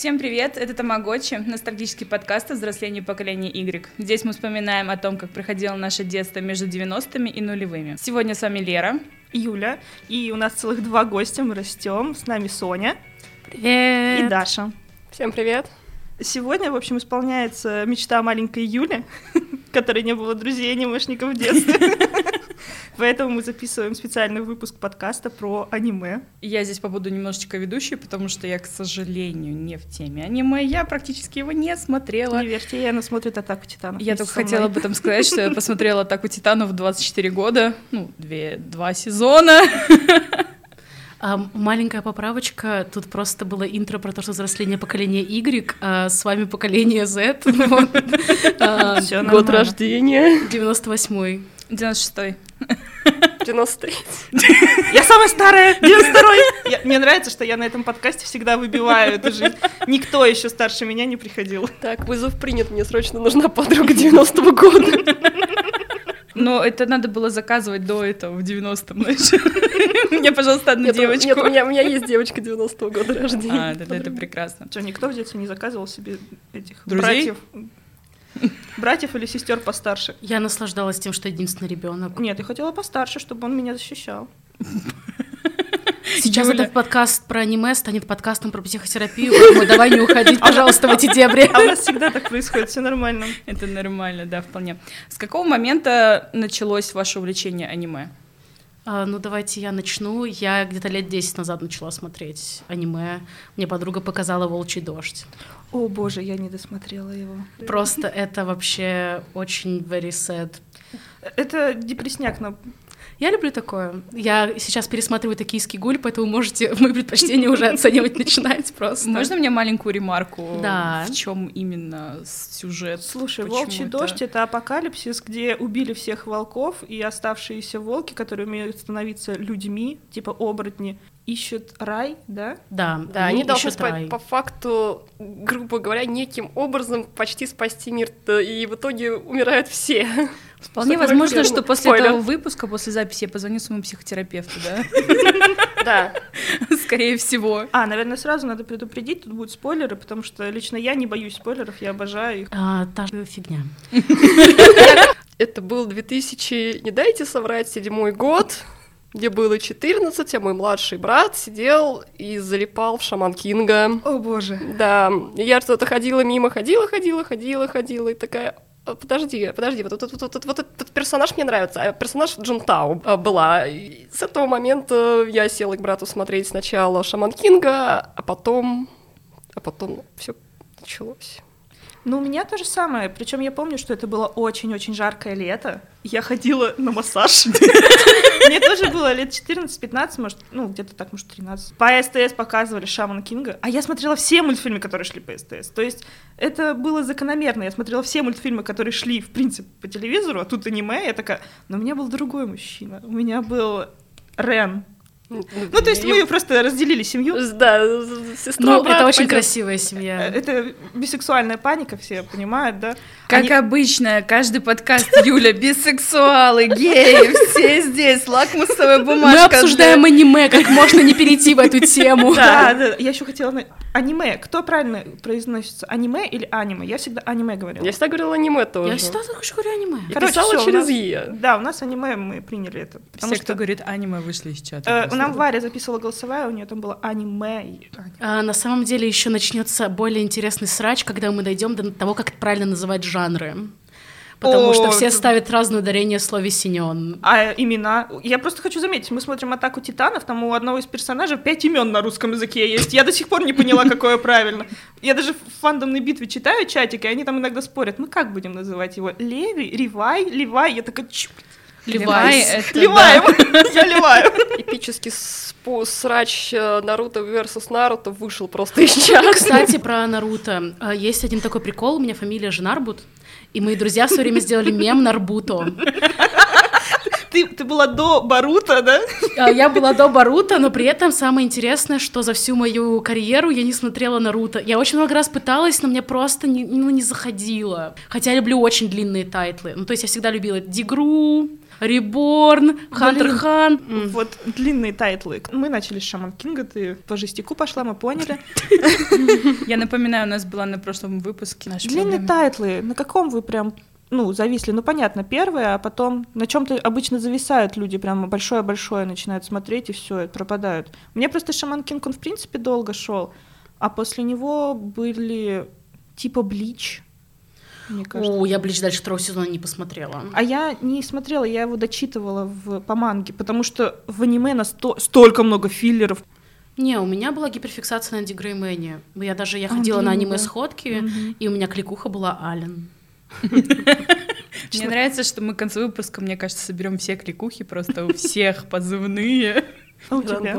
Всем привет, это Тамагочи, ностальгический подкаст о взрослении поколения Y. Здесь мы вспоминаем о том, как проходило наше детство между 90-ми и нулевыми. Сегодня с вами Лера. Юля. И у нас целых два гостя, мы растем. С нами Соня. Привет. И Даша. Всем привет. Сегодня, в общем, исполняется мечта маленькой Юли, которой не было друзей анимешников в детстве. Поэтому мы записываем специальный выпуск подкаста про аниме. Я здесь побуду немножечко ведущей, потому что я, к сожалению, не в теме аниме. Я практически его не смотрела. Не верьте, она смотрит «Атаку титанов». Я только хотела об этом сказать, что я посмотрела «Атаку титанов» в 24 года, ну, две, два сезона. А, маленькая поправочка. Тут просто было интро про то, что взросление поколения Y, а с вами поколение Z. А, год рождения. 98-й. 96-й. 93 Я самая старая, 92-й. Мне нравится, что я на этом подкасте всегда выбиваю эту жизнь. Никто еще старше меня не приходил. Так, вызов принят, мне срочно нужна подруга 90-го года. Но это надо было заказывать до этого, в 90-м, знаешь. Мне, пожалуйста, одну девочку. Нет, у меня, у меня есть девочка 90-го года рождения. А, да, это прекрасно. Что, никто в детстве не заказывал себе этих Друзей? братьев? Братьев или сестер постарше? Я наслаждалась тем, что единственный ребенок. Нет, я хотела постарше, чтобы он меня защищал. Сейчас Юля. этот подкаст про аниме станет подкастом про психотерапию, поэтому давай не уходить, пожалуйста, в эти дебри. А у нас всегда так происходит, все нормально. Это нормально, да, вполне. С какого момента началось ваше увлечение аниме? А, ну, давайте я начну. Я где-то лет 10 назад начала смотреть аниме. Мне подруга показала «Волчий дождь». О боже, я не досмотрела его. Просто это вообще очень very sad. Это депресняк на я люблю такое. Я сейчас пересматриваю «Токийский гуль», поэтому можете мои предпочтения уже оценивать начинать просто. Можно мне маленькую ремарку? Да. В чем именно сюжет? Слушай, «Волчий это... дождь» — это апокалипсис, где убили всех волков, и оставшиеся волки, которые умеют становиться людьми, типа оборотни, ищут рай, да? Да, да, они, они должны по, по факту, грубо говоря, неким образом почти спасти мир, и в итоге умирают все. Вполне возможно, что после Спойлер. этого выпуска, после записи, я позвоню своему психотерапевту, да? Да. Скорее всего. А, наверное, сразу надо предупредить, тут будут спойлеры, потому что лично я не боюсь спойлеров, я обожаю их. А, та же фигня. Это был 2000, не дайте соврать, седьмой год, где было 14, а мой младший брат сидел и залипал в Шаман Кинга. О боже. Да, я что-то ходила мимо, ходила, ходила, ходила, ходила, и такая, подожди, подожди, вот, вот, вот, вот, вот этот персонаж мне нравится, а персонаж Джунтау э, была. И с этого момента я села к брату смотреть сначала Шаман Кинга, а потом, а потом все началось. Ну, у меня то же самое. Причем я помню, что это было очень-очень жаркое лето. Я ходила на массаж. Мне тоже было лет 14-15, может, ну, где-то так, может, 13. По СТС показывали Шаман Кинга, а я смотрела все мультфильмы, которые шли по СТС. То есть это было закономерно. Я смотрела все мультфильмы, которые шли, в принципе, по телевизору, а тут аниме. Я такая, но у меня был другой мужчина. У меня был Рен, ну, то есть мы просто разделили семью. Да, сестра, Ну, это очень красивая семья. Э, это бисексуальная паника, все понимают, да? Как Они... обычно, каждый подкаст Юля, бисексуалы, геи, все здесь, лакмусовая бумажка. Мы обсуждаем аниме, как можно не перейти в эту тему. Да, да, я еще хотела... Аниме, кто правильно произносится, аниме или аниме? Я всегда аниме говорила. Я всегда говорила аниме тоже. Я всегда так говорю аниме. Короче, писала через Е. Да, у нас аниме, мы приняли это. Все, кто говорит аниме, вышли из чата. Нам Варя записывала голосовая, у нее там было аниме. А, на самом деле еще начнется более интересный срач, когда мы дойдем до того, как правильно называть жанры. Потому О, что все ставят разное ударение в слове синен. А имена? Я просто хочу заметить, мы смотрим «Атаку титанов», там у одного из персонажей пять имен на русском языке есть. Я до сих пор не поняла, какое правильно. Я даже в фандомной битве читаю чатики, и они там иногда спорят, мы как будем называть его? Леви? Ривай? Ливай? Я такая, чё, Ливай, это Ливаем, я ливаю. Эпический срач э, Наруто versus Наруто вышел просто из чата. Кстати, про Наруто. Э, есть один такой прикол, у меня фамилия же Нарбут, и мои друзья все время сделали мем Нарбуто. Ты, ты была до Барута, да? А, я была до Барута, но при этом самое интересное, что за всю мою карьеру я не смотрела Наруто. Я очень много раз пыталась, но мне просто не, ну, не заходило. Хотя я люблю очень длинные тайтлы. Ну, то есть я всегда любила D.Gray, Reborn, Hunter Hunter. Вот длинные тайтлы. Мы начали с Шаман Кинга, ты по жестику пошла, мы поняли. Я напоминаю, у нас была на прошлом выпуске Длинные тайтлы, на каком вы прям ну, зависли, ну, понятно, первое, а потом на чем-то обычно зависают люди, прям большое-большое начинают смотреть, и все, пропадают. Мне просто Шаман Кинг, он, в принципе, долго шел, а после него были типа Bleach, мне кажется. О, я Блич дальше второго сезона не посмотрела. А я не смотрела, я его дочитывала в, по манге, потому что в аниме на сто- столько много филлеров. Не, у меня была гиперфиксация на Дигреймене. Я даже я А, ходила на аниме-сходки, Мгм. и у меня кликуха была Ален. Мне нравится, что мы к концу выпуска, мне кажется, соберем все кликухи, просто у всех позывные. А у тебя?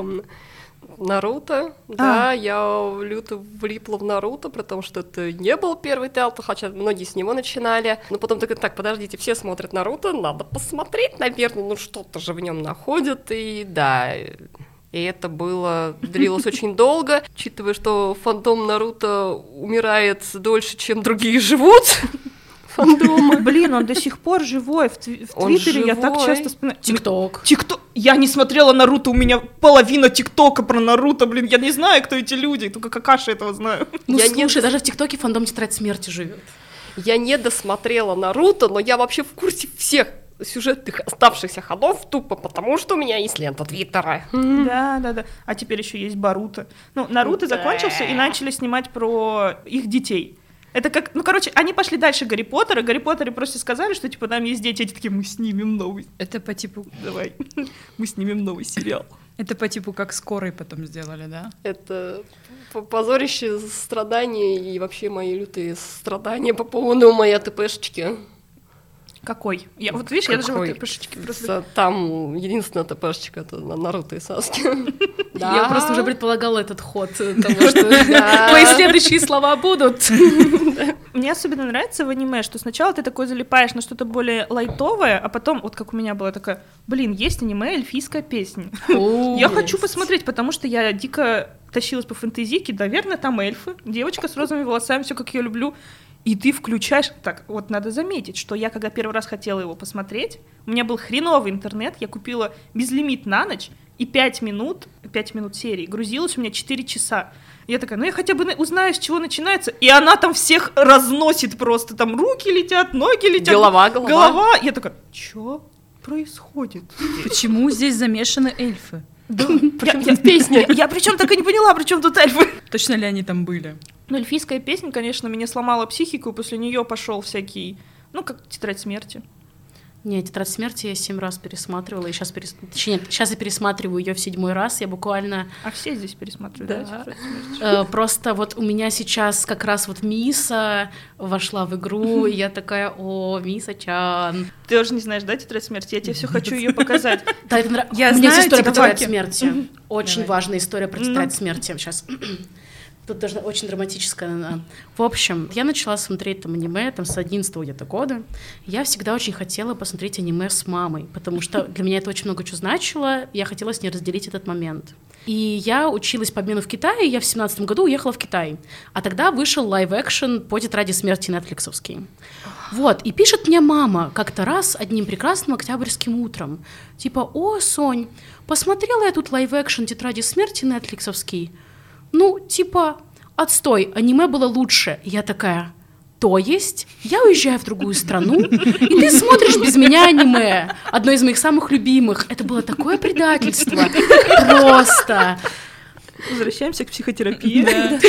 Наруто, да, я люто влипла в Наруто, потому что это не был первый театр, хотя многие с него начинали. Но потом такой, так, подождите, все смотрят Наруто, надо посмотреть, наверное, ну что-то же в нем находят, и да, и это было, длилось очень долго, учитывая, что фандом Наруто умирает дольше, чем другие живут. Фандомы. Блин, он до сих пор живой. В, тви- в Твиттере я так часто вспоминаю. Тикток. Тикток. Я не смотрела Наруто, у меня половина ТикТока про Наруто, блин. Я не знаю, кто эти люди, только Какаши этого знаю. Ну, Я не- слушай, даже в ТикТоке фандом Тетрадь Смерти живет. Я не досмотрела Наруто, но я вообще в курсе всех сюжетных оставшихся ходов тупо потому, что у меня есть лента Твиттера. Да, да, да. А теперь еще есть Баруто. Ну, Наруто Да. закончился, и начали снимать про их детей. Это как, ну, короче, они пошли дальше Гарри Поттера. Гарри Поттере просто сказали, что, типа, там есть дети. Эти такие, мы снимем новый. Это по типу, Давай, мы снимем новый сериал. это по типу как скорой потом сделали, да? Это позорище, страдания и вообще мои лютые страдания по поводу моей ТПшечки. Какой? Я, вот видишь, я даже Какой? вот пышечки просто... Там единственная ТПшечка это на Наруто и Саски. Я просто уже предполагала этот ход того, что Да. твои следующие слова будут. Мне особенно нравится в аниме, что сначала ты такой залипаешь на что-то более лайтовое, а потом, вот как у меня была такая, блин, есть аниме эльфийская песня. Я хочу посмотреть, потому что я дико тащилась по фэнтезике, наверное, там эльфы, девочка с розовыми волосами, все как я люблю. И ты включаешь... Так, вот надо заметить, что я, когда первый раз хотела его посмотреть, у меня был хреновый интернет, я купила безлимит на ночь, и 5 минут, 5 минут серии, грузилась у меня 4 часа. Я такая, ну я хотя бы на- узнаю, с чего начинается. И она там всех разносит просто, там руки летят, ноги летят. Голова, голова. Голова. Я такая, что происходит? Почему здесь замешаны эльфы? Да, Причём я, тут песня? я, причем так и не поняла, при чем тут эльфы. Точно ли они там были? Ну, эльфийская песня, конечно, меня сломала психику, после нее пошел всякий, ну, как тетрадь смерти. Не, тетрадь смерти я семь раз пересматривала, и сейчас перес... Точнее, сейчас я пересматриваю ее в седьмой раз. Я буквально А все здесь пересматривают, Да. да, тетрадь смерти? э, просто вот у меня сейчас как раз вот Миса вошла в игру, и я такая, о, Миса-чан. Ты тоже не знаешь, да, тетрадь смерти? Я тебе все хочу ее показать. Да, это нрав- Я У меня есть знаю история про тетрадь тиктоки. смерти. Очень важная история про Ну. тетрадь смерти. Сейчас. Тут даже очень драматическая. В общем, я начала смотреть там аниме там, с 11 где-то года. Я всегда очень хотела посмотреть аниме с мамой, потому что для меня это очень много чего значило. Я хотела с ней разделить этот момент. И я училась по обмену в Китае, я в 17 году уехала в Китай. А тогда вышел live-action по тетради смерти нетфликсовский. Вот, и пишет мне мама как-то раз одним прекрасным октябрьским утром. Типа, о, Сонь, посмотрела я тут live-action тетради смерти нетфликсовский. Ну, типа, отстой, аниме было лучше. И я такая, то есть я уезжаю в другую страну, и ты смотришь без меня аниме. Одно из моих самых любимых. Это было такое предательство. Просто. Возвращаемся к психотерапии. Да.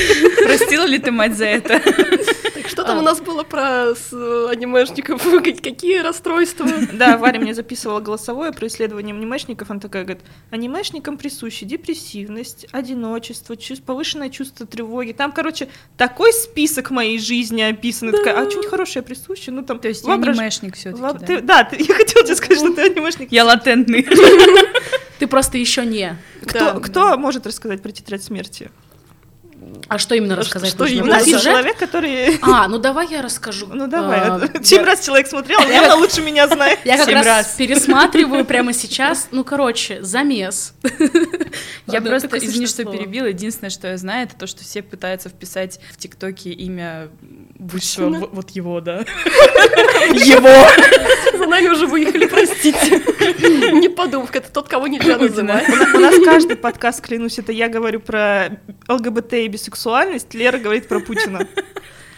Простила ли ты мать за это? Что там у нас было про анимешников? Как- Какие расстройства? Да, Варя мне записывала голосовое про исследование анимешников. Она такая говорит, анимешникам присущи депрессивность, одиночество, повышенное чувство тревоги. Там, короче, такой список моей жизни описан. Такая, а что-нибудь хорошее присуще? Ну, там, То есть анимешник все таки Да, я хотела тебе сказать, что ты анимешник. Я латентный. Ты просто еще не. Кто, Да. кто может рассказать про тетрадь смерти? А что именно рассказать? что нужно? У именно? Сюжет? человек, который... А, ну давай я расскажу. Ну давай, А, семь я- раз человек смотрел, он явно лучше меня знает. Я как раз, пересматриваю прямо сейчас. Ну, короче, замес. Я просто, извини, что перебила. Единственное, что я знаю, это то, что все пытаются вписать в ТикТоке имя Высшего, Путина? вот, его, да. Его! За нами уже выехали, простите. Не подумав, это тот, кого нельзя называть. У нас каждый подкаст, клянусь, это я говорю про ЛГБТ и бисексуальность, Лера говорит про Путина.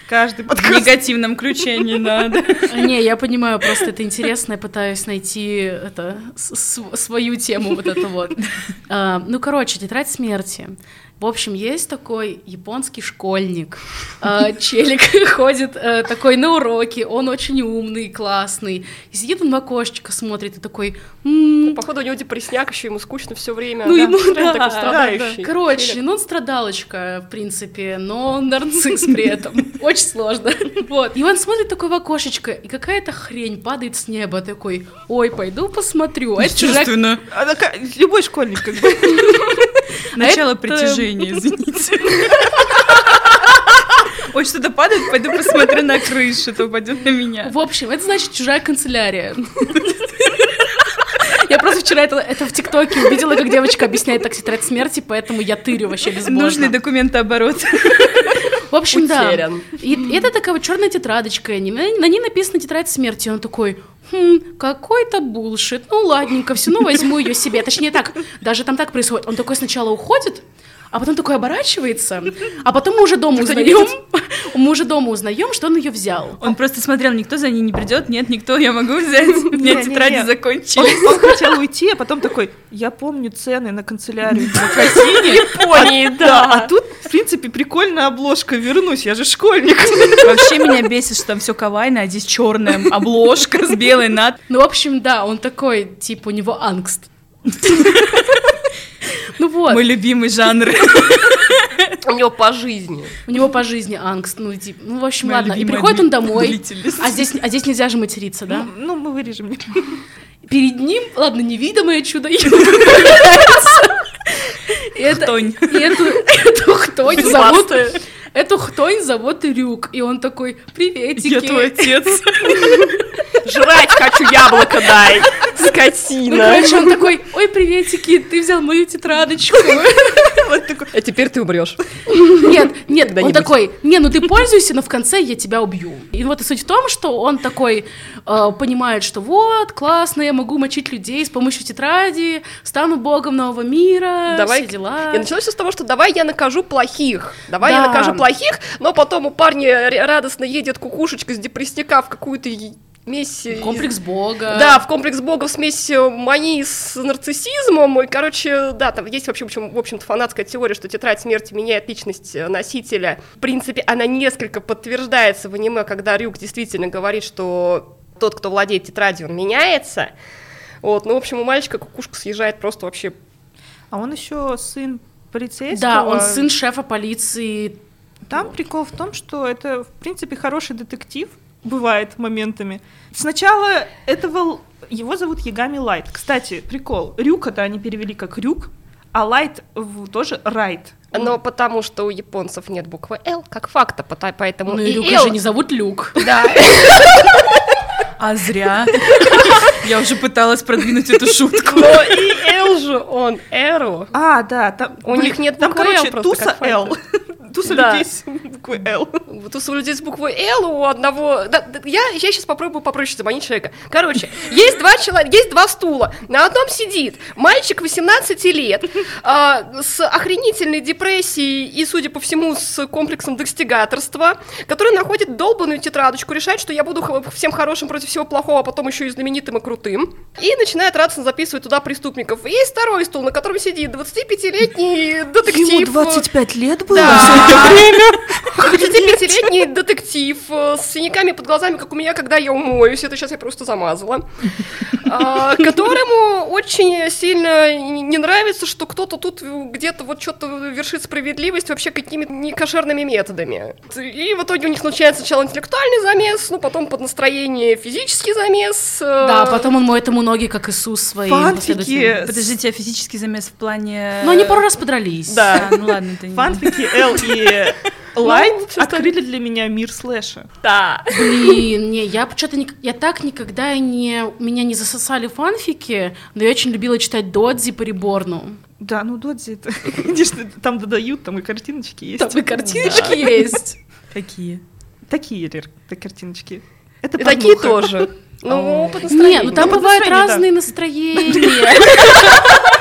Каждый В подкаст. негативном ключе не надо. Не, я понимаю, просто это интересно, я пытаюсь найти это, свою тему вот эту вот. А, ну, короче, «Тетрадь смерти». В общем, есть такой японский школьник. А, челик ходит э, такой на уроки, он очень умный, классный. И сидит он в окошечко, смотрит и такой... «М, Походу, у него депрессняк, еще ему скучно все время. Ну, ему да, такой. Короче, ну он страдалочка, в принципе, но он нарцисс при этом. Очень сложно. Вот. И он смотрит такое в окошечко, и какая-то хрень падает с неба, такой, ой, пойду посмотрю. А. Она ка- Любой школьник как бы. Начало Это- притяжения, извините. Ой, что-то падает, пойду посмотрю на крышу, то упадет на меня. В общем, это значит чужая канцелярия. Я просто вчера это, это в ТикТоке увидела, как девочка объясняет так тетрадь смерти, поэтому я тырю вообще безбожно. Нужный документооборот. В общем, да. Утерян. И, и это такая вот черная тетрадочка, на, ней написано тетрадь смерти. И он такой, хм, какой-то булшит. Ну ладненько, все, ну возьму ее себе. Точнее так, даже там так происходит. Он такой сначала уходит, а потом такой оборачивается, а потом мы уже дома узнаем, мы уже дома узнаем, что он ее взял. Он просто смотрел, никто за ней не придет, нет, никто, я могу взять. У меня тетради Он, закончились. он хотел уйти, а потом такой, я помню цены на канцелярию в магазине. Японии, Да, а да. тут, в принципе, прикольная обложка, вернусь, я же школьник. Вообще меня бесит, что там все кавайно, а здесь черная обложка с белой над. Ну, в общем, да, он такой, типа, у него ангст. Ну вот, Мой любимый жанр. У него по жизни. у него по жизни ангст, ну, типа, ну, в общем, Моя ладно. И приходит он домой, а здесь, а здесь нельзя же материться, да? Ну, мы вырежем. Перед ним, ладно, невидимое чудо это- Хтонь. и эту, эту хтонь зовут... Эту хтонь зовут Рюк, и он такой, приветики. Я твой отец. Жрать хочу яблоко дай, Ну, скотина. короче, он такой, ой, приветики, ты взял мою тетрадочку. А теперь ты умрешь. Нет, нет, он такой, не, ну ты пользуйся, но в конце я тебя убью. И вот и суть в том, что он такой э, понимает, что вот, классно, я могу мочить людей с помощью тетради, стану богом нового мира, Давай. все дела. И началось все с того, что давай я накажу плохих. Давай Да. я накажу плохих, но потом у парня радостно едет кукушечка с депресняка в какую-то смесь... из- Комплекс бога. Да, в комплекс бога в смесь э, мании с нарциссизмом. И, короче, да, там есть вообще, в общем, в общем-то, фанатская теория, что тетрадь смерти меняет личность э, носителя. В принципе, она несколько подтверждается в аниме, когда Рюк действительно говорит, что тот, кто владеет тетрадью, он меняется. Вот, ну, в общем, у мальчика кукушка съезжает просто вообще А он еще сын полицейского. Да, он сын шефа полиции. Там прикол в том, что это, в принципе, хороший детектив, бывает моментами. Сначала этого... Его зовут Ягами Лайт. Кстати, прикол. Рюка-то они перевели как Рюк, а Лайт тоже Райт. Но потому что у японцев нет буквы Л, как факта, поэтому Ну и и Люка Л- же не зовут Люк. Да, А зря. Я уже пыталась продвинуть эту шутку. но и Л же он Эру. А, да, там... У них нет Там, короче, туса. Л. Туса Да. людей с буквой Л. У людей с буквой Л у одного... да, да, я, я сейчас попробую попроще заманить человека. Короче, есть два человека, есть два стула. На одном сидит мальчик 18 лет а, с охренительной депрессией и, судя по всему, с комплексом достигаторства, который находит долбанную тетрадочку, решает, что я буду всем хорошим против всего плохого, а потом еще и знаменитым и крутым, и начинает радостно записывать туда преступников. И есть второй стул, на котором сидит 25-летний детектив. Ему 25 лет было Да. Это время? 25-летний детектив э, с синяками под глазами, как у меня, когда я умоюсь. Это сейчас я просто замазала. А, Которому очень сильно не нравится, что кто-то тут где-то вот что-то вершит справедливость вообще какими-то некошерными методами. И в итоге у них случается сначала интеллектуальный замес, ну потом под настроение физический замес. э, Да, потом он моет ему ноги, как Иисус своим Фанфики. Подождите, а физический замес в плане... Но они пару раз подрались. Да. Ну ладно, это не... Фанфики Л и Лайт чисто- открыли для меня мир слэша. Да. Блин, не, я что-то ник- я так никогда и не меня не засосали фанфики, но я очень любила читать Додзи по Реборну. Да, ну Додзи, это, конечно, там додают, там и картиночки есть. Там и картиночки есть. Какие? Такие Лер, картиночки. Это И такие тоже. Ну, по Не, ну там Ну, бывают разные настроения.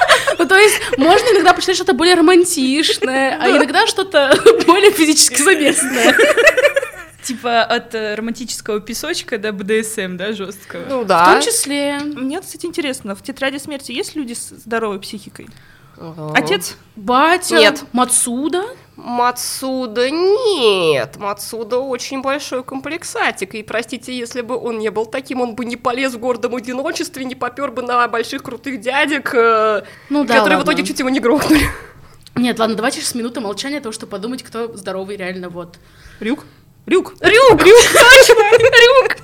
Ну, то есть, можно иногда почитать что-то более романтичное, а иногда что-то более физически заместное. Типа от э, романтического песочка до БДСМ, да, жесткого. Ну В да. том числе... Мне, кстати, интересно, в тетради смерти есть люди с здоровой психикой? Отец? Батя, Нет. Мацуда. Мацуда нет. Мацуда очень большой комплексатик. И простите, если бы он не был таким, он бы не полез в гордом одиночестве, не попер бы на больших крутых дядек, э, Ну да, которые в ладно. итоге чуть его не грохнули. Нет, ладно, давайте сейчас минута молчания, того, чтобы подумать, кто здоровый реально вот. Рюк? Рюк? Рюк! Рюк, точно! Рюк!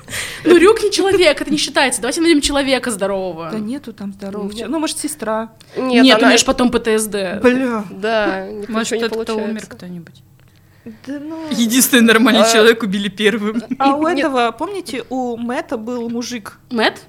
Ну, Рюк не человек, это не считается. Давайте найдем человека здорового. Да нету там здоровых. Нет. Ну, может, сестра. Нет, Нет, у она- меня же потом ПТСД. Бля. Да, Может, не кто-то умер кто-нибудь. Да ну... Единственный нормальный А. человек убили первым. А у этого, помните, у Мэтта был мужик. Мэт?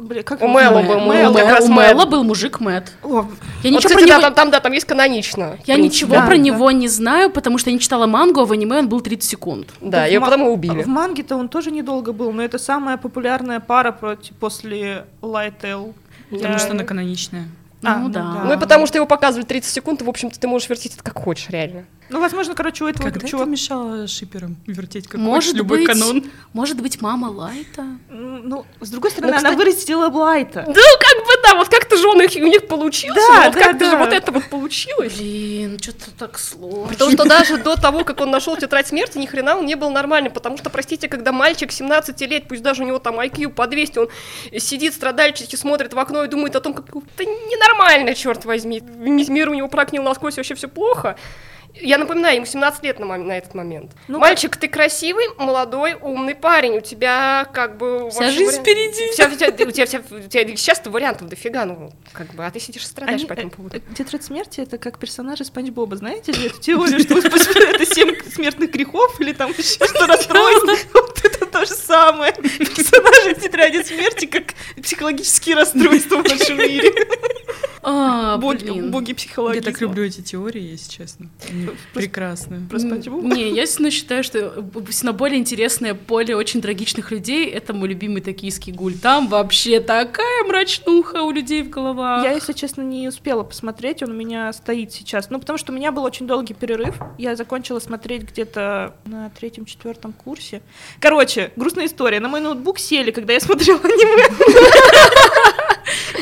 Бля, как У его Мэла был, Мэл, как Мэ- раз у Мэл. Мэла был мужик Мэт. Я Вот, ничего кстати, про него... там, там, да, там есть канонично. Я ничего Да, про да. него не знаю, потому что я не читала мангу, а в аниме он был 30 секунд. Да, ма- потом и убили. В манге-то он тоже недолго был, но это самая популярная пара против, после Лайтел. Потому что она каноничная. А, ну ну да. да. Ну и потому что его показывали 30 секунд, и, в общем-то, ты можешь вертеть это как хочешь, реально. Ну, возможно, короче, у этого Когда это чувака... мешало шиперам вертеть как Может хочешь любой быть, канон? Может быть, мама Лайта? Ну, с другой стороны, Ну, она кстати- вырастила Блайта. Да, как бы, да, вот как-то же он их, у них получился, Да, вот да, как-то да. же вот это вот получилось. Блин, что-то так сложно. Потому что даже до того, как он нашел тетрадь смерти, ни хрена он не был нормальным. Потому что, простите, когда мальчик 17 лет, пусть даже у него там IQ по 200, он сидит страдальчески, смотрит в окно и думает о том, как это ненормально, черт возьми. Мир у него прокнил насквозь, вообще все плохо. Я напоминаю, ему 17 лет на, на этот момент. Ну, Мальчик, ты красивый, молодой, умный парень. У тебя как бы... Вся жизнь вариант- впереди. Вся- у, тебя, у, тебя, вся- у тебя сейчас-то вариантов дофига, ну, как бы, а ты сидишь и страдаешь Они- по этому э, поводу. Тетрадь смерти это как персонажи Спанч Боба. Знаете ли эту теорию, что это семь смертных грехов или там еще что расстройств? Это то же самое. Персонажи тетради смерти как психологические расстройства в нашем мире. А, Боги боги психологии. Я так люблю эти теории, если честно. Они прекрасные. Про Боба? Не, я естественно считаю, что на более интересное поле очень трагичных людей это мой любимый токийский гуль. Там вообще такая мрачнуха у людей в головах. Я, если честно, не успела посмотреть, он у меня стоит сейчас. Ну, потому что у меня был очень долгий перерыв. Я закончила смотреть где-то на третьем-четвертом курсе. Короче, грустная история. На мой ноутбук сели, когда я смотрела аниме.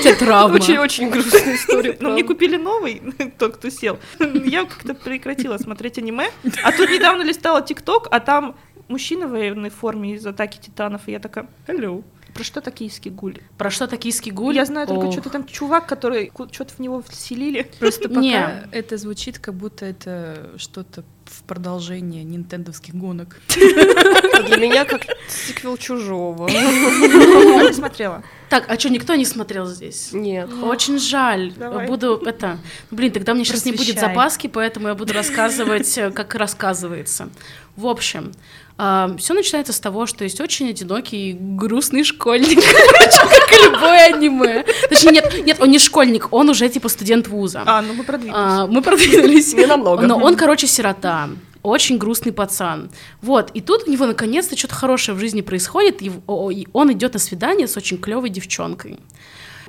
Тебя травма. Очень-очень грустная история. Но мне правда. купили новый, тот, кто сел. Я как-то прекратила смотреть аниме. А тут недавно листала ТикТок, а там мужчина в военной форме из атаки титанов. И я такая, hello. Про что токийский гуль? Про что токийский гуль? Я знаю только что-то там чувак, который что-то в него вселили. Просто пока Не. это звучит, как будто это что-то в продолжение нинтендовских гонок. Для меня как сиквел чужого. Я не смотрела. Так, а что, никто не смотрел здесь? Нет. Очень жаль. Давай. Буду это. Блин, тогда мне сейчас не будет запаски, поэтому я буду рассказывать, э, как рассказывается. В общем, все начинается с того, что есть очень одинокий, грустный школьник, короче, как и любое аниме. Точнее, нет, нет, он не школьник, он уже типа студент вуза. А, ну мы продвинулись. А, мы продвинулись. Не намного. Но он, короче, сирота. Очень грустный пацан. Вот, и тут у него наконец-то что-то хорошее в жизни происходит, и он идет на свидание с очень клевой девчонкой.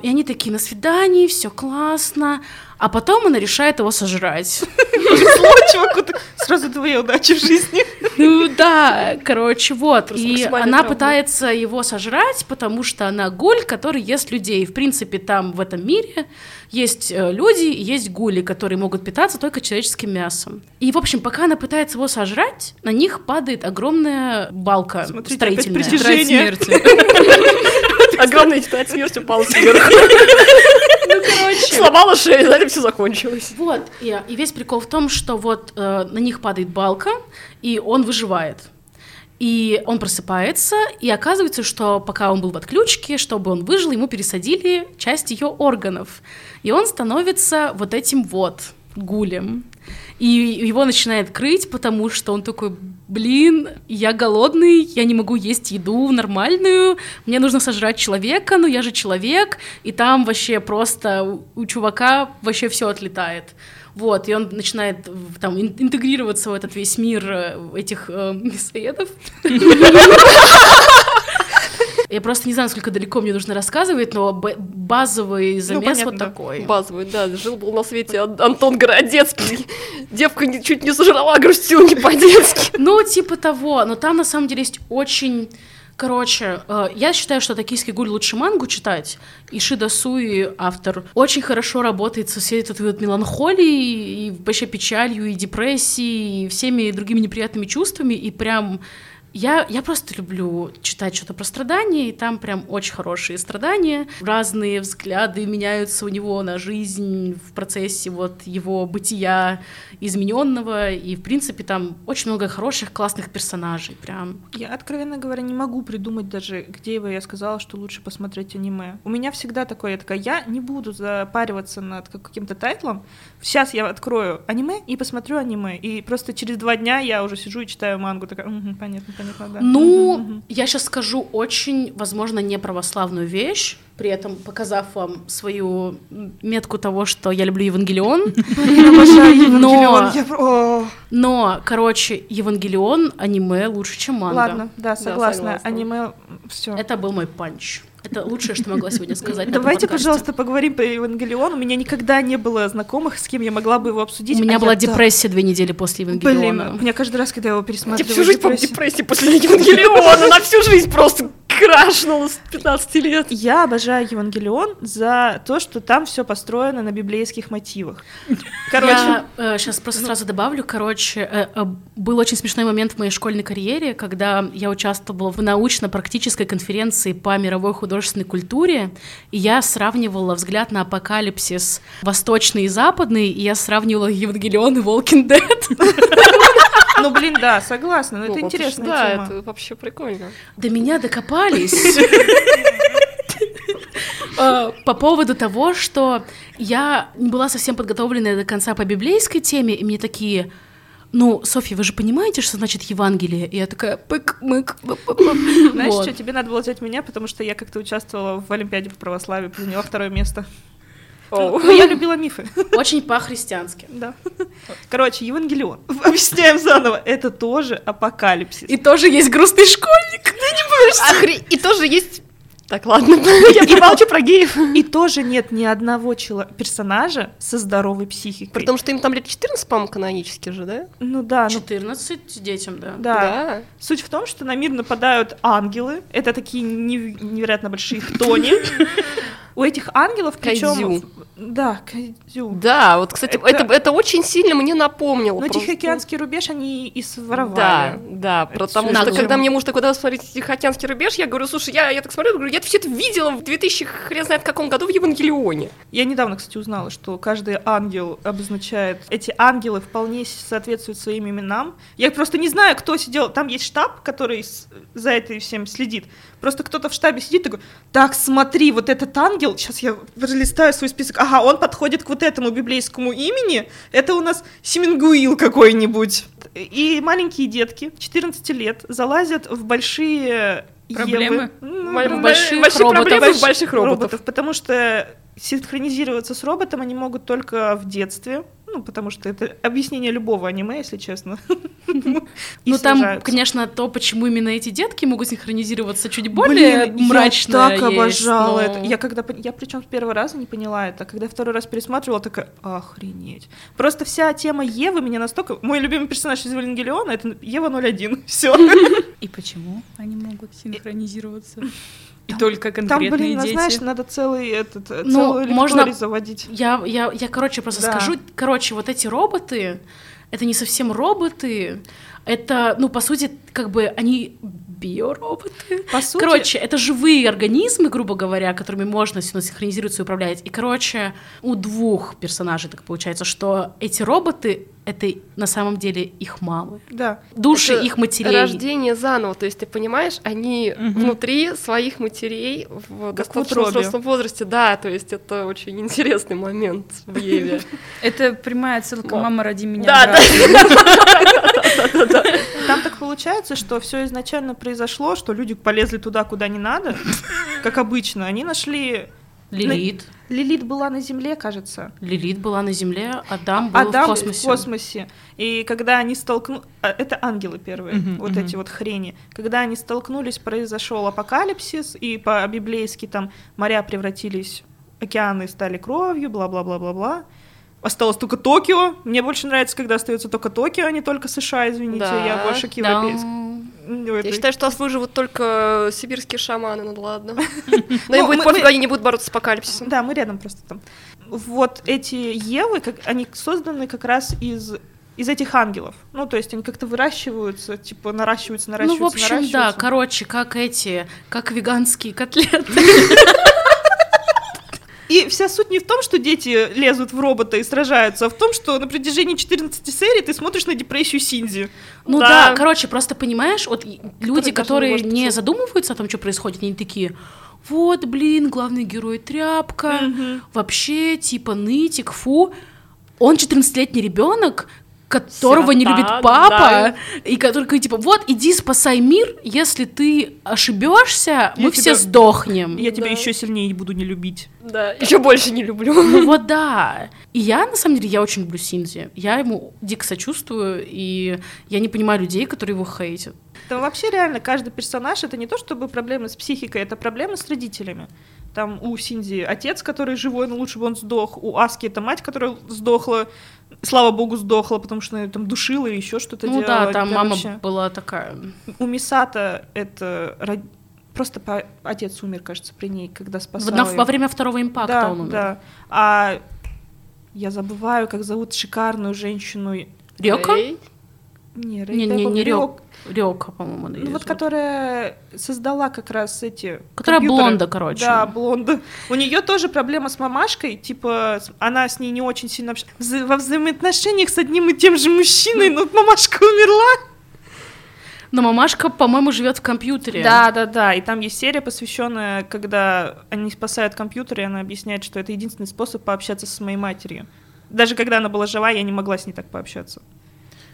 И они такие на свидании, все классно, а потом она решает его сожрать. Зло, чуваку, сразу твоя удача в жизни. Ну да, короче, вот. Просто И она пытается его сожрать, потому что она гуль, который ест людей. В принципе, там в этом мире есть э, люди и есть гули, которые могут питаться только человеческим мясом. И, в общем, пока она пытается его сожрать, на них падает огромная балка Смотрите, строительная. притяжение. Огромный тетрадь смерти упал сверху. Ну, короче. Сломала шею, на этом все закончилось. Вот, и, и весь прикол в том, что вот э, на них падает балка, и он выживает. И он просыпается, и оказывается, что пока он был в отключке, чтобы он выжил, ему пересадили часть ее органов. И он становится вот этим вот. гулем. И его начинает крыть, потому что он такой, блин, я голодный, я не могу есть еду нормальную, мне нужно сожрать человека, но я же человек, и там вообще просто у чувака вообще все отлетает. Вот, и он начинает там интегрироваться в этот весь мир э, этих э, мясоедов. Я просто не знаю, сколько далеко мне нужно рассказывать, но базовый ну, замес ну, вот такой. Базовый, да. Жил был на свете Антон Городецкий. Девка чуть не сожрала грустью не по-детски. Ну, типа того. Но там, на самом деле, есть очень... Короче, э, я считаю, что «Токийский гуль» лучше мангу читать. И Шида Суи, автор, очень хорошо работает со всей этой вот меланхолией, и вообще печалью, и депрессией, и всеми другими неприятными чувствами, и прям я, я просто люблю читать что-то про страдания, и там прям очень хорошие страдания. Разные взгляды меняются у него на жизнь в процессе вот его бытия измененного, и в принципе там очень много хороших, классных персонажей, прям. Я, откровенно говоря, не могу придумать даже, где его я сказала, что лучше посмотреть аниме. У меня всегда такое, я такая, я не буду запариваться над каким-то тайтлом, сейчас я открою аниме и посмотрю аниме, и просто через два дня я уже сижу и читаю мангу, такая, угу, понятно, понятно понятно, да. Ну, угу. я сейчас скажу очень, возможно, не православную вещь, при этом показав вам свою метку того, что я люблю Евангелион. Но, но, короче, Евангелион, аниме лучше, чем манга. Ладно, да, согласна. Аниме, все. Это был мой панч. Это лучшее, что могла сегодня сказать. Давайте, пожалуйста, поговорим про Евангелион. У меня никогда не было знакомых, с кем я могла бы его обсудить. У меня а была депрессия две недели после Евангелиона. Блин, у меня каждый раз, когда я его пересматриваю. Я всю жизнь помню депрессии после Евангелиона, на всю жизнь просто крашнула с 15 лет. Я обожаю Евангелион за то, что там все построено на библейских мотивах. Короче, я э, сейчас просто ну... сразу добавлю. Короче, э, э, был очень смешной момент в моей школьной карьере, когда я участвовала в научно-практической конференции по мировой художественной культуре, и я сравнивала взгляд на апокалипсис восточный и западный, и я сравнивала Евангелион и Walking Dead. Ну, блин, да, согласна, но это интересная да, тема. это вообще прикольно. До меня докопались. А, по поводу того, что я не была совсем подготовленная до конца по библейской теме, и мне такие, ну, Софья, вы же понимаете, что значит Евангелие? И я такая, пык-мык. Знаешь что, тебе надо было взять меня, потому что я как-то участвовала в Олимпиаде по православию, заняла второе место. Oh. Ну, я любила мифы. Очень по-христиански. Да. Короче, Евангелион. Объясняем заново. Это тоже апокалипсис. И тоже есть грустный школьник. Ты не будешь... Охре... И тоже есть так, ладно, я молчу про геев. И тоже нет ни одного персонажа со здоровой психикой. Потому что им там лет 14, по-моему, канонически же, да? Ну да. 14 ну... детям, да. да. Да. Суть в том, что на мир нападают ангелы. Это такие невероятно большие хтони. У этих ангелов, причем... Да, кайдзю. Да, вот, кстати, это, это, это очень сильно мне напомнило. Но просто. Тихоокеанский рубеж они и своровали. Да, да, это потому что, нагло. когда мне муж такой, давай смотреть Тихоокеанский рубеж, я говорю, слушай, я, я так смотрю, говорю, я все это видела в 2000, хрен знает каком году в Евангелионе. Я недавно, кстати, узнала, что каждый ангел обозначает... Эти ангелы вполне соответствуют своим именам. Я просто не знаю, кто сидел... Там есть штаб, который за этим всем следит. Просто кто-то в штабе сидит такой, так, смотри, вот этот ангел, сейчас я листаю свой список, ага, он подходит к вот этому библейскому имени, это у нас Семенгуил какой-нибудь. И маленькие детки, 14 лет, залазят в большие Проблемы? Евы. больших большие роботов. проблемы в больших роботов. роботов. Потому что синхронизироваться с роботом они могут только в детстве ну, потому что это объяснение любого аниме, если честно. Ну, там, конечно, то, почему именно эти детки могут синхронизироваться чуть более мрачно. Я так обожала это. Я когда, я причем с первого раза не поняла это, когда второй раз пересматривала, такая, охренеть. Просто вся тема Евы меня настолько... Мой любимый персонаж из Евангелиона — это Ева 01. Все. И почему они могут синхронизироваться? И только конкретные там, блин, дети. знаешь, надо целый этот, ну, целую можно заводить. Я, я, я, короче, просто да. скажу, короче, вот эти роботы, это не совсем роботы, это, ну, по сути, как бы они биороботы. По сути, Короче, это живые организмы, грубо говоря, которыми можно син- синхронизироваться и управлять. И, короче, у двух персонажей так получается, что эти роботы — это на самом деле их мамы. да. Души Это их матерей. Рождение заново, то есть ты понимаешь, они Мгм. внутри своих матерей в Как в достаточно утробе. взрослом возрасте, да, то есть это очень интересный момент в Еве. Это прямая отсылка Да. «Мама, роди меня». Да, брат». Там так получается, что все изначально произошло, что люди полезли туда, куда не надо, как обычно. Они нашли... Лилит. Лилит была на Земле, кажется. Лилит была на Земле, Адам был Адам в космосе. в космосе. И когда они столкнулись... Это ангелы первые, Мгм, вот мгм. эти вот хрени. Когда они столкнулись, произошел апокалипсис, и по-библейски там моря превратились, океаны стали кровью, бла-бла-бла-бла-бла. Осталось только Токио. Мне больше нравится, когда остается только Токио, а не только США, извините. Да, Я больше к европейскому. Ну, Я считаю, что выживут только сибирские шаманы, ну ладно. Но им Ну, будет мы- пофиг, мы- они не будут бороться с апокалипсисом. Да, мы рядом просто там. Вот эти Евы, как, они созданы как раз из из этих ангелов. Ну, то есть они как-то выращиваются, типа наращиваются, Ну, наращиваются, в общем, да, короче, как эти, как веганские котлеты. И вся суть не в том, что дети лезут в робота и сражаются, а в том, что на протяжении 14 серий ты смотришь на депрессию Синди. Ну Да. да, короче, просто понимаешь, вот люди, которые не быть. задумываются о том, что происходит, они такие, вот, блин, главный герой тряпка, Мгм. вообще, типа, нытик, фу. Он 14-летний ребенок, которого не Сирота, любит папа, да. и который типа, вот, иди спасай мир, если ты ошибешься, мы Я все тебя- сдохнем. Я тебя Да. еще сильнее буду не любить. Да, еще больше не люблю. Ну вот да. И я, на самом деле, я очень люблю Синзи. Я ему дико сочувствую, и я не понимаю людей, которые его хейтят. Там вообще реально каждый персонаж это не то чтобы проблемы с психикой, это проблемы с родителями. Там у Синди отец, который живой, но лучше бы он сдох. У Аски это мать, которая сдохла. Слава богу, сдохла, потому что она там душила или еще что-то ну делала. да, там Да, мама была такая. У Мисата это род- просто по- отец умер, кажется, при ней, когда спасал её. во время второго импакта да, он умер. да. А я забываю, как зовут шикарную женщину. Рёка? Не, Рэй Не, не, не Рёк. Рёк. Рёка, по-моему, она Ну, вот которая создала как раз эти... Которая компьютеры. блонда, короче. Да, блонда. У нее тоже проблема с мамашкой, типа, с- она с ней не очень сильно общ- вза- во взаимоотношениях с одним и тем же мужчиной, но мамашка умерла. Но мамашка, по-моему, живет в компьютере. Да, да, да. И там есть серия, посвященная, когда они спасают компьютер, и она объясняет, что это единственный способ пообщаться со моей матерью. Даже когда она была жива, я не могла с ней так пообщаться.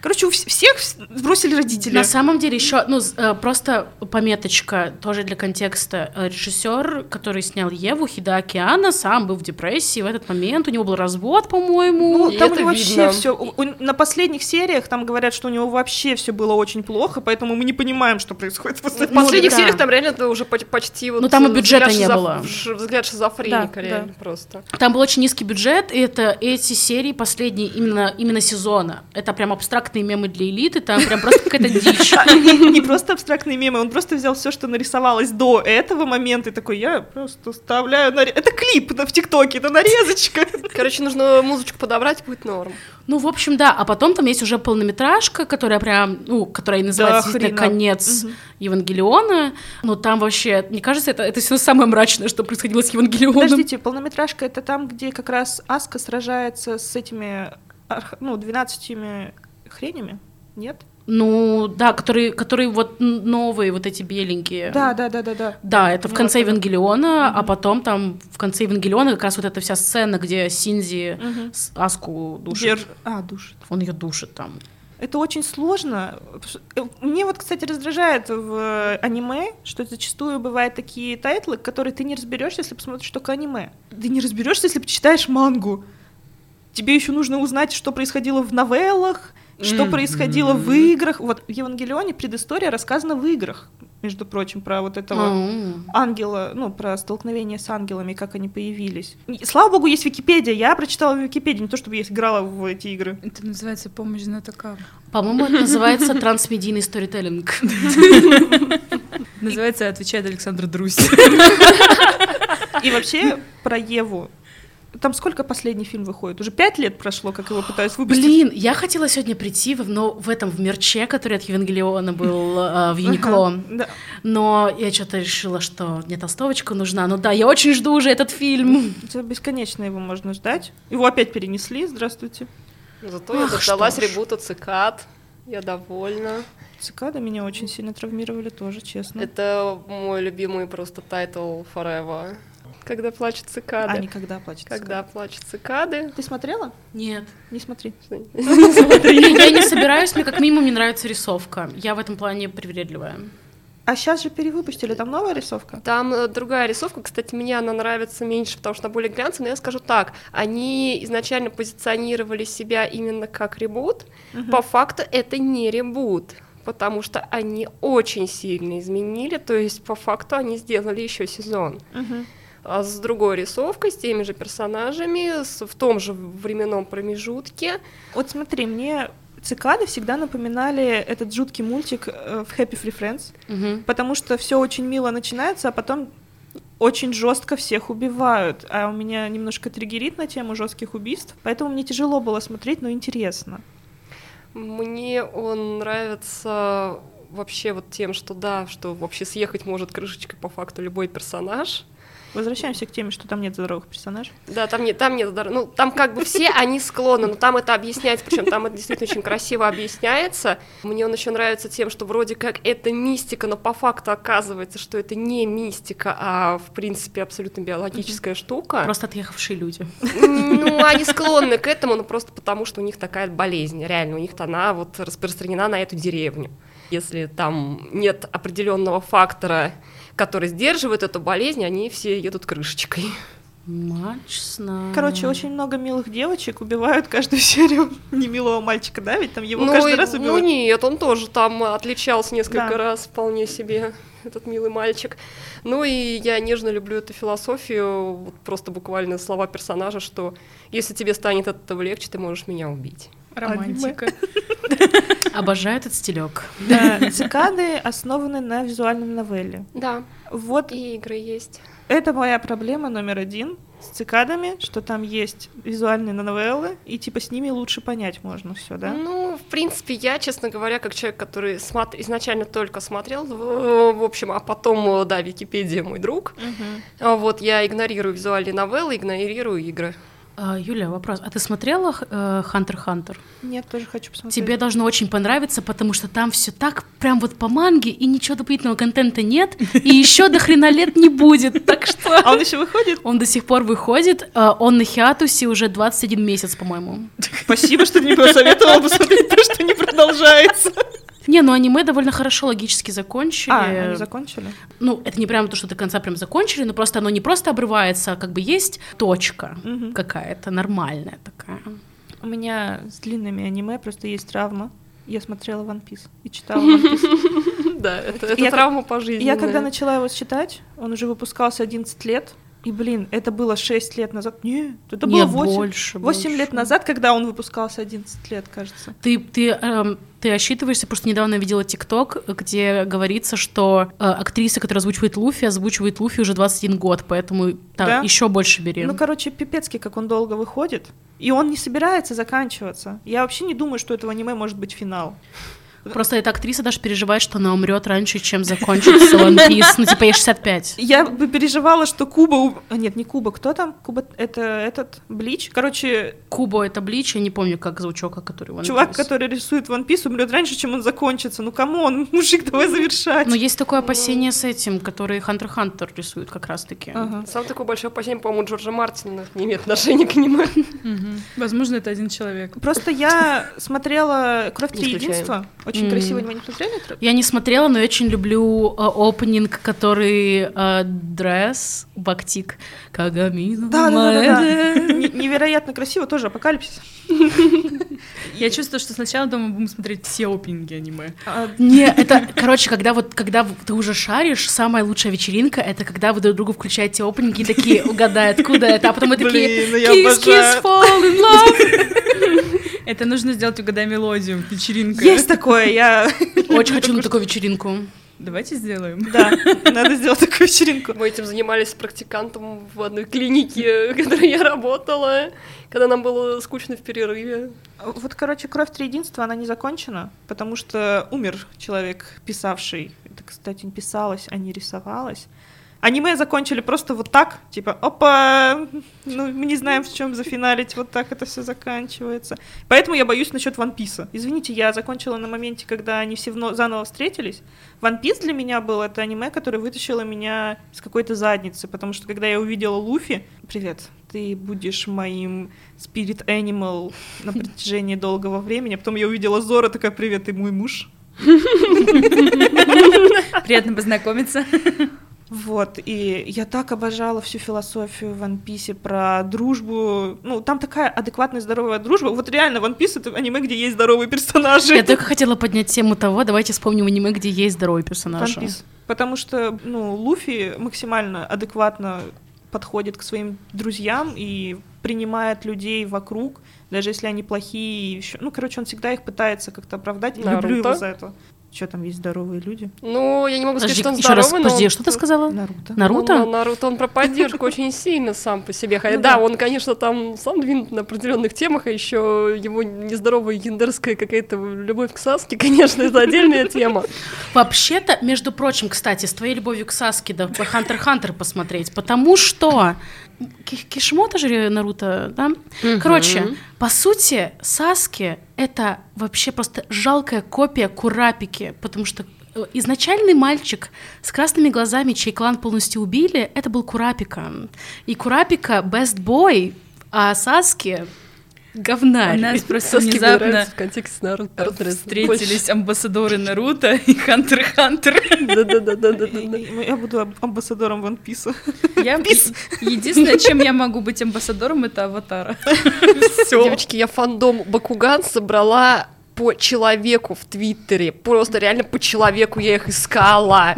Короче, у вс- всех вс- бросили родители. На самом деле еще, ну, э, просто пометочка тоже для контекста. Э, Режиссер, который снял Еву, Хидаки Анна, сам был в депрессии в этот момент. У него был развод, по-моему. Ну, И там это него видно. вообще все. На последних сериях там говорят, что у него вообще все было очень плохо, поэтому мы не понимаем, что происходит последних Ну, последних да. сериях там реально это уже поч- почти вот... Ну, там и бюджета не шизоф- было. Взгляд шизофреника, Да, реально да. просто. Там был очень низкий бюджет, и это эти серии последние именно, именно сезона. Это прям абстрактные мемы для элиты, там прям просто какая-то дичь. Не просто абстрактные мемы, он просто взял все, что нарисовалось до этого момента, и такой, я просто вставляю... Это клип да, в ТикТоке, это нарезочка. Короче, нужно музычку подобрать, будет норм. Ну, в общем, да. А потом там есть уже полнометражка, которая прям, ну, которая и называется Да. «Конец Мгм. Евангелиона». Но там вообще, мне кажется, это, это все самое мрачное, что происходило с Евангелионом. Подождите, полнометражка это там, где как раз Аска сражается с этими, ну, 12 хренями? Нет? Ну, да, которые, которые вот новые, вот эти беленькие. Да, да, да, да, да. Да, это в Ну, конце это- Евангелиона, а Мгм. потом там в конце Евангелиона как раз вот эта вся сцена, где Синзи с Аску душит. Держ- А, душит. Он ее душит там. Это очень сложно. Мне вот, кстати, раздражает в аниме, что зачастую бывают такие тайтлы, которые ты не разберешься, если посмотришь только аниме. Ты не разберешься, если почитаешь мангу. Тебе еще нужно узнать, что происходило в новеллах, что происходило в играх. Вот в Евангелионе предыстория рассказана в играх, между прочим, про вот этого ангела, ну, про столкновение с ангелами, как они появились. И, Слава богу, есть Википедия. Я прочитала в Википедии, не то чтобы я играла в эти игры. Это называется помощь знатокам. По-моему, это называется трансмедийный сторителлинг. Называется, отвечает Александр Друзь. И вообще про Еву. Там сколько последний фильм выходит? Уже пять лет прошло, как его пытаюсь выпустить. Блин, я хотела сегодня прийти, в- но в этом, в мерче, который от Евангелиона был э, в Юникло. Да. Но я что-то решила, что мне толстовочка нужна. Ну да, я очень жду уже этот фильм. Бесконечно его можно ждать. Его опять перенесли, здравствуйте. Зато я Ах, дождалась что ж. ребута цикад. Я довольна. Цикады меня очень сильно травмировали тоже, честно. Это мой любимый просто тайтл forever. Когда плачут цикады. А, никогда плачет. Когда плачут цикады. Ты смотрела? Нет. Не смотри. Я не собираюсь, мне как минимум не нравится рисовка. Я в этом плане привередливая. А сейчас же перевыпустили, там новая рисовка? Там э, другая рисовка, кстати, мне она нравится меньше, потому что она более глянцевая, но я скажу так, они изначально позиционировали себя именно как ребут, по факту это не ребут, потому что они очень сильно изменили, то есть по факту они сделали еще сезон. Мгм. А с другой рисовкой, с теми же персонажами, с- в том же временном промежутке. Вот смотри, мне цикады всегда напоминали этот жуткий мультик э, в Happy Free Friends, Мгм. потому что все очень мило начинается, а потом очень жестко всех убивают. А у меня немножко триггерит на тему жестких убийств, поэтому мне тяжело было смотреть, но интересно. Мне он нравится вообще вот тем, что да, что вообще съехать может крышечкой по факту любой персонаж. Возвращаемся к теме, что там нет здоровых персонажей. Да, там нет, там нет, здор- ну там как бы все они склонны, но там это объясняется, причем там это действительно очень красиво объясняется. Мне он еще нравится тем, что вроде как это мистика, но по факту оказывается, что это не мистика, а в принципе абсолютно биологическая штука. Просто отъехавшие люди. Ну, они склонны к этому, но просто потому, что у них такая болезнь. Реально, у них она вот распространена на эту деревню. Если там нет определенного фактора, который сдерживает эту болезнь, они все едут крышечкой. Мачсно. Короче, очень много милых девочек убивают каждую серию немилого мальчика, да? Ведь там его ну, каждый и- раз ну убивают. нет, он тоже там отличался несколько Да. раз вполне себе, этот милый мальчик. Ну и я нежно люблю эту философию, вот просто буквально слова персонажа, что если тебе станет от этого легче, ты можешь меня убить. Романтика. Обожаю этот стилек. Да, цикады основаны на визуальном новелле. Да, Вот и игры есть. это моя проблема номер один с цикадами, что там есть визуальные новеллы, и типа с ними лучше понять можно все, да? Ну, в принципе, я, честно говоря, как человек, который смат- изначально только смотрел, в, в общем, а потом, да, Википедия мой друг, а вот я игнорирую визуальные новеллы, игнорирую игры. А, Юля, вопрос. А ты смотрела э, Хантер Хантер? Нет, тоже хочу посмотреть. Тебе должно очень понравиться, потому что там все так прям вот по манге, и ничего дополнительного контента нет, и еще до хрена лет не будет. Так что А он еще выходит? он до сих пор выходит. э, Он на хиатусе уже 21 месяц, по-моему. Спасибо, что ты мне посоветовала посмотреть то, что не продолжается. Не, ну аниме довольно хорошо логически закончили. А, они закончили? Ну, это не прямо то, что до конца прям закончили, но просто оно не просто обрывается, а как бы есть точка Мгм. какая-то нормальная такая. У меня с длинными аниме просто есть травма. Я смотрела One Piece и читала One Piece. Да, это, травма по жизни. Я когда начала его читать, он уже выпускался 11 лет. И, блин, это было 6 лет назад. Нет, это было Нет, 8, больше, 8 лет больше. назад, когда он выпускался 11 лет, кажется. Ты, ты, эм, ты осчитываешься, просто недавно видела ТикТок, где говорится, что э, актриса, которая озвучивает Луфи, озвучивает Луфи уже 21 год, поэтому Да? там еще больше бери. Ну, короче, пипецкий, как он долго выходит. И он не собирается заканчиваться. Я вообще не думаю, что этого аниме может быть финал. Просто эта актриса даже переживает, что она умрет раньше, чем закончится One Piece. Ну, типа, ей 65. Я бы переживала, что Кубо... у- а, Нет, не Кубо, кто там? Кубо — это этот, Блич. Короче, Кубо — это Блич, я не помню, как звучок, который One чувак, Piece. который рисует One Piece, умрет раньше, чем он закончится. Ну, come on, мужик, давай завершать. Но есть такое опасение с этим, который Hunter Hunter рисует как раз-таки. Ага. Сам такой большой опасение, по-моему, Джорджа Мартина не имеет отношения к. Мгм. Возможно, это один человек. Просто я смотрела «Кровь три единства». Очень М. красиво. Вы не смотрели? Я не смотрела, но я очень люблю э, опенинг, который э, Дресс, Бактик, Кагамина. Да, да, да, да, Невероятно красиво, тоже апокалипсис. Я чувствую, что сначала дома будем смотреть все опенинги аниме. А, Не, это, короче, когда вот, когда ты уже шаришь, самая лучшая вечеринка, это когда вы друг другу включаете опенинги и такие, угадай, откуда это, а потом мы такие, ну kiss, kiss, fall in love. Это нужно сделать угадай мелодию, вечеринка. Есть такое, я... Очень хочу на такую вечеринку. Давайте сделаем. Да, надо сделать такую вечеринку. Мы этим занимались с практикантом в одной клинике, в которой я работала, когда нам было скучно в перерыве. Вот, короче, «Кровь триединства», она не закончена, потому что умер человек, писавший. Это, кстати, не писалось, а не рисовалось. Аниме закончили просто вот так, типа, опа, ну, мы не знаем, в чем зафиналить, вот так это все заканчивается. Поэтому я боюсь насчет One Piece. Извините, я закончила на моменте, когда они все вно- заново встретились. One Piece для меня был это аниме, которое вытащило меня из какой-то задницы, потому что когда я увидела Луфи, привет, ты будешь моим Spirit Animal на протяжении долгого времени, потом я увидела Зора, такая, привет, ты мой муж. Приятно познакомиться. Вот, и я так обожала всю философию в One Piece про дружбу. Ну, там такая адекватная, здоровая дружба. Вот реально, One Piece — это аниме, где есть здоровые персонажи. Я только хотела поднять тему того, давайте вспомним аниме, где есть здоровый персонаж. One Piece. Потому что, ну, Луфи максимально адекватно подходит к своим друзьям и принимает людей вокруг, даже если они плохие. Еще... Ну, короче, он всегда их пытается как-то оправдать. И Люблю его за это. Что там есть здоровые люди? Ну, я не могу сказать, Подожди, что он еще раз, здоровый, но подожди, он- что ты сказала? Наруто. Наруто? Ну, Наруто, он про поддержку очень сильно сам по себе. Хотя, Ну да, да. он, конечно, там сам двинут на определенных темах, а еще его нездоровая гендерская какая-то любовь к Саске, конечно, это отдельная тема. Вообще-то, между прочим, кстати, с твоей любовью к Саске, да, по Хантер Хантер посмотреть, потому что Ки- Кишмота же Наруто, да? Короче, по сути, Саски — это вообще просто жалкая копия Курапики, потому что э, изначальный мальчик с красными глазами, чей клан полностью убили, это был Курапика. И Курапика — best boy, а Саски — говнарь. У нас просто мне внезапно в контексте Наруто. Больше. встретились амбассадоры Наруто и Хантер Хантер. Да-да-да-да-да. Я буду ам- амбассадором One Piece. Я единственное, чем я могу быть амбассадором, это аватара. Все. Девочки, я фандом Бакуган собрала по человеку в Твиттере. Просто реально по человеку я их искала.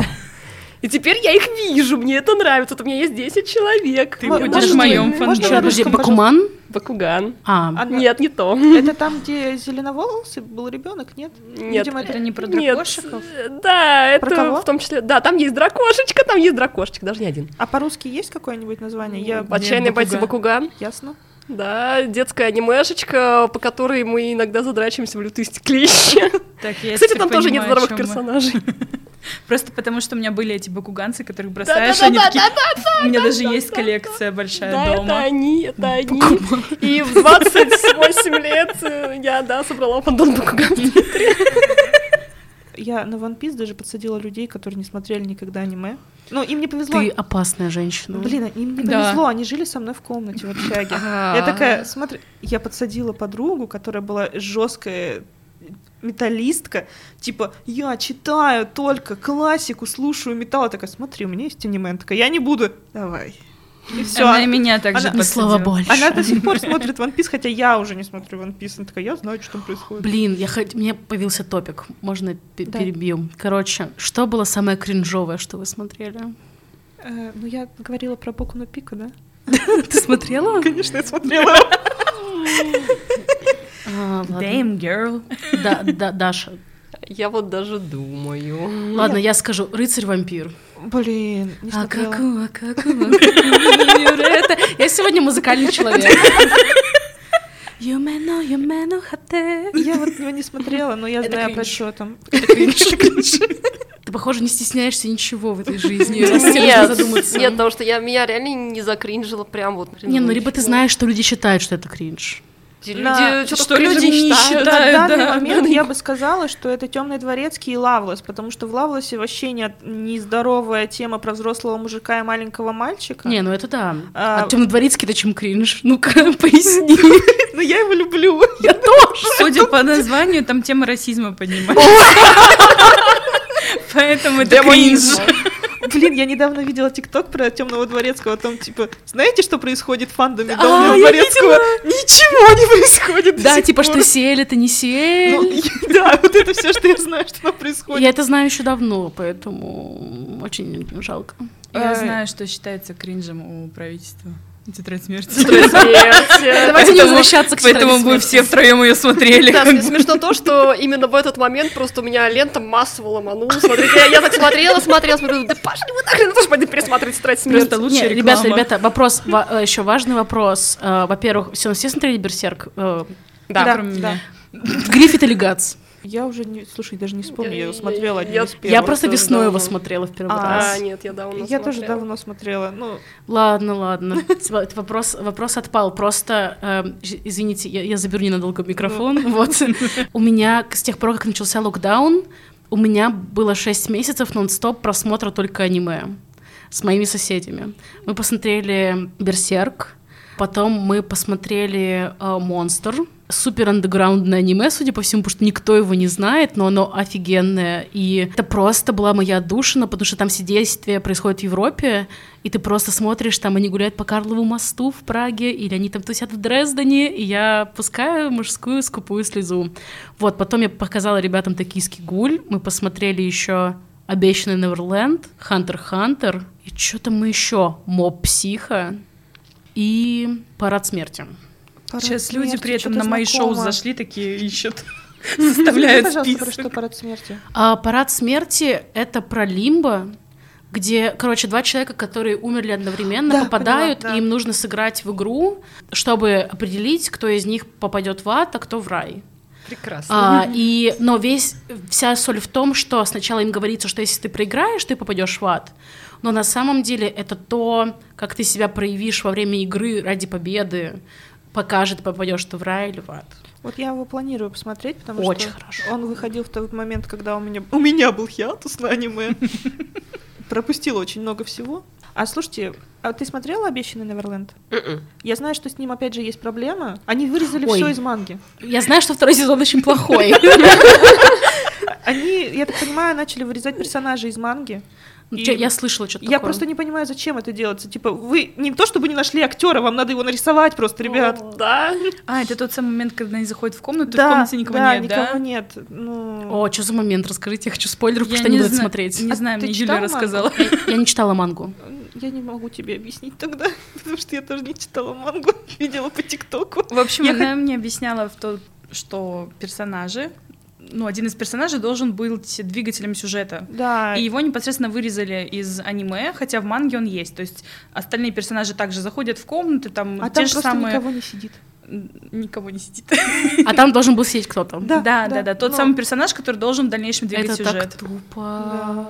И теперь я их вижу, мне это нравится. Вот у меня есть 10 человек. Ты будешь можно в моем на Подожди, Бакуман? Бакуган. А, Она- Нет, не то. Это там, где зеленоволосый был ребенок, нет? Нет. Видимо, Это не про Нет, дракошиков? э, Да, это Про кого? в том числе. Да, там есть дракошечка, там есть дракошечка, даже не один. А по-русски есть какое-нибудь название? Я... Отчаянные Нет, бойцы Бакуган. Ясно. Да, детская анимешечка, по которой мы иногда задрачиваемся в лютые стеклища. Так, я Кстати, там тоже нет здоровых персонажей. Просто потому, что у меня были эти бакуганцы, которых бросаешь, они такие... У меня даже есть коллекция большая Да, это дома. они, это они. И в 28 лет э, я, да, собрала фандом Бакуган. Я на One Piece даже подсадила людей, которые не смотрели никогда аниме. Ну, им не повезло. ты опасная женщина. Блин, им не Да. повезло, они жили со мной в комнате в общаге. Я такая, смотри, я подсадила подругу, которая была жесткая металлистка, типа, я читаю только классику, слушаю металл, Я такая, смотри, у меня есть аниме, Она такая, я не буду, давай. И все. Она и меня также она- Ни слова больше. Она до сих пор смотрит One Piece, хотя я уже не смотрю One Piece. Она такая, я знаю, что там происходит. Блин, я хот... мне появился топик. Можно Да. перебью. Короче, что было самое кринжовое, что вы смотрели? Э, ну, я говорила про Боку на Пику, да? Ты смотрела? Конечно, я смотрела. А. Damn, girl. Да, да, Даша. Я вот даже думаю. Ладно, я скажу. Рыцарь-вампир. Блин, не А смотрела. каку, а каку, это- Я сегодня музыкальный человек. Юмено, юмено, хате. Я вот его не смотрела, но я Это знаю про что там. Ты, похоже, не стесняешься ничего в этой жизни. Нет, нет, потому что я, меня реально не закринжило прям вот. Не, ну либо ты знаешь, что люди считают, что это кринж. Люди На- что-то что люди не считают. считают. На данный да. момент я бы сказала, что это Темный дворецкий и Лавлес, потому что в Лавлесе вообще нет нездоровая тема про взрослого мужика и маленького мальчика. Не, ну это да. А- А темнодворецкий это чем кринж? Ну-ка, поясни. но я его люблю. Судя по названию, там тема расизма поднимается. Поэтому это кринж. Блин, я недавно видела тикток про Темного дворецкого, там типа, знаете, что происходит в фандоме А, Темного дворецкого? Ничего не происходит. Да, типа, что Сиэль это не Сиэль. Ну, да, вот это все, что я знаю, что там происходит. Я это знаю еще давно, поэтому очень жалко. Я знаю, что считается кринжем у правительства. Тетрадь смерти. Давайте не возвращаться к Поэтому «Тетради мы смерти». все втроем ее смотрели. Да, смешно то, что именно в этот момент просто у меня лента массово ломанула. Смотрите, я, так смотрела, смотрела, смотрела, да пошли вы нахрен, тоже пойду пересматривать «Тетрадь смерти». Просто лучшая ребята, Ребята, вопрос, еще важный вопрос. Э, Во-первых, все, все смотрели Берсерк? Э, Да. кроме меня. Гриффит или Гац? Я уже не, слушай, даже не вспомню, я Я- его смотрела одним я- из первых. Я просто тоже весной его смотрела в первый А, раз. А, нет, я давно Я тоже смотрела. давно смотрела. Ну, Ладно, ладно. Это Вопрос, вопрос отпал. Просто, ж- извините, я, я заберу ненадолго микрофон. Вот. У меня с тех пор, как начался локдаун, у меня было 6 месяцев нон-стоп просмотра только аниме с моими соседями. Мы посмотрели «Берсерк», потом мы посмотрели э, «Монстр», супер андеграундное аниме, судя по всему, потому что никто его не знает, но оно офигенное. И это просто была моя душина, потому что там все действия происходят в Европе, и ты просто смотришь, там они гуляют по Карлову мосту в Праге, или они там тусят в Дрездене, и я пускаю мужскую скупую слезу. Вот, потом я показала ребятам «Токийский гуль», мы посмотрели еще «Обещанный Неверленд», «Хантер Хантер», и что-то мы еще «Моб Психа» и «Парад смерти». «Парад Сейчас люди смерти», при этом на мои шоу знакомо. зашли, такие ищут, составляют пожалуйста, про список. что парад смерти? А парад смерти это про лимбо, где, короче, два человека, которые умерли одновременно, Да, попадают, поняла, да. и им нужно сыграть в игру, чтобы определить, кто из них попадет в ад, а кто в рай. Прекрасно. А, и, но весь, вся соль в том, что сначала им говорится, что если ты проиграешь, ты попадешь в ад. Но на самом деле это то, как ты себя проявишь во время игры ради победы, покажет, попадешь ты в рай или в ад. Вот я его планирую посмотреть, потому Очень что хорошо. он выходил в тот момент, когда у меня, у меня был хиатус на аниме. Пропустила очень много всего. А слушайте, а ты смотрела «Обещанный Неверленд»? Мгм. Я знаю, что с ним опять же есть проблема. Они вырезали все из манги. Я знаю, что второй сезон очень плохой. Они, я так понимаю, начали вырезать персонажей из манги. И Я слышала что-то Я такое. просто не понимаю, зачем это делается. Типа, вы не то чтобы не нашли актера, вам надо его нарисовать просто, ребят. Ну, Да. А, это тот самый момент, когда они заходят в комнату, и в да, комнате никого да, нет, никого да? нет. Ну, О, что за момент? Расскажите, я хочу спойлеров, потому Я что не не буду смотреть. Не А знаю, ты мне Юля рассказала. Я не читала мангу. я не могу тебе объяснить тогда, потому что я тоже не читала мангу, видела по ТикТоку. В общем, Я она мне объясняла, в то, что персонажи, ну, один из персонажей должен быть двигателем сюжета. Да, И его непосредственно вырезали из аниме, хотя в манге он есть. То есть остальные персонажи также заходят в комнаты, там а те там же просто самые... никого не сидит. Никого не сидит. А там должен был сидеть кто-то. Да, Да, да, да, да. Тот но- самый персонаж, который должен в дальнейшем двигать Это сюжет. так тупо. Да.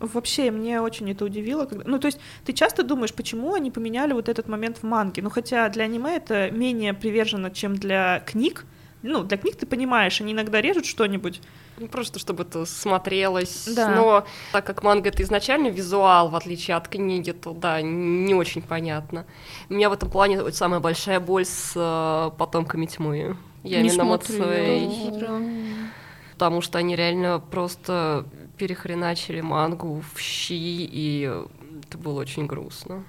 Вообще, мне очень это удивило. когда- Ну, то есть, ты часто думаешь, почему они поменяли вот этот момент в манге? Ну, хотя для аниме это менее привержено, чем для книг. Ну, для книг ты понимаешь, они иногда режут что-нибудь. Ну, Просто чтобы это смотрелось. Да. Но так как манга это изначально визуал, в отличие от книги, то да, не очень понятно. У меня в этом плане вот самая большая боль с э, потомками тьмы. Я Не именно Мацуэй, потому что они реально просто перехреначили мангу в щи, и это было очень грустно.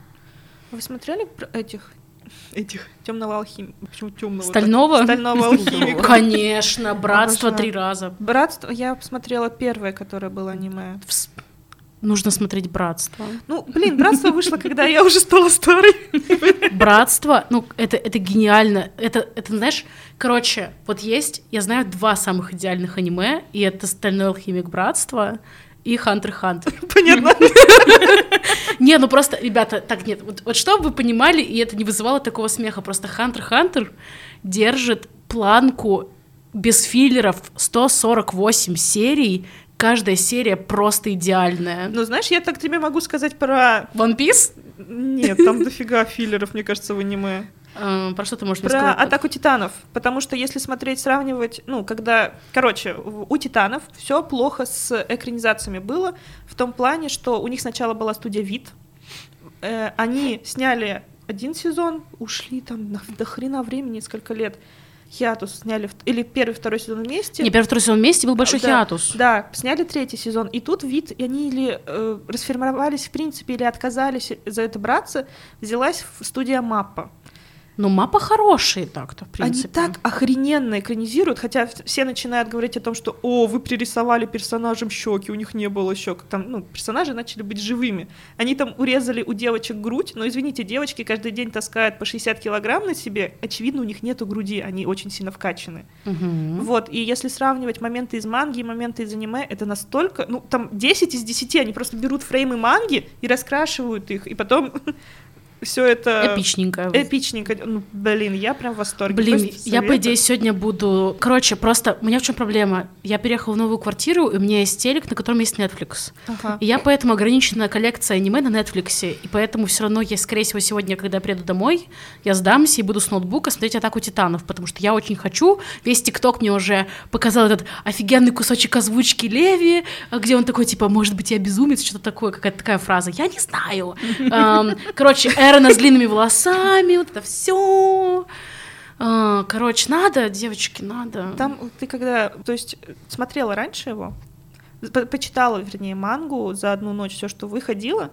Вы смотрели про этих этих темного алхимика? Почему темного? Стального? Стального алхимика. Конечно, братство Обожаю. три раза. Братство, я посмотрела первое, которое было аниме. Вс- Нужно смотреть братство. Ну, блин, братство вышло, когда я уже стала старой. Братство, ну, это, это гениально. Это, это, знаешь, короче, вот есть, я знаю два самых идеальных аниме, и это «Стальной алхимик Братства» и «Хантер Хантер». Понятно. Не, ну просто, ребята, так нет, вот, вот чтобы вы понимали, и это не вызывало такого смеха, просто Хантер Хантер держит планку без филлеров 148 серий, каждая серия просто идеальная. Ну, знаешь, я так тебе могу сказать про... One Piece? Нет, там дофига филлеров, мне кажется, в аниме. Э, про что ты можешь Про атаку титанов. Потому что если смотреть, сравнивать, ну, когда, короче, у титанов все плохо с экранизациями было, в том плане, что у них сначала была студия Вид, э, они сняли один сезон, ушли там на, до хрена времени, несколько лет. Хиатус сняли, или первый, второй сезон вместе. Не, первый, второй сезон вместе был большой Да, хиатус. Да, сняли третий сезон, и тут вид, и они или э, расформировались в принципе, или отказались за это браться, взялась в- студия Маппа. Но мапа хорошие так-то, в принципе. Они так охрененно экранизируют, хотя все начинают говорить о том, что «О, вы пририсовали персонажам щеки, у них не было щек». Там, ну, персонажи начали быть живыми. Они там урезали у девочек грудь, но, извините, девочки каждый день таскают по 60 килограмм на себе, очевидно, у них нету груди, они очень сильно вкачаны. Мгм. Вот, и если сравнивать моменты из манги и моменты из аниме, это настолько, ну, там 10 из 10, они просто берут фреймы манги и раскрашивают их, и потом все это... Эпичненько. Эпичненько. Ну, блин, я прям в восторге. Блин, Просто я, по идее, сегодня буду... Короче, просто у меня в чем проблема? Я переехала в новую квартиру, и у меня есть телек, на котором есть Netflix. Ага. И я поэтому ограничена коллекцией аниме на Netflix, и поэтому все равно я, скорее всего, сегодня, когда я приеду домой, я сдамся и буду с ноутбука смотреть «Атаку титанов», потому что я очень хочу. Весь ТикТок мне уже показал этот офигенный кусочек озвучки Леви, где он такой, типа, может быть, я безумец, что-то такое, какая-то такая фраза. Я не знаю. Эм, Короче, Эрона с длинными волосами, вот это все. Короче, надо, девочки, надо. Там ты когда, то есть смотрела раньше его, по- почитала, вернее, мангу за одну ночь, все, что выходило,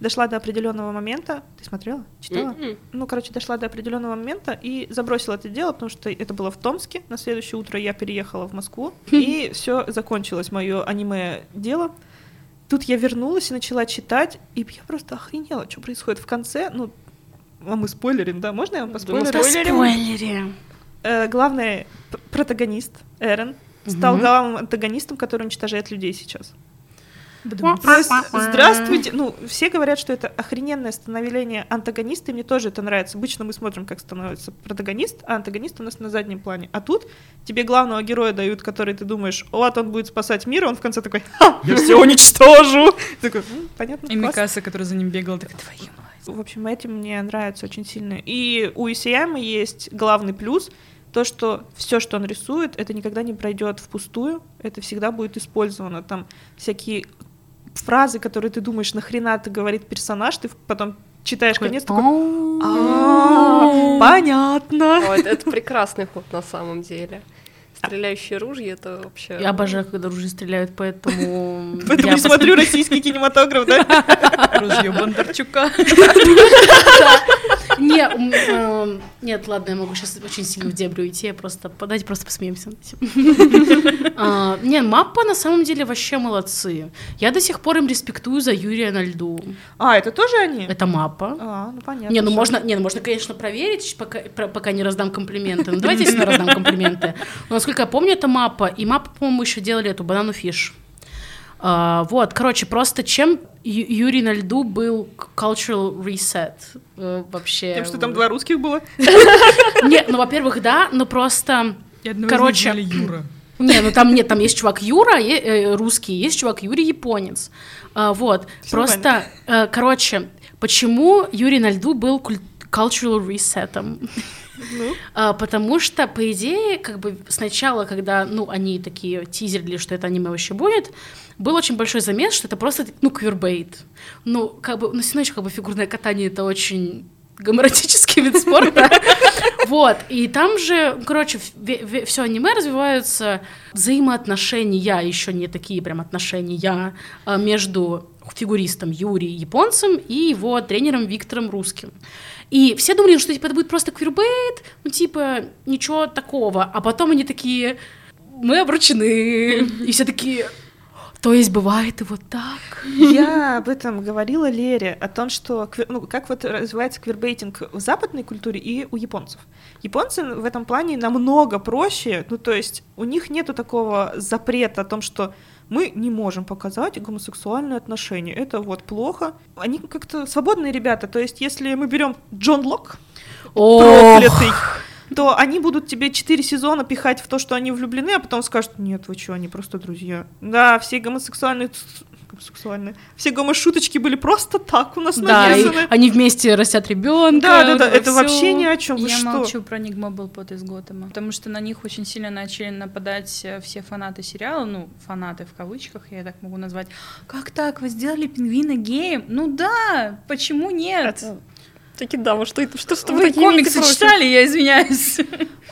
дошла до определенного момента. Ты смотрела? Читала? М-м. Ну, короче, дошла до определенного момента и забросила это дело, потому что это было в Томске. На следующее утро я переехала в Москву, и все закончилось мое аниме дело. Тут я вернулась и начала читать, и я просто охренела, что происходит в конце. Ну, а мы спойлерим, да? Можно я вам Думаю, поспойлерю? спойлерим. Э, главный протагонист Эрен стал Мгм. главным антагонистом, который уничтожает людей сейчас. То есть, здравствуйте, ну, все говорят, что это охрененное становление антагониста, и мне тоже это нравится. Обычно мы смотрим, как становится протагонист, а антагонист у нас на заднем плане. А тут тебе главного героя дают, который ты думаешь, вот он будет спасать мир, а он в конце такой, ха, я все уничтожу. Такой, «М, понятно, И класс». Микаса, который за ним бегал, так твою мать. В общем, этим мне нравится очень сильно. И у Исаяма есть главный плюс, то, что все, что он рисует, это никогда не пройдет впустую, это всегда будет использовано. Там всякие фразы, которые ты думаешь, нахрена ты говорит персонаж, ты потом читаешь конец, такой, «А, понятно. Это, прекрасный ход на самом деле. Стреляющие ружья это вообще. Я обожаю, когда ружья стреляют, поэтому... Поэтому не смотрю российский кинематограф, да? Ружье Бондарчука. Не, эм, нет, ладно, я могу сейчас очень сильно в дебри уйти, я просто, давайте просто посмеемся над этим. А, Не, маппа на самом деле вообще молодцы. Я до сих пор им респектую за Юрия на льду. А, это тоже они? Это маппа. А, ну понятно. Не, ну можно, не, ну можно, конечно, проверить, пока, про- пока не раздам комплименты. Ну давайте я раздам комплименты. Но, насколько я помню, это маппа. И маппа, по-моему, еще делали эту банану фиш. А, вот, короче, просто чем Ю- Юрий на льду был cultural reset э, вообще. Тем, что там два русских было? Не, ну, во-первых, да, но просто... Короче, Юра. Не, ну там нет, там есть чувак Юра, э, русский, есть чувак Юрий японец. А, вот, Всё просто, э, короче, почему Юрий на льду был куль- cultural resetом? Ну, А, потому что, по идее, как бы сначала, когда, ну, они такие тизерили, что это аниме вообще будет, был очень большой замес, что это просто, ну, квирбейт. Ну, как бы, ну, все как бы фигурное катание — это очень гоморотический вид спорта. Вот, и там же, короче, все аниме развиваются взаимоотношения, еще не такие прям отношения, а, между фигуристом Юрием японцем и его тренером Виктором Русским. И все думали, что типа это будет просто квирбейт, ну типа ничего такого. А потом они такие, мы обручены. И все такие, то есть бывает и вот так. Я об этом говорила Лере, о том, что ну, как вот развивается квирбейтинг в западной культуре и у японцев. Японцы в этом плане намного проще, ну то есть у них нету такого запрета о том, что мы не можем показать гомосексуальные отношения, это вот плохо. Они как-то свободные ребята, то есть если мы берем Джон Лок, проклятый, то они будут тебе четыре сезона пихать в то, что они влюблены, а потом скажут, нет, вы что, они просто друзья. Да, все гомосексуальные... Гомосексуальные. Все гомошуточки были просто так у нас Да, и написаны. они вместе растят ребенка. Да, да, да, это вообще ни о чем. Я что? молчу про Нигма Белпот из Готэма, потому что на них очень сильно начали нападать э, все фанаты сериала, ну, фанаты в кавычках, я так могу назвать. Как так, вы сделали пингвина геем? Ну да, почему нет? Такие, да, вот что это, что, что вы Вы такие комиксы читали, я извиняюсь.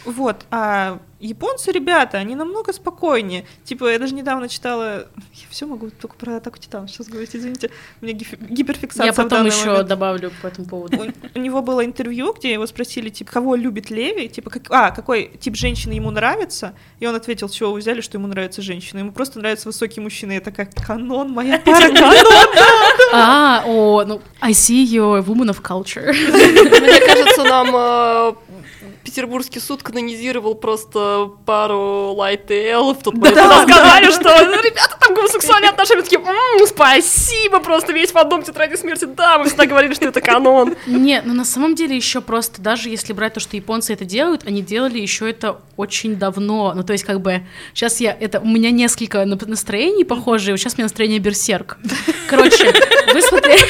Вот, а японцы, ребята, они намного спокойнее. Типа, я даже недавно читала... Я все могу только про Атаку Титан сейчас говорить, извините. У меня гиф- гиперфиксация Я потом еще момент. добавлю по этому поводу. У, у него было интервью, где его спросили, типа, кого любит Леви, типа, как, а, какой тип женщины ему нравится, и он ответил, чего вы взяли, что ему нравятся женщины. Ему просто нравятся высокие мужчины. Я такая, канон, моя пара, канон. А, о, ну, I see you, a woman of culture. Мне кажется, нам э, Петербургский суд канонизировал просто пару Light L в тот момент, когда сказали, что ребята там гомосексуальные отношения, такие, «М, спасибо, просто весь в одном тетради смерти, да, мы всегда говорили, что это канон. Не, ну на самом деле еще просто, даже если брать то, что японцы это делают, они делали еще это очень давно. Ну, то есть, как бы, сейчас я, это, у меня несколько на- настроений похожие, сейчас у меня настроение берсерк. Короче, вы смотрели,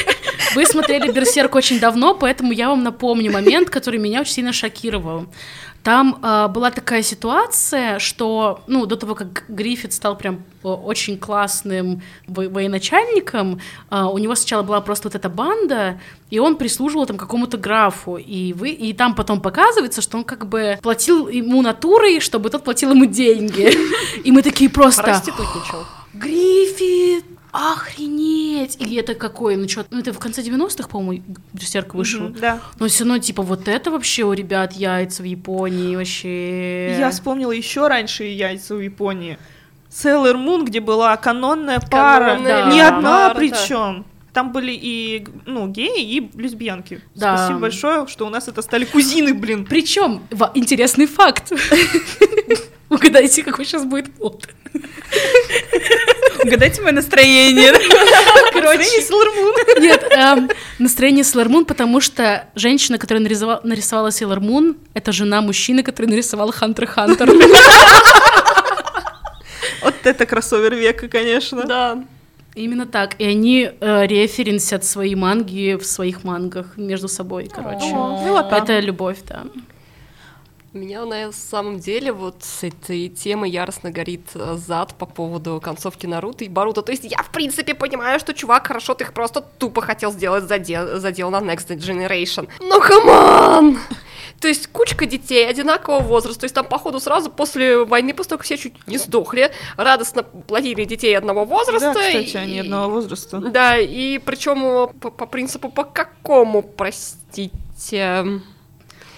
вы смотрели берсерк очень давно, поэтому я вам напомню момент, который меня очень сильно шокировал. Там а, была такая ситуация, что, ну, до того, как Гриффит стал прям о, очень классным во- военачальником, а, у него сначала была просто вот эта банда, и он прислуживал там какому-то графу, и, вы, и там потом показывается, что он как бы платил ему натурой, чтобы тот платил ему деньги. И мы такие просто... Гриффит! Охренеть! И это какой? Ну что, ну это в конце 90-х, по-моему, Берсерк вышел. Мгм, Да. Но все равно, типа, вот это вообще у ребят яйца в Японии вообще. Я вспомнила еще раньше яйца у Японии. Sailor Moon, где была канонная пара, Канонная не пара, одна да. причем. Там были и ну, геи, и лесбиянки. Да. Спасибо большое, что у нас это стали кузины, блин. Причем, интересный факт. Угадайте, какой сейчас будет плод. Угадайте мое настроение. Короче, Нет, эм, настроение Moon, потому что женщина, которая нарисовала, нарисовала Moon, это жена мужчины, который нарисовал Хантер Хантер. Вот это кроссовер века, конечно. Да. Именно так. И они э, референсят свои манги в своих мангах между собой, короче. О, милота. Это любовь, да. Меня на самом деле вот с этой темы яростно горит э, зад по поводу концовки Наруто и Баруто. То есть я, в принципе, понимаю, что чувак хорошо, ты их просто тупо хотел сделать задел, задел на next generation. Но come on! То есть кучка детей одинакового возраста, то есть там, походу, сразу после войны, после того, как все чуть не сдохли, радостно плодили детей одного возраста. Да, кстати, и- они одного возраста. Да, и причем по, по принципу, по какому, простите...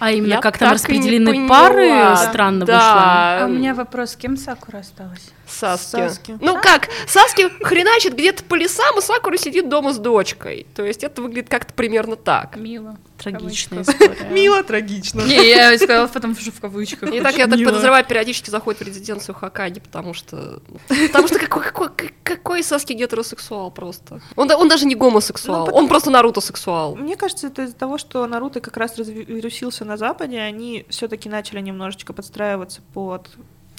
А именно Я как там распределены пары странно вышло. да. а у меня вопрос, с кем Сакура осталась? Саски. Саски. Ну как, Саски хреначит где-то по лесам, и Сакура сидит дома с дочкой. То есть это выглядит как-то примерно так. Мило. Трагичная история. Мило, трагично. Не, я сказала потом в кавычках. И так, я так подозреваю, периодически заходит в резиденцию Хакаги, потому что... Потому что какой, какой, какой Саски гетеросексуал просто. Он, да- он даже не гомосексуал, Ну, он просто Наруто-сексуал. Мне кажется, это из-за того, что Наруто как раз развирусился на Западе, они все-таки начали немножечко подстраиваться под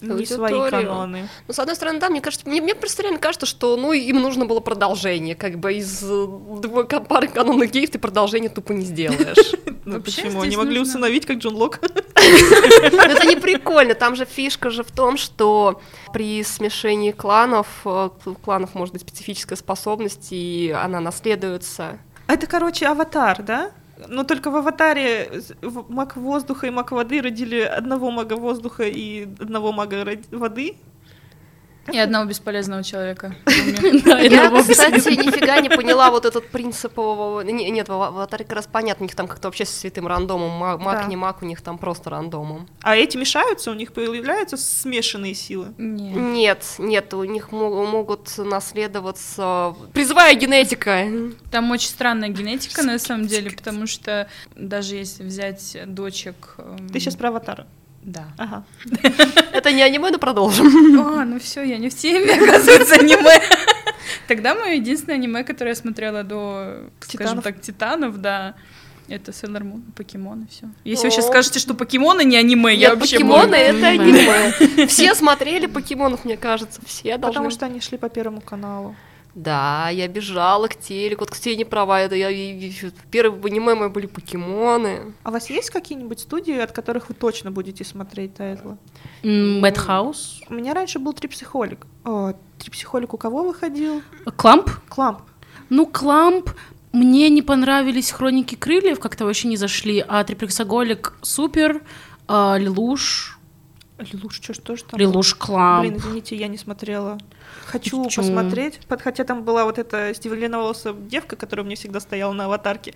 не свои каноны. Ну, с одной стороны, да, мне кажется, мне, мне просто реально кажется, что, ну, им нужно было продолжение, как бы из э, двое- пары канонных геев ты продолжение тупо не сделаешь. Ну почему? Они могли усыновить, как Джон Лок. Но это не прикольно, там же фишка же в том, что при смешении кланов, э, у кланов может быть специфическая способность, и она наследуется. Это, короче, аватар, да? Но только в аватаре маг воздуха и маг воды родили одного мага воздуха и одного мага воды. И одного бесполезного человека. Я, кстати, нифига не поняла вот этот принцип... Нет, в аватаре как раз понятно, у них там как-то вообще со святым рандомом, ма- маг, не маг, у них там просто рандомом. А эти мешаются, у них появляются смешанные силы. Нет. Нет, нет, у них мо- могут наследоваться... Призывая генетика. Там очень странная генетика, на самом деле, потому что даже если взять дочек... эм, Ты сейчас про аватара. Да. Ага. Это не аниме, но продолжим. А, ну все, я не в теме, оказывается, аниме. Тогда мое единственное аниме, которое я смотрела до, скажем так, Титанов, да, это Sailor Moon, покемоны, все. Если вы О. сейчас скажете, что покемоны не аниме, я Нет, вообще покемоны буду- это аниме. аниме. Все смотрели покемонов, мне кажется, все должны. Потому что они шли по Первому каналу. Да, я бежала к телеку, вот Ксения права, это я и- первые в аниме мои были покемоны. А у вас есть какие-нибудь студии, от которых вы точно будете смотреть тайтлы? Мэтхаус. У меня раньше был Трипсихолик. О, Трипсихолик у кого выходил? Кламп? Кламп. Ну, Кламп, Мне не понравились «Хроники крыльев», как-то вообще не зашли, а «Триплексоголик» супер, а, «Лилуш», Лилуш, что ж тоже там? «Лилуш Клам». Блин, извините, я не смотрела. Хочу Почему? посмотреть. Под- Хотя там была вот эта сзеленоволосая девка, которая мне всегда стояла на аватарке.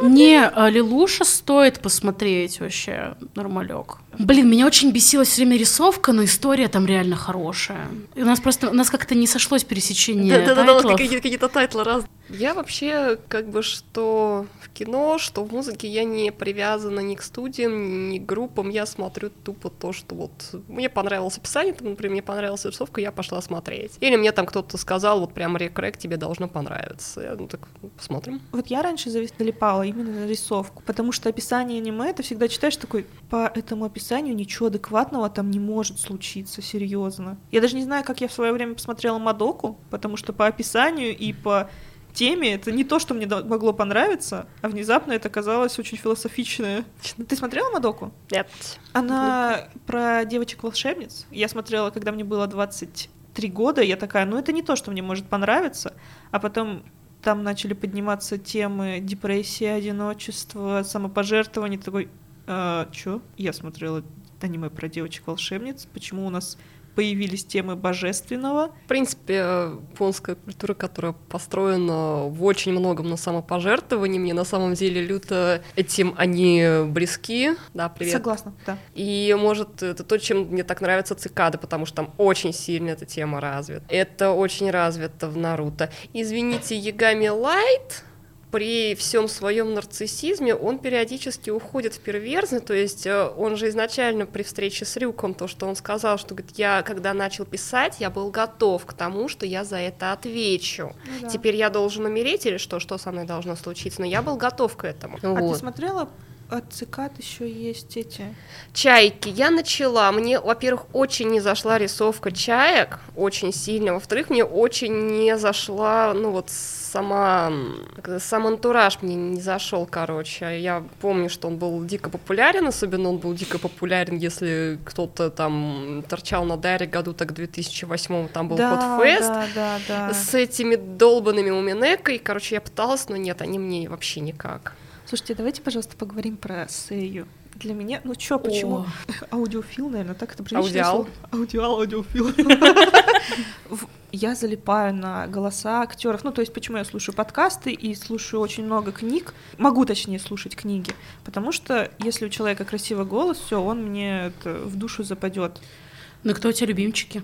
Не, а, Лелуша стоит посмотреть вообще, нормалек. Блин, меня очень бесила все время рисовка, но история там реально хорошая. И у нас просто, у нас как-то не сошлось пересечение Да-да-да, тайтлов. какие- какие-то тайтлы разные. Я вообще, как бы, что в кино, что в музыке, я не привязана ни к студиям, ни к группам, я смотрю тупо то, что вот мне понравилось описание, там, например, мне понравилась рисовка, я пошла смотреть. Или мне там кто-то сказал, вот прям рекрек тебе должно понравиться. Я, ну так, посмотрим. Вот я раньше завис- залипала именно на рисовку, потому что описание аниме, ты всегда читаешь такой, по этому описанию ничего адекватного там не может случиться, серьезно. Я даже не знаю, как я в свое время посмотрела Мадоку, потому что по описанию и по теме это не то, что мне могло понравиться, а внезапно это казалось очень философичное. Ты смотрела Мадоку? Нет. Она про девочек-волшебниц. Я смотрела, когда мне было 23 года, я такая, ну это не то, что мне может понравиться. А потом там начали подниматься темы депрессии, одиночества, самопожертвования. Такой, а, чё? Я смотрела аниме про девочек-волшебниц. Почему у нас появились темы божественного? В принципе, э, японская культура, которая построена в очень многом на самопожертвовании, мне на самом деле люто этим они близки. Да, привет. Согласна, да. И, может, это то, чем мне так нравятся цикады, потому что там очень сильно эта тема развита. Это очень развито в Наруто. Извините, Ягами Лайт при всем своем нарциссизме он периодически уходит в перверзный, то есть э, он же изначально при встрече с Рюком, то, что он сказал, что говорит, я когда начал писать, я был готов к тому, что я за это отвечу. Ну Теперь я должен умереть или что, что со мной должно случиться, но я был готов к этому. А Вот. ты смотрела? От цикад еще есть эти. Чайки. Я начала. Мне, во-первых, очень не зашла рисовка чаек, очень сильно. Во-вторых, мне очень не зашла, ну вот сама, сам антураж мне не зашел, короче. Я помню, что он был дико популярен, особенно он был дико популярен, если кто-то там торчал на Даре году, так в 2008 там был да, Fest да, да, да. с этими долбанными уминекой. Короче, я пыталась, но нет, они мне вообще никак. Слушайте, давайте, пожалуйста, поговорим про Сею. Для меня, ну чё, почему? О. Аудиофил, наверное, так это приличное Аудиал. Аудиал, аудиофил. Я залипаю на голоса актеров. Ну, то есть, почему я слушаю подкасты и слушаю очень много книг, могу, точнее, слушать книги, потому что если у человека красивый голос, все, он мне в душу западет. Ну, кто у тебя любимчики?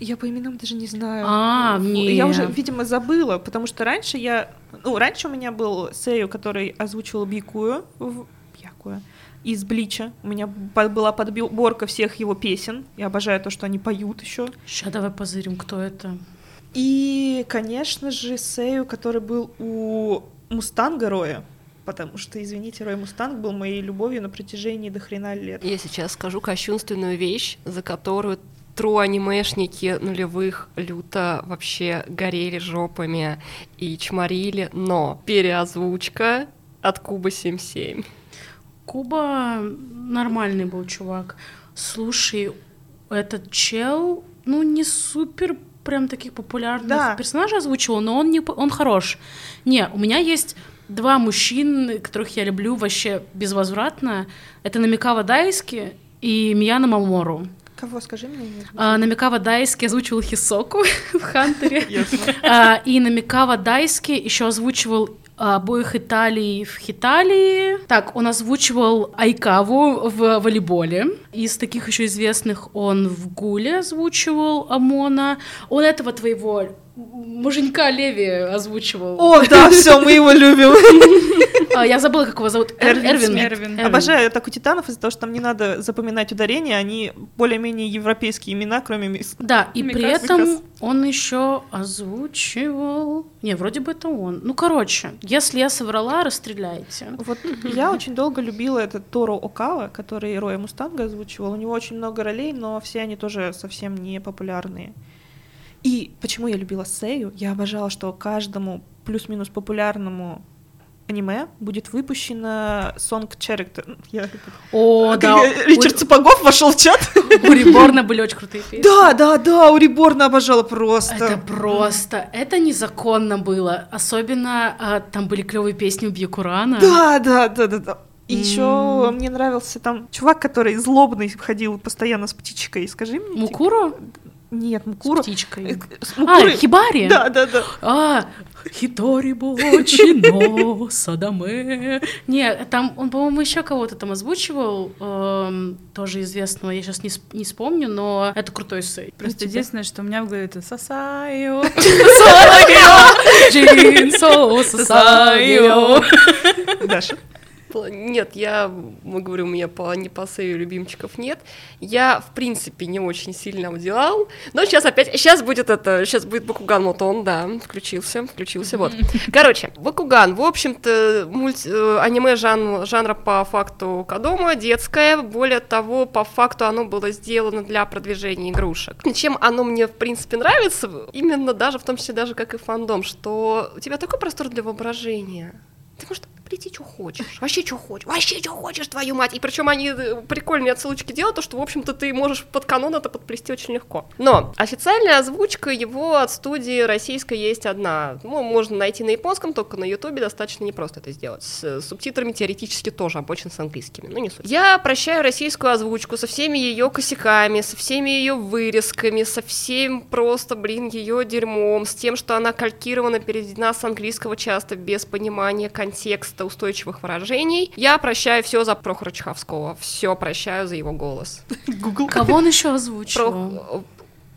Я по именам даже не знаю. А, Фу, не. Я уже, видимо, забыла, потому что раньше я... Ну, раньше у меня был Сею, который озвучивал Бикую, в... Бьякую, из Блича. У меня была подборка всех его песен. Я обожаю то, что они поют еще. Сейчас давай позырим, кто это. И, конечно же, Сею, который был у Мустанга Роя. Потому что, извините, Рой Мустанг был моей любовью на протяжении до хрена лет. Я сейчас скажу кощунственную вещь, за которую тру анимешники нулевых люто вообще горели жопами и чморили, но переозвучка от Куба 77. Куба нормальный был чувак. Слушай, этот чел, ну, не супер прям таких популярных Да. персонажей озвучивал, но он, не, он хорош. Не, у меня есть два мужчины, которых я люблю вообще безвозвратно. Это Намикава Дайски и Мияна Мамору. Кого, скажи мне? не А, Намикава Дайски озвучивал Хисоку в Хантере. А, и Намикава Дайски еще озвучивал обоих Италий в Хиталии. Так, он озвучивал Айкаву в волейболе. Из таких еще известных он в Гуле озвучивал Амона. Он этого твоего муженька Леви озвучивал. О, да, все, мы его любим. А, я забыла, как его зовут. Эр- Эрвин Эрвин. Обожаю атаку титанов из-за того, что там не надо запоминать ударения, они более-менее европейские имена, кроме мисс. Да, и при этом он еще озвучивал. Не, вроде бы это он. Ну, короче, если я соврала, расстреляйте. Вот я очень долго любила этот Торо Окава, который Роя Мустанга озвучивал. У него очень много ролей, но все они тоже совсем не популярные. И почему я любила Сею? Я обожала, что каждому плюс-минус популярному аниме будет выпущена Song Character. Я... О, Как, да. Ричард Сапогов вошел в чат. У Реборна были очень крутые песни. Да, да, да, у Реборна обожала просто. Это просто, это незаконно было. Особенно а, там были клевые песни у Бьюкурана. Да, да, да, да, да. И еще мне нравился там чувак, который злобный ходил постоянно с птичкой. Скажи мне. Мукуру? Нет, С Мукура. птичкой. С А, Мукурой- Хибари? Да, да, да. А, Хитори Бочино Садаме. Не, там он, по-моему, еще кого-то там озвучивал, эм, тоже известного, я сейчас не, сп- не вспомню, но это крутой сей. Просто единственное, что у меня в голове это сосаю. Джинсо Сасайо. Даша. Нет, я, мы говорим, у меня по, не по сею любимчиков нет. Я, в принципе, не очень сильно уделал. Но сейчас опять, сейчас будет это, сейчас будет Бакуган, вот он, да, включился, включился, вот. Короче, Бакуган, в общем-то, мульти- э, аниме жан- жанра по факту Кадома, детское, более того, по факту оно было сделано для продвижения игрушек. Чем оно мне, в принципе, нравится, именно даже, в том числе даже как и фандом, что у тебя такой простор для воображения. Ты можешь прийти, что хочешь. Вообще, что хочешь. Вообще, что хочешь, твою мать. И причем они э, прикольные отсылочки делают, то, что, в общем-то, ты можешь под канон это подплести очень легко. Но официальная озвучка его от студии российской есть одна. Ну, можно найти на японском, только на ютубе достаточно непросто это сделать. С э, субтитрами теоретически тоже, обычно с английскими. Ну, не суть. Я прощаю российскую озвучку со всеми ее косяками, со всеми ее вырезками, со всем просто, блин, ее дерьмом, с тем, что она калькирована, переведена с английского часто без понимания контекста устойчивых выражений. Я прощаю все за Прохора Чеховского. Все прощаю за его голос. Гугл. Кого он еще озвучивал? Прох-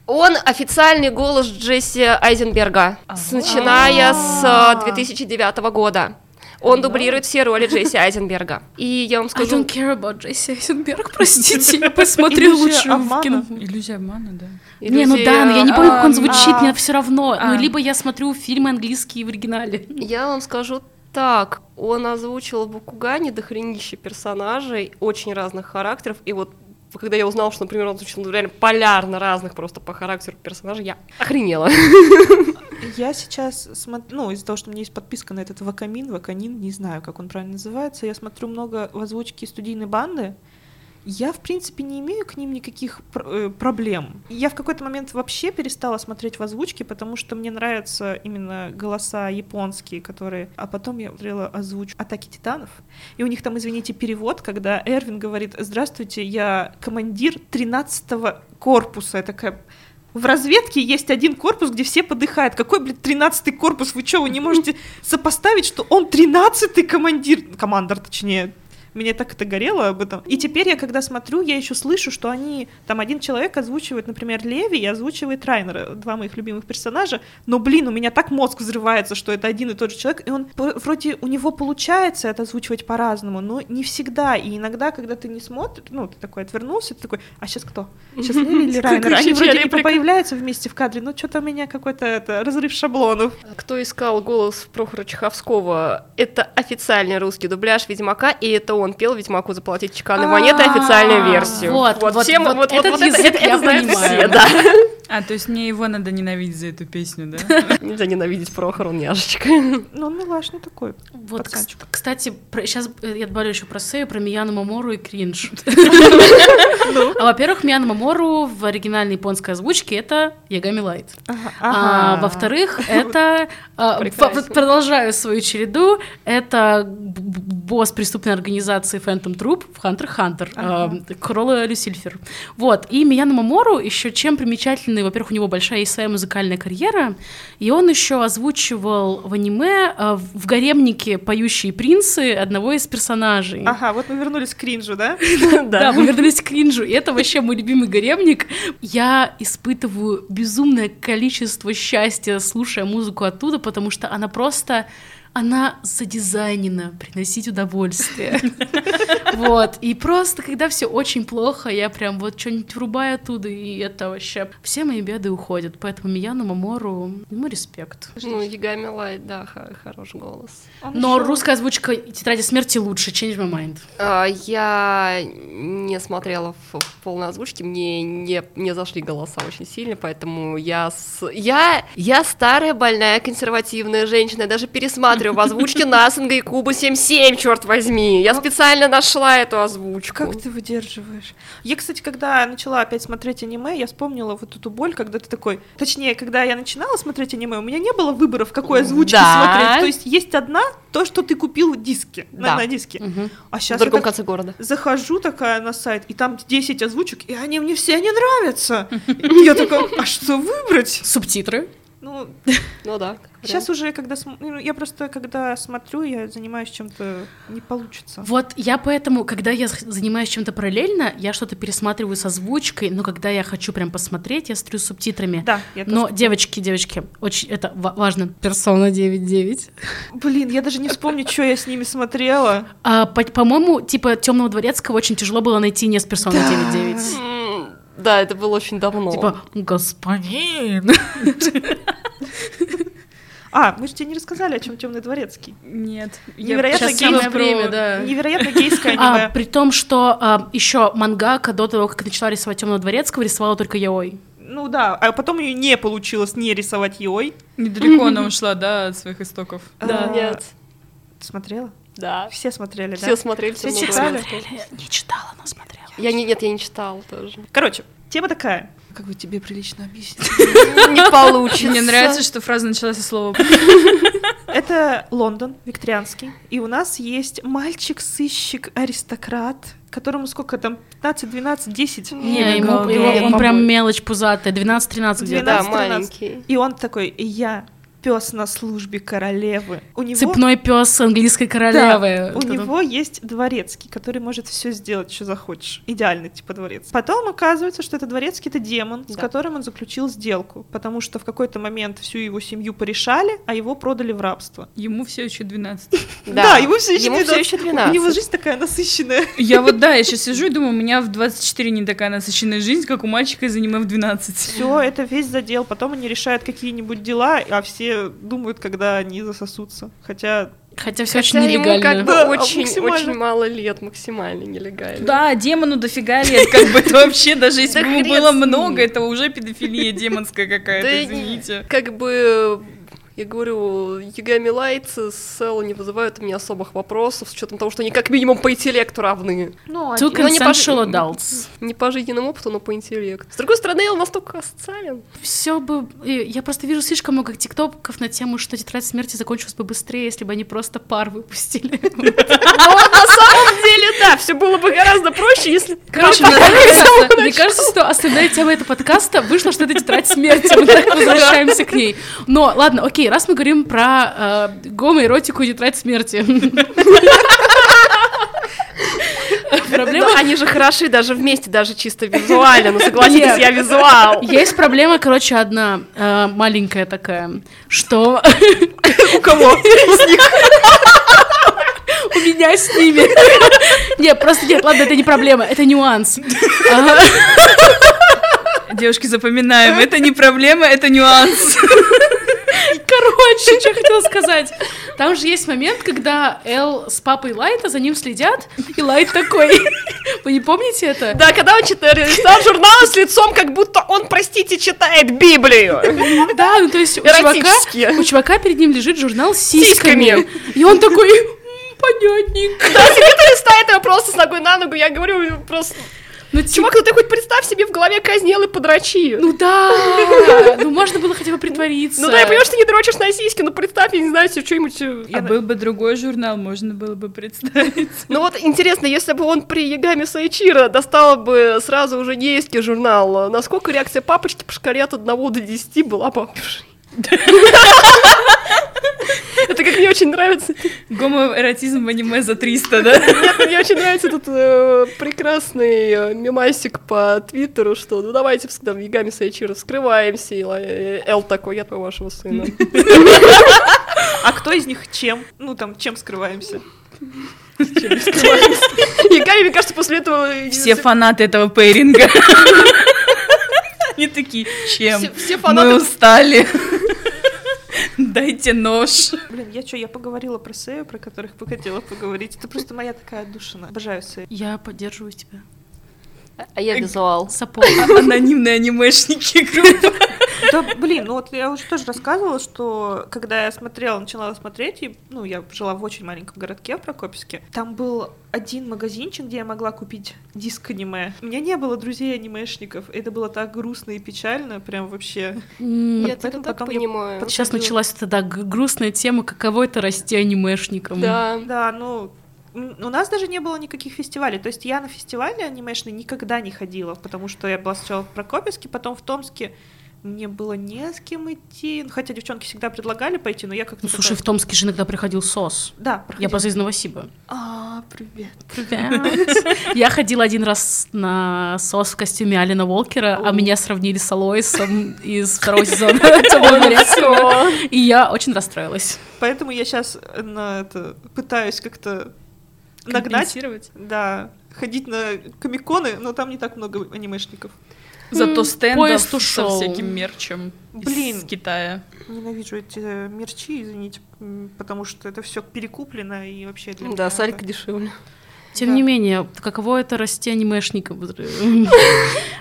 Он официальный голос Джесси Айзенберга, с- начиная с А. э, 2009 года. Он дублирует все роли Джесси Айзенберга. И я вам I скажу... don't care about Джесси Айзенберг, простите, я посмотрю лучше в кино. Иллюзия обмана, да. Не, ну да, но я не помню, как он а, звучит, а. мне все равно. А. Ну, либо я смотрю фильмы английские в оригинале. Я вам скажу так, он озвучил в Бакугане дохренища персонажей очень разных характеров, и вот когда я узнала, что, например, он озвучил реально полярно разных просто по характеру персонажей, я охренела. Я сейчас смотрю, ну, из-за того, что у меня есть подписка на этот Вакамин, Ваканин, не знаю, как он правильно называется, я смотрю много в озвучке студийной банды. Я, в принципе, не имею к ним никаких пр- э, проблем. Я в какой-то момент вообще перестала смотреть в озвучке, потому что мне нравятся именно голоса японские, которые... А потом я смотрела озвучку «Атаки титанов», и у них там, извините, перевод, когда Эрвин говорит «Здравствуйте, я командир 13-го корпуса». Я такая... В разведке есть один корпус, где все подыхают. Какой, блядь, 13-й корпус? Вы что, вы не можете сопоставить, что он 13-й командир? Командор, точнее. Мне так это горело об этом. И теперь я, когда смотрю, я еще слышу, что они... Там один человек озвучивает, например, Леви и озвучивает Райнера, два моих любимых персонажа. Но, блин, у меня так мозг взрывается, что это один и тот же человек. И он вроде у него получается это озвучивать по-разному, но не всегда. И иногда, когда ты не смотришь, ну, ты такой отвернулся, ты такой, а сейчас кто? Сейчас Леви или Райнер? Они вроде не появляются вместе в кадре, но что-то у меня какой-то это, разрыв шаблонов. Кто искал голос Прохора Чеховского, это официальный русский дубляж Ведьмака, и это он пел Ведьмаку заплатить чеканной монетой официальную версию. Вот, вот, всем- вот это- язык это- я это знают все, да. А, то есть мне его надо ненавидеть за эту песню, да? Нельзя ненавидеть Прохора, он няшечка. Ну, он милашный такой. Вот, кстати, сейчас я добавлю еще про Сею, про Мияну Мамору и кринж. Ну. А, Во-первых, Мияну Мамору в оригинальной японской озвучке это Ягами Лайт. Ага, А, во-вторых, это а, продолжаю свою череду. Это босс преступной организации Phantom Troop в Hunter x Hunter, а, Корола Люсильфер. Вот. И Мияну Мамору еще чем примечательный, во-первых, у него большая есть своя музыкальная карьера, и он еще озвучивал в аниме в в гаремнике поющие принцы одного из персонажей. Ага, вот мы вернулись к кринжу, да? Да, мы вернулись к кринжу. И это вообще мой любимый гаремник. Я испытываю безумное количество счастья, слушая музыку оттуда, потому что она просто она задизайнена приносить удовольствие. Вот. И просто, когда все очень плохо, я прям вот что-нибудь врубаю оттуда, и это вообще... Все мои беды уходят. Поэтому Мияну Мамору, ему респект. Ну, Ягами Лайт, да, хороший голос. Он Но русская озвучка «Тетради смерти» лучше, change my mind. А, Я не смотрела в, в полной озвучке, мне не, не зашли голоса очень сильно, поэтому я, с... я, я старая, больная, консервативная женщина, я даже пересматриваю смотрю в озвучке Насинга и Куба 77, черт возьми. Я специально нашла эту озвучку. Как ты выдерживаешь? Я, кстати, когда начала опять смотреть аниме, я вспомнила вот эту боль, когда ты такой... Точнее, когда я начинала смотреть аниме, у меня не было выбора, в какой озвучке Да. смотреть. То есть есть одна, то, что ты купил диски, на, Да. на диске. Мгм. А В сейчас я другом так конце города. захожу такая на сайт, и там 10 озвучек, и они мне все не нравятся. Я такая, а что выбрать? Субтитры. Ну, Ну да. сейчас уже, когда... см- ну, Я просто, когда смотрю, я занимаюсь чем-то, не получится. Вот я поэтому, когда я занимаюсь чем-то параллельно, я что-то пересматриваю с озвучкой, но когда я хочу прям посмотреть, я смотрю с субтитрами. Да, я Но, тоже- девочки, девочки, очень это ва- важно. Персона 9.9. Блин, я даже не вспомню, что я с ними смотрела. А, по- по-моему, типа Темного дворецкого очень тяжело было найти не с персона 9.9. М, Да, это было очень давно. Типа, господин. А, мы же тебе не рассказали, о чем Темный дворецкий. Нет. Невероятно самое гейское время, да. Невероятно гейское А, аниме. при том, что еще мангака до того, как начала рисовать Темного дворецкого, рисовала только Яой. Ну да, а потом ее не получилось не рисовать Йой. Недалеко она ушла, да, от своих истоков. Да, А, нет. Смотрела? Да. Все смотрели, Все да? смотрели. Все «Темного читали? дворецкого». Не читала, но смотрела. Я не, нет, я не читала тоже. Короче, тема такая. Как бы тебе прилично объяснить? Не получится. Мне нравится, что фраза началась со слова Это Лондон, викторианский. И у нас есть мальчик-сыщик-аристократ, которому сколько там, 15, 12, 10? Не, ему, он прям мелочь пузатая, 12-13 где-то. Да, 12-13. маленький. И он такой, я пес на службе королевы. У него... Цепной пес английской Да, королевы. у Вот это- него есть дворецкий, который может все сделать, что захочешь. Идеальный типа дворец. Потом оказывается, что этот дворецкий это демон, с Да. которым он заключил сделку, потому что в какой-то момент всю его семью порешали, а его продали в рабство. Ему все еще 12. Да, ему все еще Ему 12. все еще 12. У него жизнь такая насыщенная. Я вот, да, я сейчас сижу и думаю, у меня в 24 не такая насыщенная жизнь, как у мальчика из аниме в 12. Все, это весь задел. Потом они решают какие-нибудь дела, а все думают, когда они засосутся. Хотя Хотя все Хотя очень ему нелегально. как бы Да, очень, очень мало лет, максимально нелегально. Да, демону дофига лет, как бы это вообще, даже если бы ему было много, это уже педофилия демонская какая-то, извините. Как бы, я говорю, Ягами Лайтс с Сэлл не вызывают у меня особых вопросов, с учетом того, что они как минимум по интеллекту равны. Ну, Two Ну, не пож- adults. Не по жизненному опыту, но по интеллекту. С другой стороны, он настолько асоциален. Все бы... Я просто вижу слишком много тиктоков на тему, что тетрадь смерти закончилась бы быстрее, если бы они просто пар выпустили. Но на самом деле, да, все было бы гораздо проще, если... Короче, мне кажется, что основная тема этого подкаста вышла, что это тетрадь смерти. Мы так возвращаемся к ней. Но ладно, окей, раз мы говорим про э, гомоэротику и тетрадь смерти. Проблема Да, они же хороши даже вместе, даже чисто визуально. Ну, согласитесь, я визуал. Есть проблема, короче, одна э, маленькая такая, что у кого? у меня с ними. Нет, просто нет, ладно, это не проблема, это нюанс. Девушки, запоминаем, это не проблема, это нюанс. Короче, что я хотела сказать. Там же есть момент, когда Эл с папой Лайта за ним следят, и Лайт такой. Вы не помните это? Да, когда он читает листал журнал с лицом, как будто он, простите, читает Библию. Да, ну то есть у чувака, у чувака перед ним лежит журнал с сиськами. И он такой, «М, понятненько. Да, сидит и листает его просто с ногой на ногу. Я говорю, просто... Ну, типа, Чувак, ну ты хоть представь себе в голове казнел и подрочи. ну да, ну можно было хотя бы притвориться. Ну да, я понимаю, что ты не дрочишь на сиськи, но представь, я не знаю, себе что-нибудь... э, А был бы другой журнал, можно было бы представить. Ну вот интересно, если бы он при Ягами Сайчира достал бы сразу уже гейский журнал, насколько реакция папочки по шкале от 1 до 10 была похожей? Это как мне очень нравится. Гомоэротизм в аниме за 300, да? Нет, мне очень нравится этот э, прекрасный э, мемасик по Твиттеру, что ну давайте там Ягами Сайчира вскрываемся, и э, Эл такой, я твой вашего сына. А кто из них чем? Ну там, чем скрываемся? Ягами, мне кажется, после этого... Все фанаты этого пейринга. Они такие, чем? все- все Мы фанаты устали. Дайте нож. Блин, я что, я поговорила про Сею, про которых бы хотела поговорить. Это просто моя такая отдушина. Обожаю Сею. Я поддерживаю тебя. А я визуал. Сапог. Анонимные анимешники группа. Да, блин, ну вот я уже тоже рассказывала, что когда я смотрела, начинала смотреть, и, ну, я жила в очень маленьком городке в Прокопьевске, там был один магазинчик, где я могла купить диск аниме. У меня не было друзей анимешников, это было так грустно и печально, прям вообще. Я поэтому так я понимаю. под- Сейчас началась эта да, грустная тема, каково это расти анимешником. Да, Да. ну, у нас даже не было никаких фестивалей. То есть я на фестивали анимешные никогда не ходила, потому что я была сначала в Прокопьевске, потом в Томске. Мне было не с кем идти. Хотя девчонки всегда предлагали пойти, но я как-то... Ну, слушай, такая, в Томске же иногда приходил СОС. Да, Я проходила. просто из Новосиба. А, привет. Я ходила один раз на СОС в костюме Алина Волкера, а меня сравнили с Алоисом из второго сезона. И я очень расстроилась. Поэтому я сейчас на это пытаюсь как-то нагнать. Да, ходить на комиконы, но там не так много анимешников. Зато стендов со всяким мерчем Блин. из Китая. Ненавижу эти э, мерчи, извините, потому что это все перекуплено и вообще для меня Да, это- салька дешевле. Да. Тем не менее, каково это расти анимешником?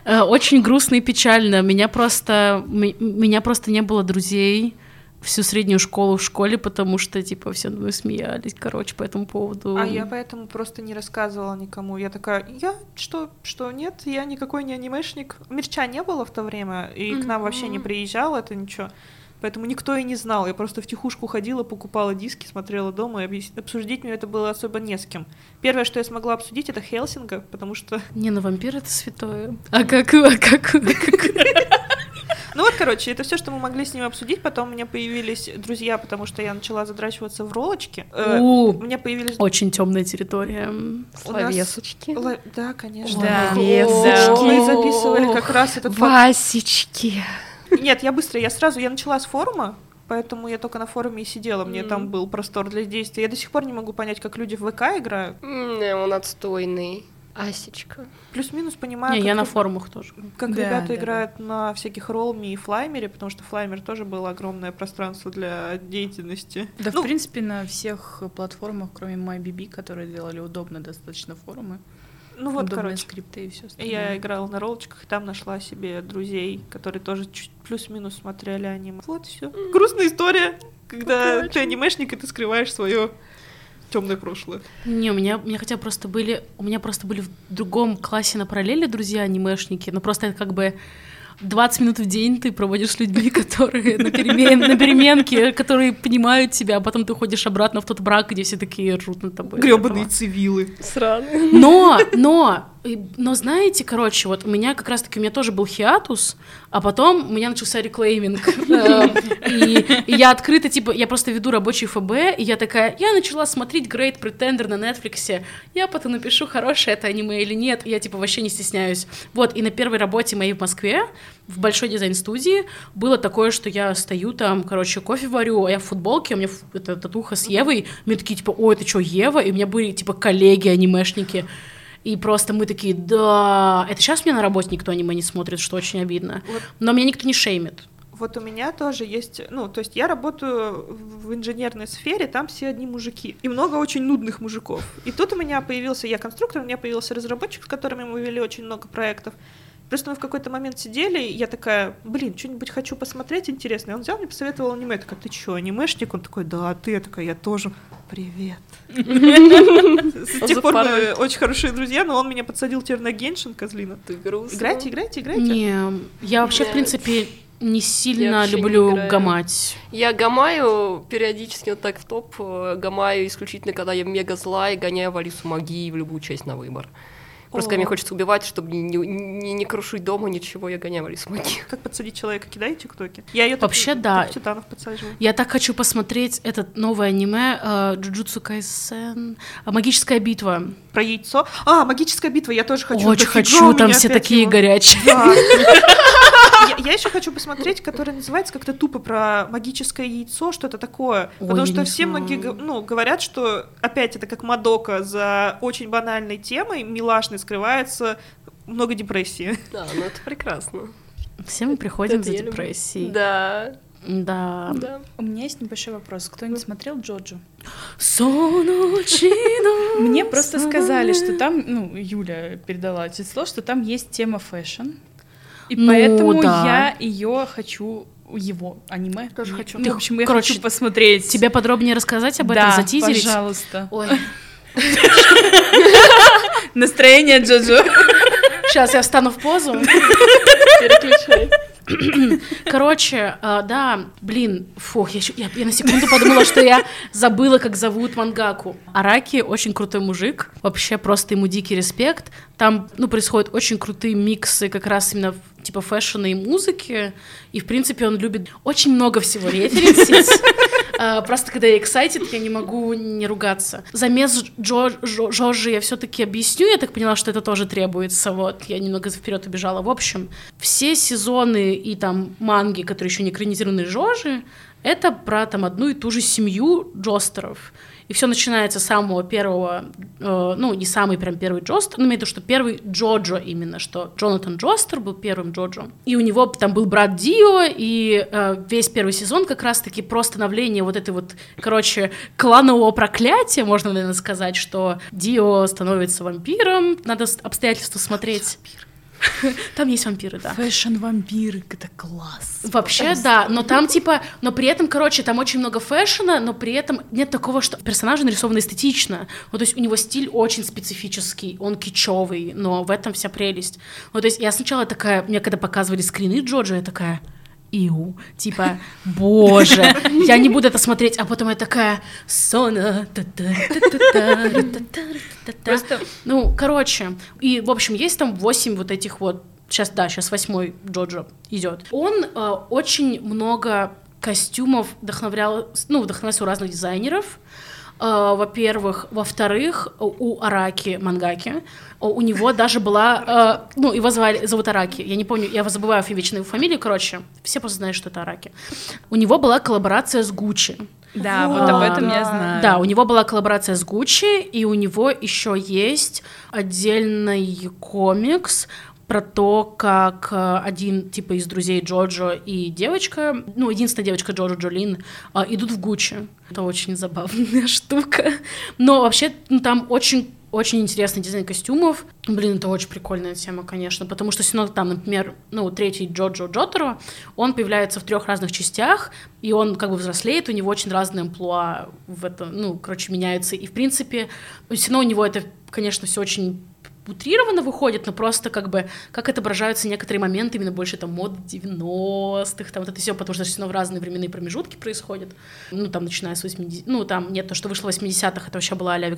Э, Очень грустно и печально. Меня просто, меня просто не было друзей всю среднюю школу в школе, потому что, типа, все мы смеялись, короче, по этому поводу. А я поэтому просто не рассказывала никому. Я такая, я что, что нет, я никакой не анимешник. Мерча не было в то время, и к нам вообще не приезжал это ничего. Поэтому никто и не знал. Я просто в тихушку ходила, покупала диски, смотрела дома, и объяс- обсудить мне это было особо не с кем. Первое, что я смогла обсудить, это Хелсинга, потому что... Не, ну вампир это святое. А как, а как, как- Ну вот, короче, это все, что мы могли с ним обсудить. Потом у меня появились друзья, потому что я начала задрачиваться в ролочки. Э, У, меня появились... Очень темная территория. Словесочки. Да, конечно. Да. Словесочки. Мы записывали как раз этот Васечки. Нет, я быстро, я сразу, я начала с форума, поэтому я только на форуме и сидела, мне там был простор для действия. Я до сих пор не могу понять, как люди в ВК играют. Не, он отстойный. Асечка. Плюс-минус понимаю, Не, как, я на форумах тоже. как Да, ребята да, играют на всяких ролме и флаймере, потому что флаймер тоже было огромное пространство для деятельности. Да, Ну, в принципе, на всех платформах, кроме MyBB, которые делали удобно достаточно форумы, ну вот, удобные короче. скрипты и все Я играла на ролочках, и там нашла себе друзей, которые тоже чуть плюс-минус смотрели аниме. Вот все. Грустная история, когда ты анимешник, и ты скрываешь свое темное прошлое. Не, у меня, у меня хотя просто были, у меня просто были в другом классе на параллели друзья анимешники, но просто это как бы 20 минут в день ты проводишь с людьми, которые на, перемен, на переменке, которые понимают тебя, а потом ты уходишь обратно в тот брак, где все такие ржут над тобой. Гребаные цивилы. Сраные. Но, но, но знаете, короче, вот у меня как раз-таки, у меня тоже был хиатус, а потом у меня начался реклейминг. Э, И я открыто, типа, я просто веду рабочий ФБ, и я такая, я начала смотреть Great Pretender на Netflix, я потом напишу, хорошее это аниме или нет, я, типа, вообще не стесняюсь. Вот, и на первой работе моей в Москве, в большой дизайн-студии, было такое, что я стою там, короче, кофе варю, а я в футболке, у меня татуха с Евой, мне такие, типа, ой, это что, Ева? И у меня были, типа, коллеги, анимешники, и просто мы такие, да, это сейчас мне на работе никто аниме не смотрит, что очень обидно. Вот. Но меня никто не шеймит. Вот у меня тоже есть, ну, то есть я работаю в инженерной сфере, там все одни мужики, и много очень нудных мужиков. И тут у меня появился, я конструктор, у меня появился разработчик, с которыми мы вели очень много проектов. Просто мы в какой-то момент сидели, и я такая, блин, что-нибудь хочу посмотреть интересное. Он взял мне, посоветовал аниме. Я такая, ты чё, анимешник? Он такой, да, а ты? Я такая, я тоже. Привет. С тех пор мы очень хорошие друзья, но он меня подсадил теперь на Геншин, козлина. Ты грустно. Играйте, играйте, играйте. Не, я вообще, в принципе, не сильно не люблю играю. гамать. Я гамаю периодически вот так в топ, э, гамаю исключительно, когда я мега зла и гоняю Валису магии в любую часть на выбор. Просто когда мне хочется убивать, чтобы не, не, не- крушить дома, ничего, я гоняю магии. Как подсадить человека, кидай тиктоки. Я ее Вообще, да. Титанов подсаживаю. Я так хочу посмотреть этот новое аниме э, Джуджутсу Кайсен. а, Магическая битва. Про яйцо. А, магическая битва, я тоже хочу. Очень хочу, там все такие его. горячие. Да. Я, еще хочу посмотреть, который называется как-то тупо про магическое яйцо, что-то такое. Ой, Потому я что все многие ну, говорят, что опять это как Мадока за очень банальной темой, милашной скрывается много депрессии. Да, ну это прекрасно. Все мы приходим Это за я депрессией. Да, Да. да. У меня есть небольшой вопрос. Кто-нибудь смотрел Джоджо? Соночино. Мне просто сказали, что там, ну, Юля передала число, что там есть тема фэшн. И Ну, поэтому да. я ее хочу его аниме. Тоже хочу. Ну, в общем, я Короче, хочу посмотреть. Тебе подробнее рассказать об этом, да, затизерить? пожалуйста. Ой, Настроение Джоджо. сейчас я встану в позу. Переключай. Короче, э, да, блин, фух, я, я- я на секунду подумала, что я забыла, как зовут мангаку. Араки очень крутой мужик, вообще просто ему дикий респект. Там, ну, происходят очень крутые миксы как раз именно в- типа фэшена и музыки, и, в принципе, он любит очень много всего референсить. А, Просто когда я excited, я не могу не ругаться. Замес Джо, Жо- Жоржи я все-таки объясню, я так поняла, что это тоже требуется, вот, я немного вперед убежала. В общем, все сезоны и там манги, которые еще не экранизированы Жоржи, это про там одну и ту же семью Джостеров. И все начинается с самого первого, э, ну, не самый прям первый Джостер, но имею в виду, что первый Джоджо именно, что Джонатан Джостер был первым Джоджо. И у него там был брат Дио, и э, весь первый сезон как раз-таки про становление вот этой вот, короче, кланового проклятия, можно, наверное, сказать, что Дио становится вампиром, надо обстоятельства смотреть. Там есть вампиры, да. Фэшн-вампиры, это класс. Вообще, да, но там типа, но при этом, короче, там очень много фэшена, но при этом нет такого, что персонажи нарисованы эстетично. Ну, то есть у него стиль очень специфический, он кичевый, но в этом вся прелесть. Ну, то есть я сначала такая, мне когда показывали скрины Джоджо, я такая, Иу, типа, боже, я не буду это смотреть, а потом я такая, Сона, Просто ну, короче, и, в общем, есть там 8 вот этих вот, сейчас, да, сейчас восьмой Джоджо идет. Он э, очень много костюмов вдохновлял, ну, вдохновлялся у разных дизайнеров, Э, во-первых. Во-вторых, у Араки Мангаки о, у него даже была... э, ну, его звали, зовут Араки. Я не помню, я забываю вечно его фамилию, короче. Все просто знают, что это Араки. У него была коллаборация с Гуччи. Да, вот об этом я знаю. Да, у него была коллаборация с Гуччи, и у него еще есть отдельный комикс про то, как э, один типа из друзей Джоджо и девочка, ну, единственная девочка Джоджо Джолин, э, идут в Гуччи. Это очень забавная штука. Но вообще ну, там очень очень интересный дизайн костюмов. Блин, это очень прикольная тема, конечно, потому что равно там, например, ну, третий Джоджо Джотеро, он появляется в трех разных частях, и он как бы взрослеет, у него очень разные амплуа в этом, ну, короче, меняются. И, в принципе, равно у него это, конечно, все очень утрированно выходит, но просто как бы как отображаются некоторые моменты, именно больше там мод 90-х, там вот это все, потому что все равно в разные временные промежутки происходит. Ну, там, начиная с 80 ну, там, нет, то, что вышло в 80-х, это вообще была а-ля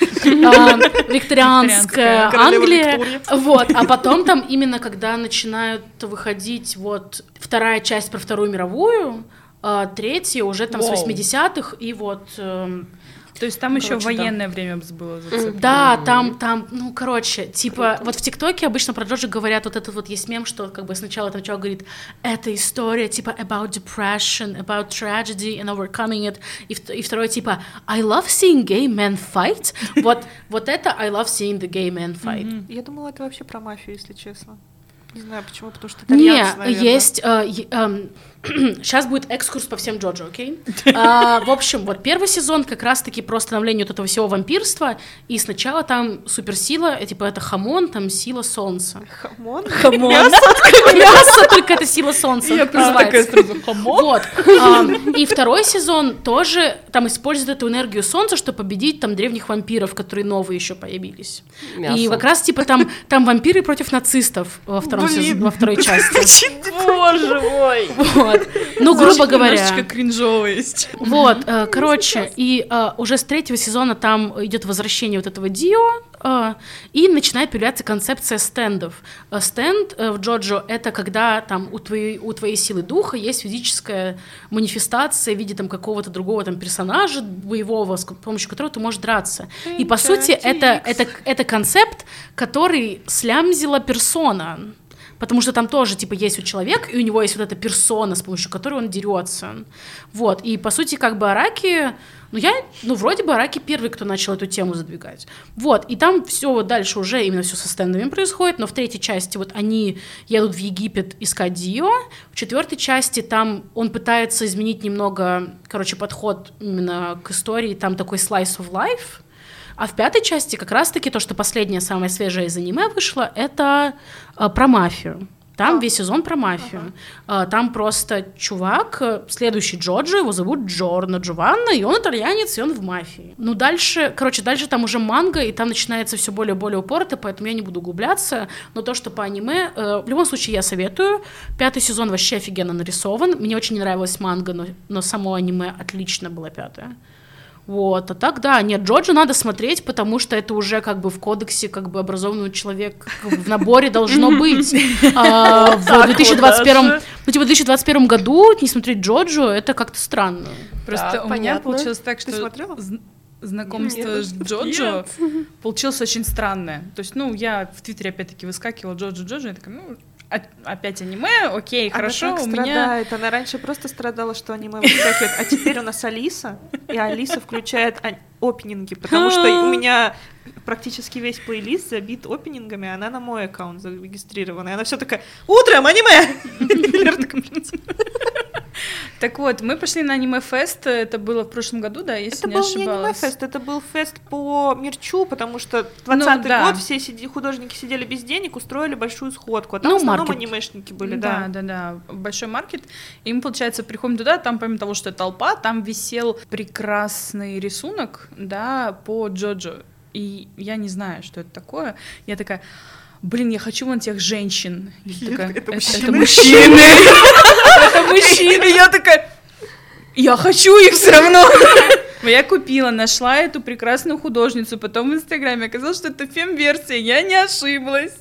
а, викторианская Королева Англия, вот, а потом там именно, когда начинают выходить вот вторая часть про Вторую мировую, а, третья уже там с Воу. 80-х, и вот... То есть там еще Короче, да. военное время было зацеплено. да, там, там, ну, короче, типа, вот в ТикТоке обычно про Джорджа говорят, вот этот вот есть мем, что как бы сначала там чувак говорит, это история, типа, about depression, about tragedy and overcoming it, и, и второй, типа, I love seeing gay men fight, вот, вот это I love seeing the gay men fight. Я думала, это вообще про мафию, если честно. Не знаю почему, потому что Не, итальянцы, наверное. есть... сейчас будет экскурс по всем Джоджо, окей? А, в общем, вот первый сезон как раз-таки про становление вот этого всего вампирства, и сначала там суперсила, э, типа это хамон, там сила солнца. Хамон? Хамон. Мясо, только это сила солнца. Я так просто такая называется. сразу хамон. Вот. И второй сезон тоже там использует эту энергию солнца, чтобы победить там древних вампиров, которые новые еще появились. И как раз типа там, там вампиры против нацистов во, втором Блин. сезоне, во второй части. Боже мой. Вот. Ну, грубо говоря. Немножечко есть. Вот, э, короче, и э, уже с третьего сезона там идет возвращение вот этого Дио, э, и начинает появляться концепция стендов. Стенд в Джоджо — это когда там у твоей, у твоей силы духа есть физическая манифестация в виде там какого-то другого там персонажа боевого, с помощью которого ты можешь драться. И по сути это, это, это концепт, который слямзила персона. Потому что там тоже, типа, есть у человека, и у него есть вот эта персона, с помощью которой он дерется. Вот. И, по сути, как бы Араки... Ну, я, ну, вроде бы Араки первый, кто начал эту тему задвигать. Вот. И там все вот дальше уже именно все со стендами происходит, но в третьей части вот они едут в Египет искать Дио. В четвертой части там он пытается изменить немного, короче, подход именно к истории. Там такой slice of life. А в пятой части как раз-таки то, что последняя, самая свежая из аниме вышло, это э, про мафию. Там весь сезон про мафию. А, Там просто чувак, э, следующий Джорджо, его зовут Джорно Джованна, и он итальянец, и он в мафии. Ну, дальше, короче, дальше там уже манга, и там начинается все более и более упорото, поэтому я не буду углубляться. Но то, что по аниме, э, в любом случае я советую. Пятый сезон вообще офигенно нарисован. Мне очень нравилась манга, но, но само аниме отлично было пятое. Вот, а так, да, нет, Джоджо надо смотреть, потому что это уже как бы в кодексе как бы образованного человека как бы в наборе должно быть. А, В Так вот 2021, даже. ну, типа, в 2021 году не смотреть Джоджо, это как-то странно. Просто Так, у меня понятно. получилось так, Ты что смотрела? зн- знакомство Нет. с Джоджо получилось очень странное. То есть, ну, я в Твиттере опять-таки выскакивала Джоджо Джоджо, я такая, ну, опять аниме, окей, хорошо, Она так у меня... страдает. Она раньше просто страдала, что аниме выскакивает, а теперь у нас Алиса, и Алиса включает опенинги, потому что у меня практически весь плейлист забит опенингами, а она на мой аккаунт зарегистрирована. И она все такая, утром аниме! Лера такая, «Блин, Так вот, мы пошли на аниме-фест, это было в прошлом году, да, если Это не был не ошибалась. аниме-фест, это был фест по мерчу, потому что 20 да. год все сиди- художники сидели без денег, устроили большую сходку, а там Ну, в основном маркет. анимешники были, да, да. да, да, большой маркет. И мы, получается, приходим туда, там, помимо того, что это толпа, там висел прекрасный рисунок, да, по Джоджо. И я не знаю, что это такое. Я такая, блин, я хочу вон тех женщин. Это- такая, это Это мужчины». мужчины. Это мужчины. Я такая, я хочу их все равно. Я купила, нашла эту прекрасную художницу, потом в Инстаграме оказалось, что это фем-версия, я не ошиблась.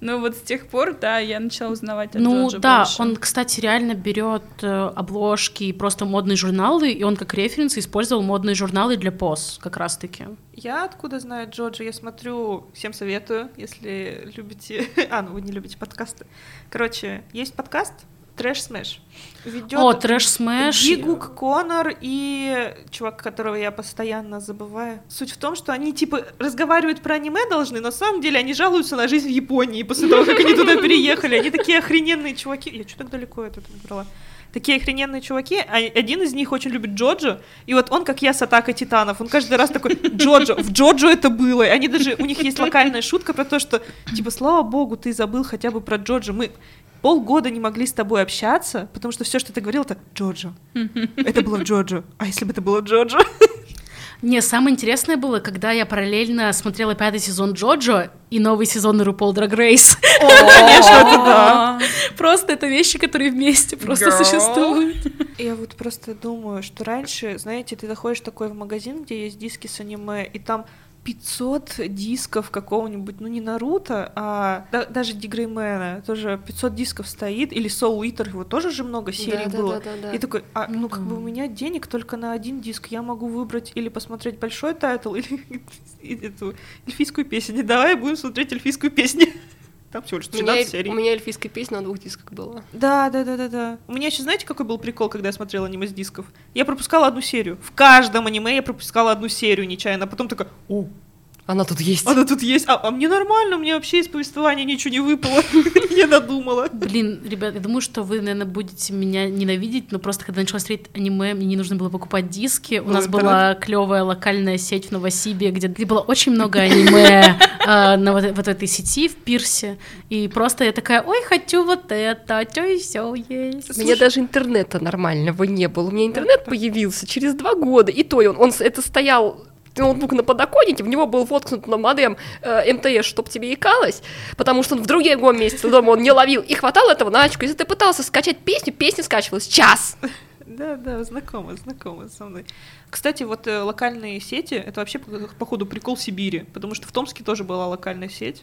Ну вот с тех пор, да, я начала узнавать о Ну Джоджо да, больше. он, кстати, реально берет э, обложки и просто модные журналы, и он как референс использовал модные журналы для поз, как раз-таки. Я откуда знаю Джоджо? Я смотрю, всем советую, если любите... А, ну вы не любите подкасты. Короче, есть подкаст Trash Taste. Ведет О, Trash Taste. Gigguk Коннор и чувак, которого я постоянно забываю. Суть в том, что они типа разговаривают про аниме должны, но на самом деле они жалуются на жизнь в Японии после того, как они туда переехали. Они такие охрененные чуваки. Я что так далеко это брала? Такие охрененные чуваки, а один из них очень любит Джоджо, и вот он, как я, с атакой титанов, он каждый раз такой, Джоджо, в Джоджо это было, и они даже, у них есть локальная шутка про то, что, типа, слава богу, ты забыл хотя бы про Джоджо, мы полгода не могли с тобой общаться, потому что все, что ты говорил, это Джоджо. Это было Джоджо. А если бы это было Джоджо? Не, самое интересное было, когда я параллельно смотрела пятый сезон Джоджо и новый сезон RuPaul Drag Race. Конечно, это да. Просто это вещи, которые вместе просто существуют. Я вот просто думаю, что раньше, знаете, ты заходишь такой в магазин, где есть диски с аниме, и там 500 дисков какого-нибудь, ну не Наруто, а да- даже D.Gray-man а, тоже 500 дисков стоит, или Soul Eater, его тоже же много серий было. Да-да-да-да-да. И такой, а, ну как бы у меня денег только на один диск, я могу выбрать или посмотреть большой тайтл, или эту эльфийскую песню. Давай будем смотреть эльфийскую песню. Там всего лишь У меня, 13 эль- серий. у меня эльфийская песня на двух дисках была. Да, да, да, да, да. У меня еще знаете, какой был прикол, когда я смотрела аниме с дисков? Я пропускала одну серию. В каждом аниме я пропускала одну серию нечаянно, а потом такая, о, Она тут есть. она тут есть, а, а мне нормально, мне вообще из повествования ничего не выпало. Я надумала. Блин, ребят, я думаю, что вы, наверное, будете меня ненавидеть, но просто когда начала смотреть аниме, мне не нужно было покупать диски. У нас была клевая локальная сеть в Новосибе, где, было очень много аниме а, на вот, этой сети в Пирсе. И просто я такая, ой, хочу вот это, что и все есть. У меня даже интернета нормального не было. У меня интернет появился через два года. И то он, он это стоял ноутбук на подоконнике, в него был воткнут на модем э, МТС, чтоб тебе икалось, потому что в другом месте дома он не ловил, и хватало этого на очку. Если ты пытался скачать песню, песня скачивалась час. Да, да, знакомо, знакомо со мной. Кстати, вот э, локальные сети, это вообще, по- походу, прикол Сибири, потому что в Томске тоже была локальная сеть.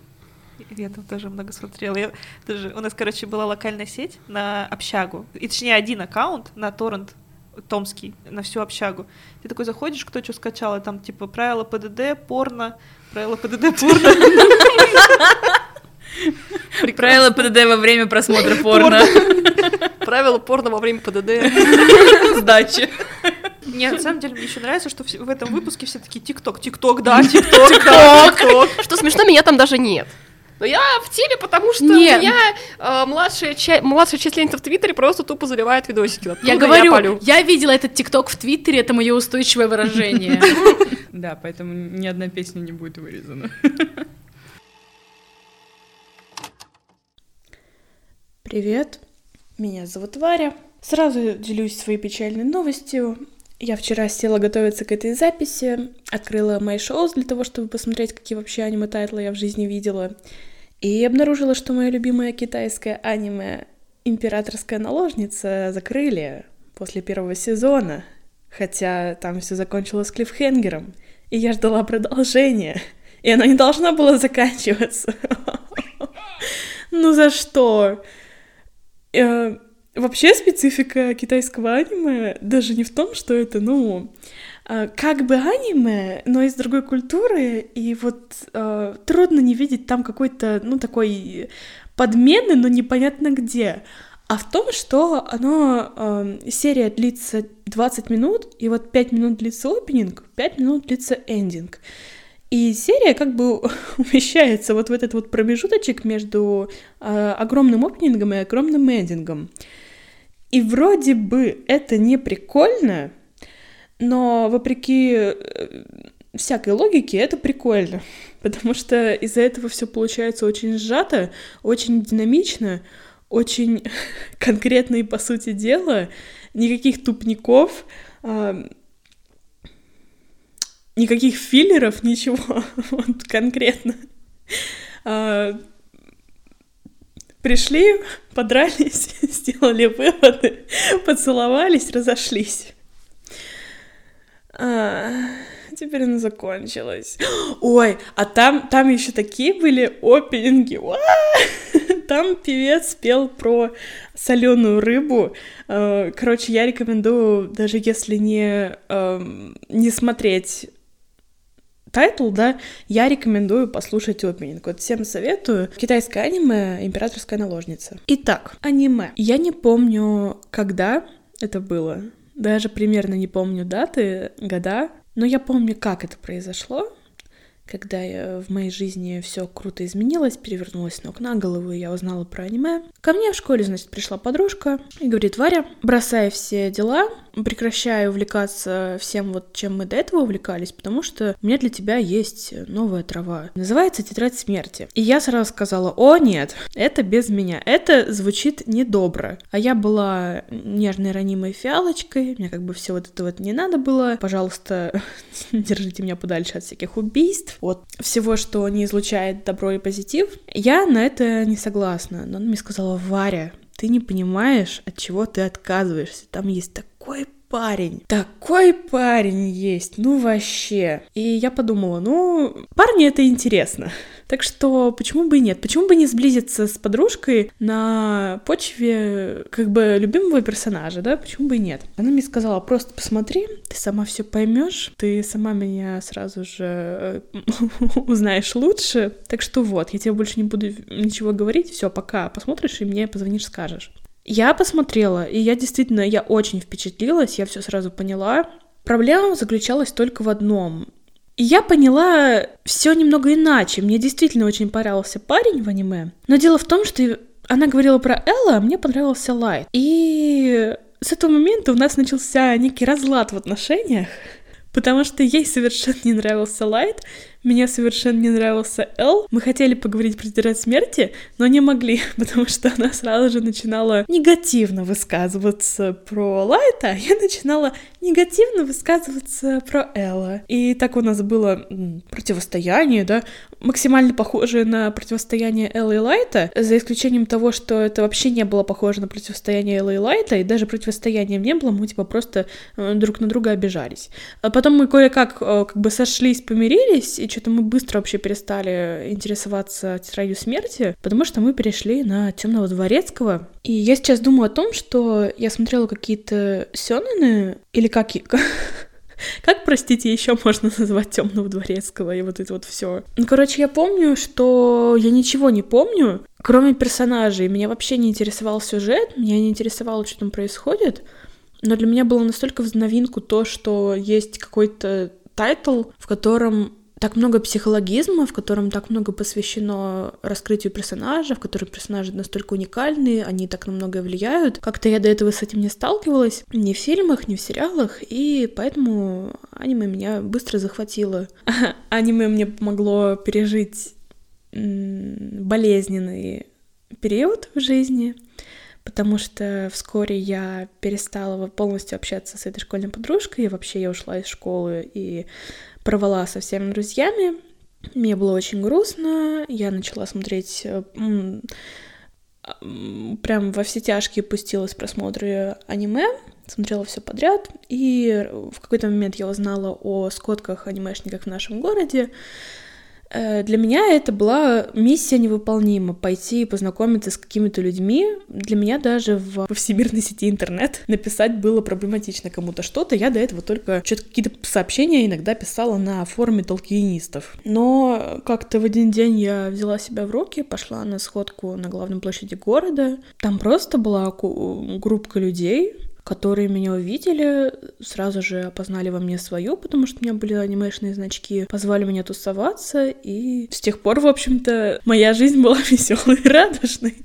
Я там тоже много смотрела. Я даже, у нас, короче, была локальная сеть на общагу. И точнее, один аккаунт на торрент томский, на всю общагу. Ты такой заходишь, кто что скачал, и там типа правила ПДД, порно, правила ПДД, порно. Правила ПДД во время просмотра порно. Правила порно во время ПДД. Сдачи. Мне на самом деле мне еще нравится, что в этом выпуске все такие ТикТок, ТикТок, да, ТикТок, да, ТикТок. Что смешно, меня там даже нет. Но я в теме, потому что Нет. у меня э, младшая, ча- младшая численница в Твиттере просто тупо заливает видосики. Оттуда Я говорю, палю. я видела этот ТикТок в Твиттере, это мое устойчивое выражение. Да, поэтому ни одна песня не будет вырезана. Привет, меня зовут Варя. Сразу делюсь своей печальной новостью. Я вчера села готовиться к этой записи, открыла MyShows для того, чтобы посмотреть, какие вообще аниме-тайтлы я в жизни видела, и обнаружила, что мое любимое китайское аниме «Императорская наложница» закрыли после первого сезона, хотя там все закончилось клиффхенгером, и я ждала продолжения, и оно не должно было заканчиваться. Ну за что? Э, Вообще специфика китайского аниме даже не в том, что это, ну, э, как бы аниме, но из другой культуры, и вот э, трудно не видеть там какой-то, ну, такой подмены, но непонятно где. А в том, что оно, э, серия длится 20 минут, и вот 5 минут длится опенинг, 5 минут длится эндинг. И серия как бы умещается вот в этот вот промежуточек между э, огромным опенингом и огромным эндингом. И вроде бы это не прикольно, но вопреки э, всякой логике это прикольно, потому что из-за этого все получается очень сжато, очень динамично, очень конкретно и по сути дела, никаких тупников, а, никаких филлеров, ничего, вот конкретно. А, Пришли, подрались, сделали выводы, поцеловались, разошлись. А, теперь оно закончилось. Ой, а там, там еще такие были опенинги. Там певец пел про соленую рыбу. Э, Короче, я рекомендую, даже если не, эм, не смотреть тайтл, да, я рекомендую послушать опенинг. Вот всем советую. Китайское аниме «Императорская наложница». Итак, аниме. Я не помню, когда это было. Даже примерно не помню даты, года. Но я помню, как это произошло. Когда я, в моей жизни все круто изменилось, перевернулось ног на голову, и я узнала про аниме. Ко мне в школе, значит, пришла подружка и говорит, Варя, бросай все дела, прекращай увлекаться всем вот, чем мы до этого увлекались, потому что у меня для тебя есть новая трава. Называется «Тетрадь смерти». И я сразу сказала, о, нет, это без меня, это звучит недобро. А я была нежной ранимой фиалочкой, мне как бы все вот это вот не надо было. Пожалуйста, держите меня подальше от всяких убийств, от всего, что не излучает добро и позитив. Я на это не согласна, но она мне сказала, Варя, ты не понимаешь, от чего ты отказываешься. Там есть такой парень. Такой парень есть, ну вообще. И я подумала, ну, парни это интересно. Так что почему бы и нет? Почему бы не сблизиться с подружкой на почве как бы любимого персонажа, да? Почему бы и нет? Она мне сказала, просто посмотри, ты сама все поймешь, ты сама меня сразу же э, узнаешь лучше. Так что вот, я тебе больше не буду ничего говорить, все, пока посмотришь и мне позвонишь, скажешь. Я посмотрела, и я действительно, я очень впечатлилась, я все сразу поняла. Проблема заключалась только в одном. И я поняла все немного иначе. Мне действительно очень понравился парень в аниме. Но дело в том, что она говорила про Элла, а мне понравился Лайт. И с этого момента у нас начался некий разлад в отношениях, потому что ей совершенно не нравился Лайт, мне совершенно не нравился Эл. Мы хотели поговорить про тетрадь смерти, но не могли, потому что она сразу же начинала негативно высказываться про Лайта, а я начинала негативно высказываться про Элла. И так у нас было противостояние, да, максимально похожее на противостояние Элла и Лайта, за исключением того, что это вообще не было похоже на противостояние Элла и Лайта, и даже противостояния не было, мы типа просто э, друг на друга обижались. А потом мы кое-как э, как бы сошлись, помирились, что-то мы быстро вообще перестали интересоваться тетрадью смерти, потому что мы перешли на темного дворецкого. И я сейчас думаю о том, что я смотрела какие-то сёнэны, или как... Как, простите, еще можно назвать темного дворецкого и вот это вот все. Ну, короче, я помню, что я ничего не помню, кроме персонажей. Меня вообще не интересовал сюжет, меня не интересовало, что там происходит. Но для меня было настолько в новинку то, что есть какой-то тайтл, в котором так много психологизма, в котором так много посвящено раскрытию персонажа, в котором персонажи настолько уникальны, они так на многое влияют. Как-то я до этого с этим не сталкивалась, ни в фильмах, ни в сериалах, и поэтому аниме меня быстро захватило. Аниме мне помогло пережить болезненный период в жизни, потому что вскоре я перестала полностью общаться с этой школьной подружкой, и вообще я ушла из школы и порвала со всеми друзьями. Мне было очень грустно, я начала смотреть э, прям во все тяжкие пустилась просмотры аниме, смотрела все подряд, и в какой-то момент я узнала о скотках анимешниках в нашем городе, для меня это была миссия невыполнима — пойти и познакомиться с какими-то людьми. Для меня даже в всемирной сети интернет написать было проблематично кому-то что-то. Я до этого только что-то какие-то сообщения иногда писала на форуме толкинистов. Но как-то в один день я взяла себя в руки, пошла на сходку на главной площади города. Там просто была группа людей, которые меня увидели, сразу же опознали во мне свою, потому что у меня были анимешные значки, позвали меня тусоваться, и с тех пор, в общем-то, моя жизнь была веселой и радужной.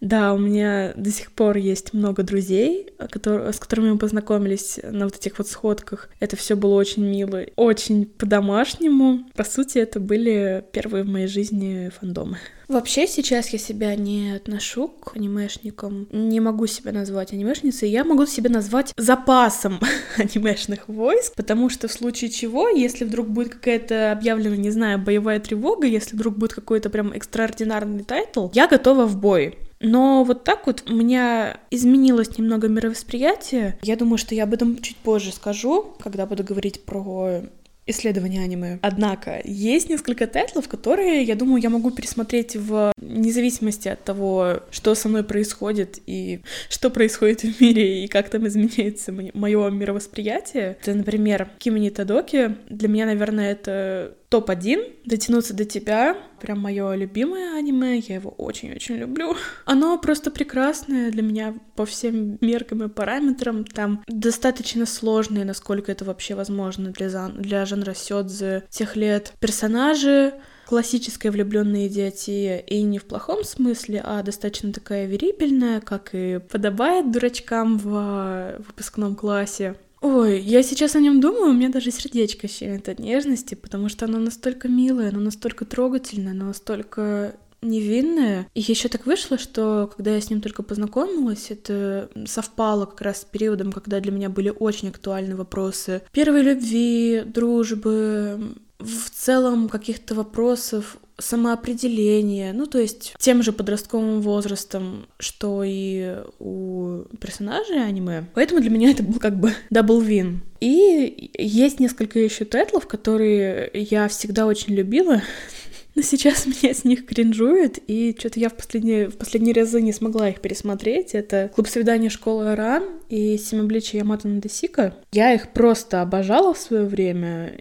Да, у меня до сих пор есть много друзей, с которыми мы познакомились на вот этих вот сходках. Это все было очень мило, очень по-домашнему. По сути, это были первые в моей жизни фандомы. Вообще сейчас я себя не отношу к анимешникам, не могу себя назвать анимешницей, я могу себя назвать запасом анимешных войск, потому что в случае чего, если вдруг будет какая-то объявлена, не знаю, боевая тревога, если вдруг будет какой-то прям экстраординарный тайтл, я готова в бой. Но вот так вот у меня изменилось немного мировосприятие. Я думаю, что я об этом чуть позже скажу, когда буду говорить про исследования аниме. Однако есть несколько тайтлов, которые, я думаю, я могу пересмотреть в независимости от того, что со мной происходит и что происходит в мире и как там изменяется мое мировосприятие. Это, например, Кимини Тадоки. Для меня, наверное, это топ-1 «Дотянуться до тебя». Прям мое любимое аниме, я его очень-очень люблю. Оно просто прекрасное для меня по всем меркам и параметрам. Там достаточно сложные, насколько это вообще возможно для, для жанра сёдзе тех лет. Персонажи, классическая влюбленная идиотия, и не в плохом смысле, а достаточно такая верибельная, как и подобает дурачкам в выпускном классе. Ой, я сейчас о нем думаю, у меня даже сердечко щемит от нежности, потому что оно настолько милое, оно настолько трогательное, оно настолько невинное. И еще так вышло, что когда я с ним только познакомилась, это совпало как раз с периодом, когда для меня были очень актуальны вопросы первой любви, дружбы, в целом каких-то вопросов самоопределения, ну то есть тем же подростковым возрастом, что и у персонажей аниме. Поэтому для меня это был как бы double win. И есть несколько еще тайтлов, которые я всегда очень любила, но сейчас меня с них кринжует, и что-то я в последние, в последние разы не смогла их пересмотреть. Это «Клуб свидания школы Ран» и «Семибличие Ямато Надесика». Я их просто обожала в свое время,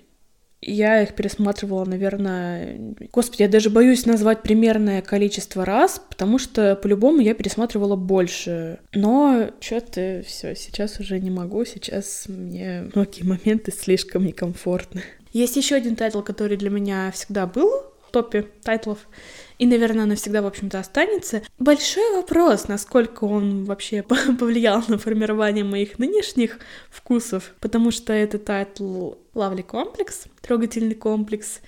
я их пересматривала, наверное... Господи, я даже боюсь назвать примерное количество раз, потому что по-любому я пересматривала больше. Но что-то все, сейчас уже не могу, сейчас мне многие моменты слишком некомфортны. Есть еще один тайтл, который для меня всегда был в топе тайтлов и, наверное, навсегда, в общем-то, останется. Большой вопрос, насколько он вообще повлиял на формирование моих нынешних вкусов, потому что это тайтл Lovely Complex, трогательный комплекс,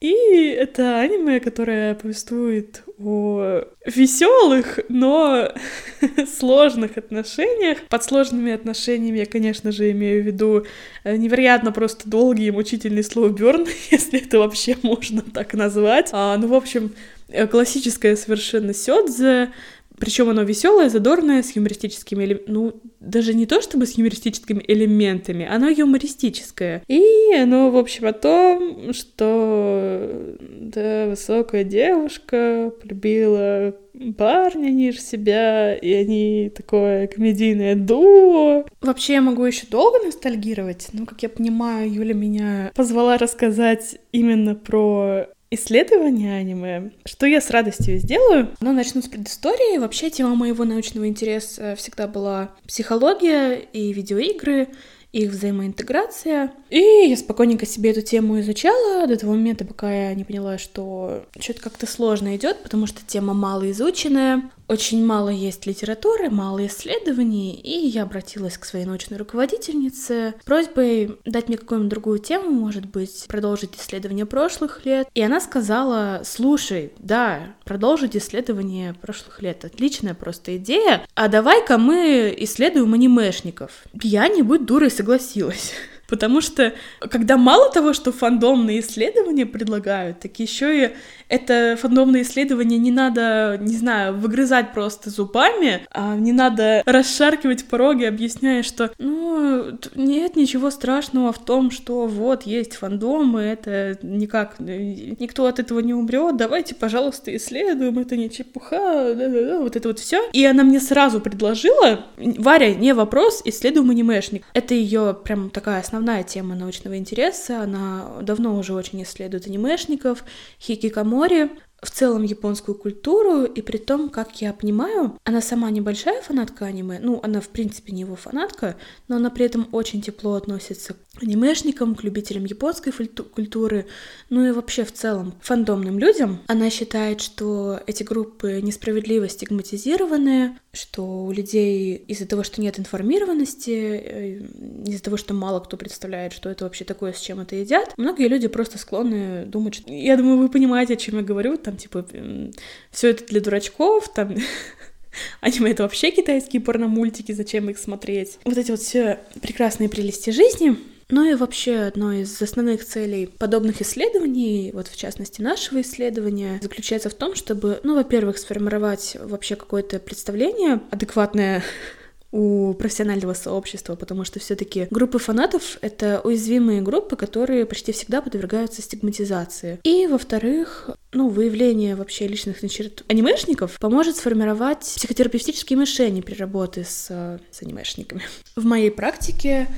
и это аниме, которое повествует о веселых, но сложных отношениях. Под сложными отношениями я, конечно же, имею в виду э, невероятно просто долгий и мучительный слово Бёрн, если это вообще можно так назвать. А, ну, в общем, э, классическое совершенно сёдзе, причем оно веселое, задорное, с юмористическими элементами. Ну, даже не то чтобы с юмористическими элементами, оно юмористическое. И оно, в общем, о том, что да, высокая девушка полюбила парня ниже себя, и они такое комедийное дуо. Вообще я могу еще долго ностальгировать, но, как я понимаю, Юля меня позвала рассказать именно про исследования аниме, что я с радостью сделаю. Но начну с предыстории. Вообще тема моего научного интереса всегда была психология и видеоигры. их взаимоинтеграция. И я спокойненько себе эту тему изучала до того момента, пока я не поняла, что что-то как-то сложно идет, потому что тема мало изученная, очень мало есть литературы, мало исследований, и я обратилась к своей научной руководительнице с просьбой дать мне какую-нибудь другую тему, может быть, продолжить исследование прошлых лет. И она сказала, слушай, да, продолжить исследование прошлых лет, отличная просто идея, а давай-ка мы исследуем анимешников. Я не будь дурой согласилась. Потому что, когда мало того, что фандомные исследования предлагают, так еще и это фандомное исследование не надо, не знаю, выгрызать просто зубами, а не надо расшаркивать пороги, объясняя, что, ну, нет ничего страшного в том, что вот есть фандомы, это никак, никто от этого не умрет, давайте, пожалуйста, исследуем, это не чепуха, да-да-да, вот это вот все. И она мне сразу предложила, Варя, не вопрос, исследуем анимешник. Это ее прям такая основная тема научного интереса, она давно уже очень исследует анимешников, хикикамо море, в целом японскую культуру, и при том, как я понимаю, она сама небольшая фанатка аниме, ну, она в принципе не его фанатка, но она при этом очень тепло относится анимешникам, к любителям японской культуры, ну и вообще в целом фандомным людям. Она считает, что эти группы несправедливо стигматизированные, что у людей из-за того, что нет информированности, э, из-за того, что мало кто представляет, что это вообще такое, с чем это едят, многие люди просто склонны думать, что... Я думаю, вы понимаете, о чем я говорю, там, типа, все это для дурачков, там, аниме — это вообще китайские порномультики, зачем их смотреть? Вот эти вот все прекрасные прелести жизни, ну и вообще одной из основных целей подобных исследований, вот в частности нашего исследования, заключается в том, чтобы, ну, во-первых, сформировать вообще какое-то представление адекватное у профессионального сообщества, потому что все-таки группы фанатов — это уязвимые группы, которые почти всегда подвергаются стигматизации. И, во-вторых, ну, выявление вообще личных черт анимешников поможет сформировать психотерапевтические мишени при работе с, с анимешниками. В моей практике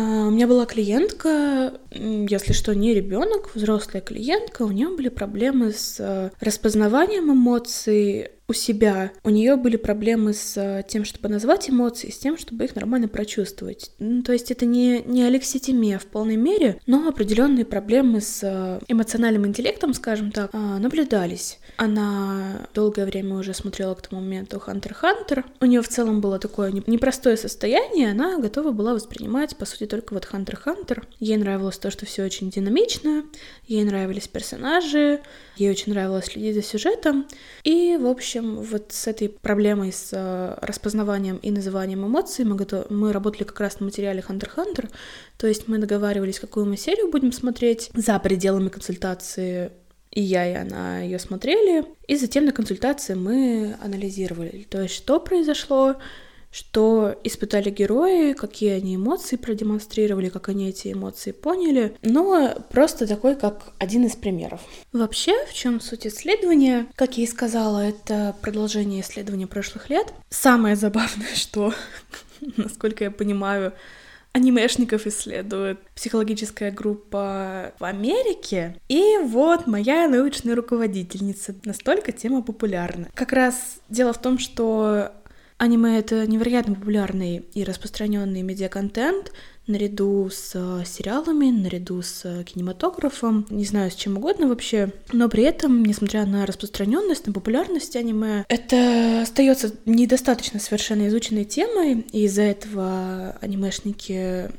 у меня была клиентка, если что, не ребенок, взрослая клиентка, у нее были проблемы с э, распознаванием эмоций, у себя. У нее были проблемы с э, тем, чтобы назвать эмоции, с тем, чтобы их нормально прочувствовать. Ну, то есть это не, не алекситимия в полной мере, но определенные проблемы с э, эмоциональным интеллектом, скажем так, а, наблюдались. Она долгое время уже смотрела к тому моменту Хантер Хантер. У нее в целом было такое непростое состояние, она готова была воспринимать, по сути, только вот Хантер Хантер. Ей нравилось то, что все очень динамично, ей нравились персонажи, ей очень нравилось следить за сюжетом. И, в общем, общем, вот с этой проблемой с э, распознаванием и называнием эмоций мы, готов... мы работали как раз на материале Hunter Hunter, то есть мы договаривались, какую мы серию будем смотреть за пределами консультации и я, и она ее смотрели, и затем на консультации мы анализировали, то есть что произошло, что испытали герои, какие они эмоции продемонстрировали, как они эти эмоции поняли, но просто такой, как один из примеров. Вообще, в чем суть исследования? Как я и сказала, это продолжение исследования прошлых лет. Самое забавное, что, насколько я понимаю, анимешников исследует психологическая группа в Америке. И вот моя научная руководительница. Настолько тема популярна. Как раз дело в том, что Аниме — это невероятно популярный и распространенный медиаконтент, наряду с э, сериалами, наряду с э, кинематографом, не знаю, с чем угодно вообще, но при этом, несмотря на распространенность, на популярность аниме, это остается недостаточно совершенно изученной темой, и из-за этого анимешники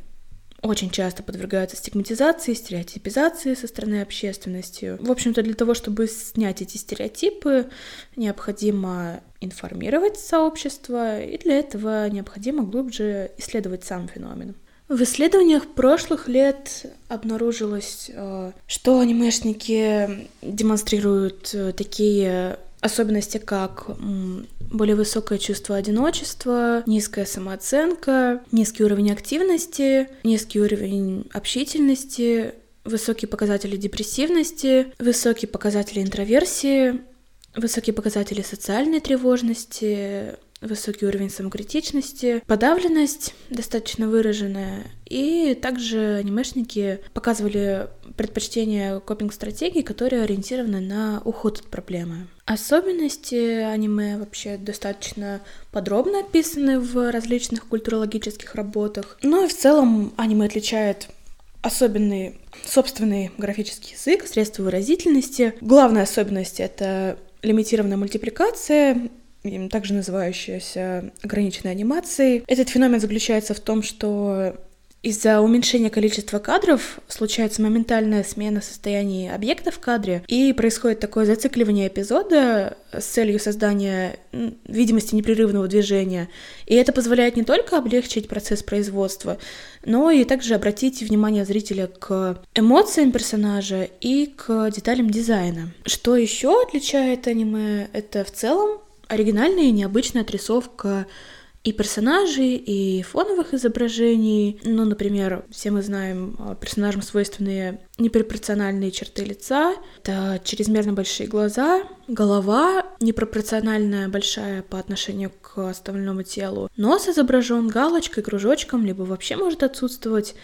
очень часто подвергаются стигматизации, стереотипизации со стороны общественности. В общем-то, для того, чтобы снять эти стереотипы, необходимо информировать сообщество, и для этого необходимо глубже исследовать сам феномен. В исследованиях прошлых лет обнаружилось, э, что анимешники демонстрируют э, такие особенности, как более высокое чувство одиночества, низкая самооценка, низкий уровень активности, низкий уровень общительности, высокие показатели депрессивности, высокие показатели интроверсии, высокие показатели социальной тревожности, высокий уровень самокритичности, подавленность достаточно выраженная, и также анимешники показывали предпочтение копинг-стратегий, которые ориентированы на уход от проблемы. Особенности аниме вообще достаточно подробно описаны в различных культурологических работах. Ну и в целом аниме отличает особенный собственный графический язык, средства выразительности. Главная особенность — это лимитированная мультипликация, также называющаяся ограниченной анимацией. Этот феномен заключается в том, что из-за уменьшения количества кадров случается моментальная смена состояний объекта в кадре, и происходит такое зацикливание эпизода с целью создания видимости непрерывного движения. И это позволяет не только облегчить процесс производства, но и также обратить внимание зрителя к эмоциям персонажа и к деталям дизайна. Что еще отличает аниме? Это в целом оригинальная и необычная отрисовка и персонажей, и фоновых изображений. Ну, например, все мы знаем а, персонажам свойственные непропорциональные черты лица, это чрезмерно большие глаза, голова непропорциональная большая по отношению к остальному телу, нос изображен галочкой, кружочком, либо вообще может отсутствовать.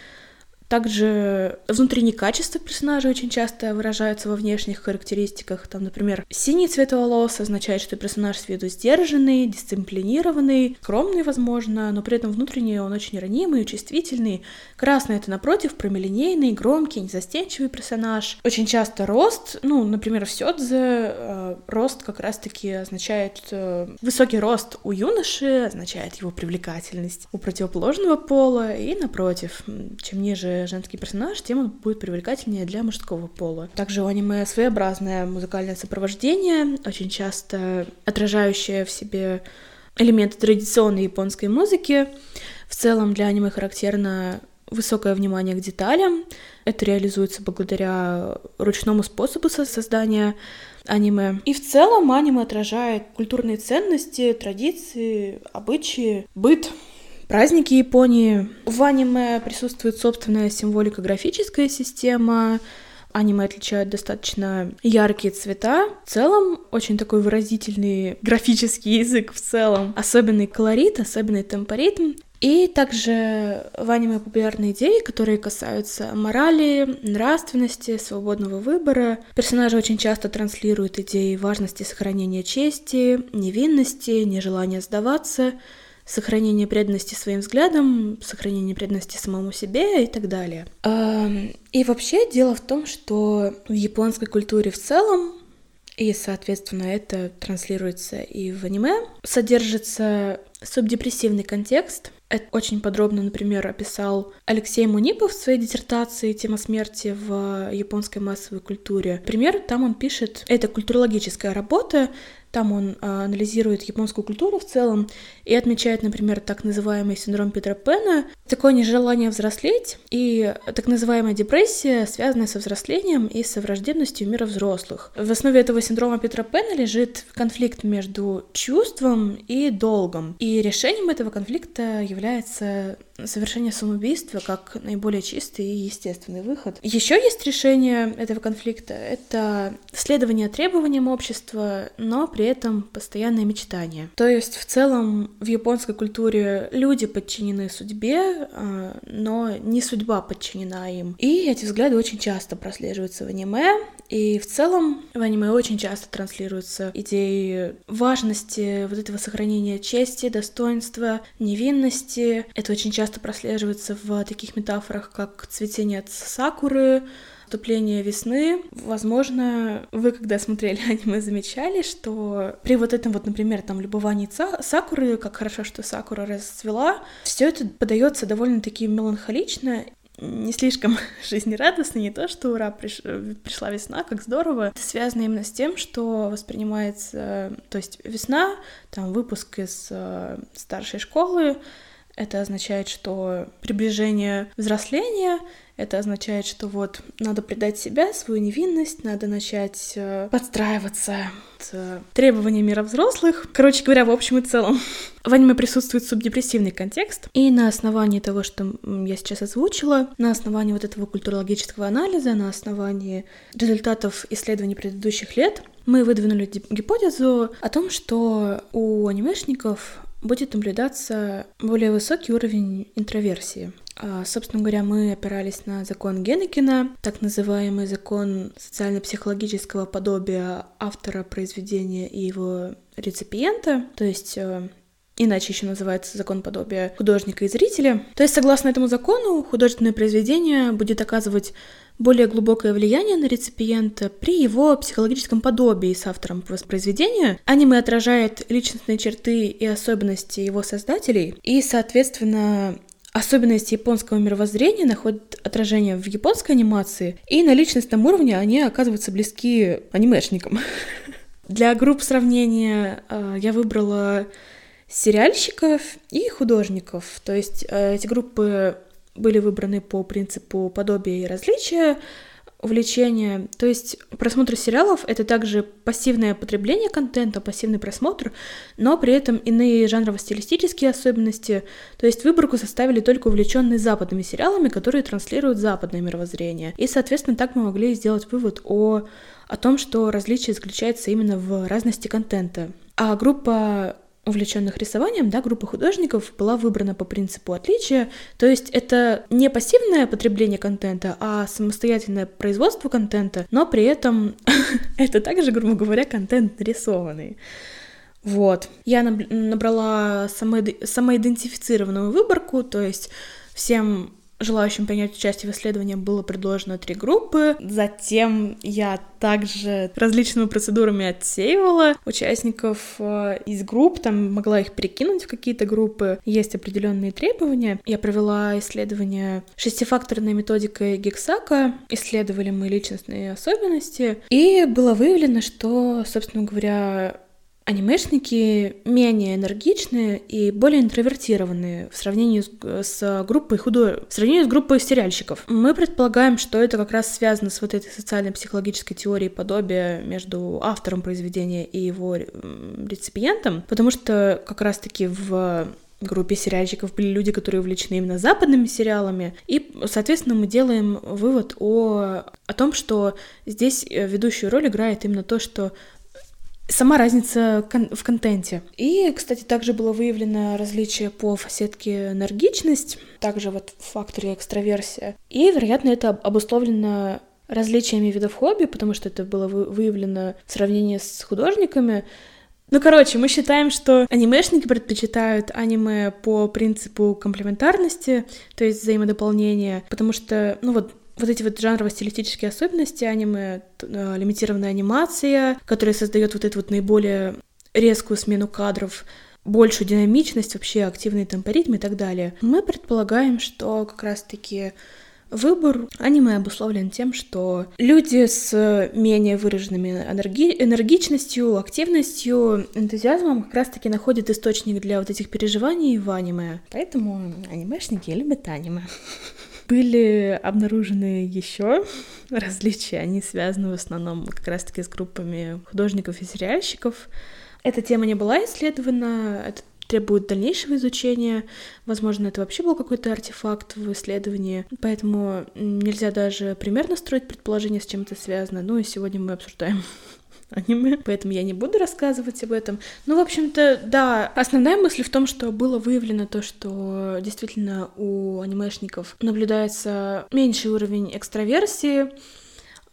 Также внутренние качества персонажа очень часто выражаются во внешних характеристиках. Там, например, синий цвет волос означает, что персонаж с виду сдержанный, дисциплинированный, скромный, возможно, но при этом внутренне он очень ранимый, чувствительный. Красный — это, напротив, промелинейный, громкий, незастенчивый персонаж. Очень часто рост, ну, например, в Сёдзе э, рост как раз-таки означает... Э, высокий рост у юноши означает его привлекательность у противоположного пола, и, напротив, чем ниже женский персонаж, тем он будет привлекательнее для мужского пола. Также у аниме своеобразное музыкальное сопровождение, очень часто отражающее в себе элементы традиционной японской музыки. В целом для аниме характерно высокое внимание к деталям. Это реализуется благодаря ручному способу создания аниме. И в целом аниме отражает культурные ценности, традиции, обычаи, быт праздники Японии. В аниме присутствует собственная символико-графическая система, Аниме отличают достаточно яркие цвета. В целом, очень такой выразительный графический язык в целом. Особенный колорит, особенный темпоритм. И также в аниме популярны идеи, которые касаются морали, нравственности, свободного выбора. Персонажи очень часто транслируют идеи важности сохранения чести, невинности, нежелания сдаваться — сохранение преданности своим взглядам, сохранение преданности самому себе и так далее. И вообще дело в том, что в японской культуре в целом и, соответственно, это транслируется и в аниме. Содержится субдепрессивный контекст. Это очень подробно, например, описал Алексей Мунипов в своей диссертации «Тема смерти в японской массовой культуре». Например, там он пишет, это культурологическая работа, там он а, анализирует японскую культуру в целом и отмечает, например, так называемый синдром Питера Пэна, такое нежелание взрослеть и так называемая депрессия, связанная со взрослением и со враждебностью мира взрослых. В основе этого синдрома Питера Пэна лежит конфликт между чувством и долгом. И решением этого конфликта является совершение самоубийства как наиболее чистый и естественный выход. Еще есть решение этого конфликта — это следование требованиям общества, но при этом постоянное мечтание. То есть в целом в японской культуре люди подчинены судьбе, а, но не судьба подчинена им. И эти взгляды очень часто прослеживаются в аниме, и в целом в аниме очень часто транслируются идеи важности вот этого сохранения чести, достоинства, невинности. Это очень часто прослеживается в таких метафорах, как цветение сакуры, наступление весны. Возможно, вы, когда смотрели аниме, замечали, что при вот этом вот, например, там любовании сакуры, как хорошо, что сакура расцвела, все это подается довольно-таки меланхолично не слишком жизнерадостно, не то, что ура, приш... пришла весна, как здорово. Это связано именно с тем, что воспринимается, то есть весна, там выпуск из э, старшей школы, это означает, что приближение взросления, это означает, что вот надо предать себя, свою невинность, надо начать э, подстраиваться с э, требованиями мира взрослых. Короче говоря, в общем и целом. В аниме присутствует субдепрессивный контекст, и на основании того, что я сейчас озвучила, на основании вот этого культурологического анализа, на основании результатов исследований предыдущих лет, мы выдвинули гипотезу о том, что у анимешников будет наблюдаться более высокий уровень интроверсии. А, собственно говоря, мы опирались на закон Генекина, так называемый закон социально-психологического подобия автора произведения и его реципиента, то есть э, иначе еще называется закон подобия художника и зрителя. То есть, согласно этому закону, художественное произведение будет оказывать более глубокое влияние на реципиента при его психологическом подобии с автором воспроизведения. Аниме отражает личностные черты и особенности его создателей, и, соответственно, особенности японского мировоззрения находят отражение в японской анимации, и на личностном уровне они оказываются близки анимешникам. Для групп сравнения э, я выбрала сериальщиков и художников. То есть э, эти группы были выбраны по принципу подобия и различия, увлечения. То есть просмотр сериалов — это также пассивное потребление контента, пассивный просмотр, но при этом иные жанрово-стилистические особенности. То есть выборку составили только увлеченные западными сериалами, которые транслируют западное мировоззрение. И, соответственно, так мы могли сделать вывод о, о том, что различие заключается именно в разности контента. А группа увлеченных рисованием, да, группа художников была выбрана по принципу отличия, то есть это не пассивное потребление контента, а самостоятельное производство контента, но при этом это также, грубо говоря, контент нарисованный. Вот. Я набрала самоидентифицированную выборку, то есть всем желающим принять участие в исследовании было предложено три группы. Затем я также различными процедурами отсеивала участников э, из групп, там могла их перекинуть в какие-то группы. Есть определенные требования. Я провела исследование шестифакторной методикой Гексака, исследовали мы личностные особенности, и было выявлено, что, собственно говоря, анимешники менее энергичные и более интровертированные в сравнении с, с группой худо... в сравнении с группой сериальщиков. Мы предполагаем, что это как раз связано с вот этой социальной психологической теорией подобия между автором произведения и его реципиентом, потому что как раз-таки в группе сериальщиков были люди, которые увлечены именно западными сериалами, и, соответственно, мы делаем вывод о, о том, что здесь э, ведущую роль играет именно то, что сама разница в контенте. И, кстати, также было выявлено различие по фасетке энергичность, также вот в факторе экстраверсия. И, вероятно, это обусловлено различиями видов хобби, потому что это было выявлено в сравнении с художниками. Ну, короче, мы считаем, что анимешники предпочитают аниме по принципу комплементарности, то есть взаимодополнения, потому что, ну вот, вот эти вот жанрово-стилистические особенности аниме, э, лимитированная анимация, которая создает вот эту вот наиболее резкую смену кадров, большую динамичность, вообще активный темпоритм и так далее. Мы предполагаем, что как раз-таки Выбор аниме обусловлен тем, что люди с менее выраженными энерги... энергичностью, активностью, энтузиазмом как раз-таки находят источник для вот этих переживаний в аниме. Поэтому анимешники любят аниме. Были обнаружены еще различия, они связаны в основном как раз-таки с группами художников и сериальщиков. Эта тема не была исследована, это требует дальнейшего изучения. Возможно, это вообще был какой-то артефакт в исследовании, поэтому нельзя даже примерно строить предположение, с чем это связано. Ну и сегодня мы обсуждаем аниме, поэтому я не буду рассказывать об этом. Ну, в общем-то, да, основная мысль в том, что было выявлено то, что действительно у анимешников наблюдается меньший уровень экстраверсии,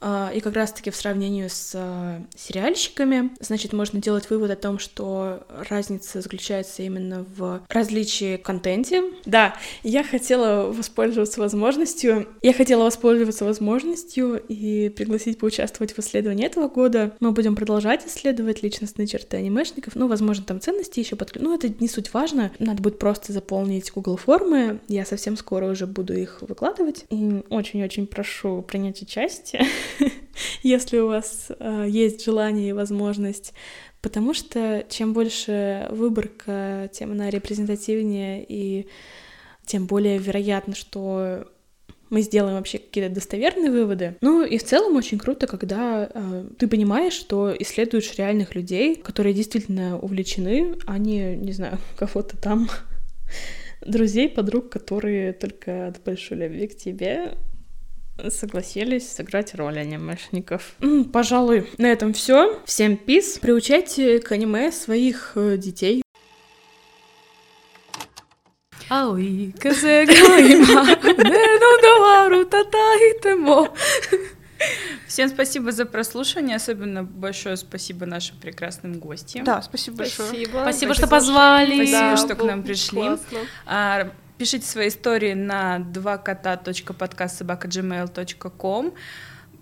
и как раз-таки в сравнении с а, сериальщиками, значит, можно делать вывод о том, что разница заключается именно в различии контенте. Да, я хотела воспользоваться возможностью, я хотела воспользоваться возможностью и пригласить поучаствовать в исследовании этого года. Мы будем продолжать исследовать личностные черты анимешников, ну, возможно, там ценности еще подключить. Ну, это не суть важно, надо будет просто заполнить Google формы, я совсем скоро уже буду их выкладывать. И очень-очень прошу принять участие. если у вас э, есть желание и возможность, потому что чем больше выборка, тем она репрезентативнее и тем более вероятно, что мы сделаем вообще какие-то достоверные выводы. Ну и в целом очень круто, когда э, ты понимаешь, что исследуешь реальных людей, которые действительно увлечены, а не, не знаю, кого-то там друзей, подруг, которые только от большой любви к тебе согласились сыграть роль анимешников. Пожалуй, на этом все. Всем пис. Приучайте к аниме своих э, детей. Ауи, казе гаима, нену давару татаитемо. Всем спасибо за прослушивание, особенно большое спасибо нашим прекрасным гостям. Да, спасибо большое. Спасибо. Спасибо, что позвали. Спасибо, Да, что к нам пришли. классно. Пишите свои истории на двакота.подкастсобака.gmail.com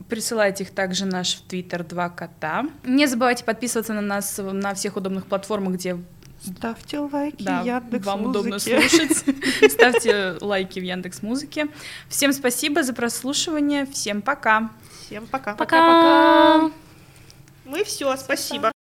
Присылайте их также наш в Твиттер два кота. Не забывайте подписываться на нас на всех удобных платформах, где Ставьте лайки, да, Яндекс вам удобно слушать. Ставьте лайки в Яндекс Музыке. Всем спасибо за прослушивание. Всем пока. Всем пока. Пока. Мы все, спасибо.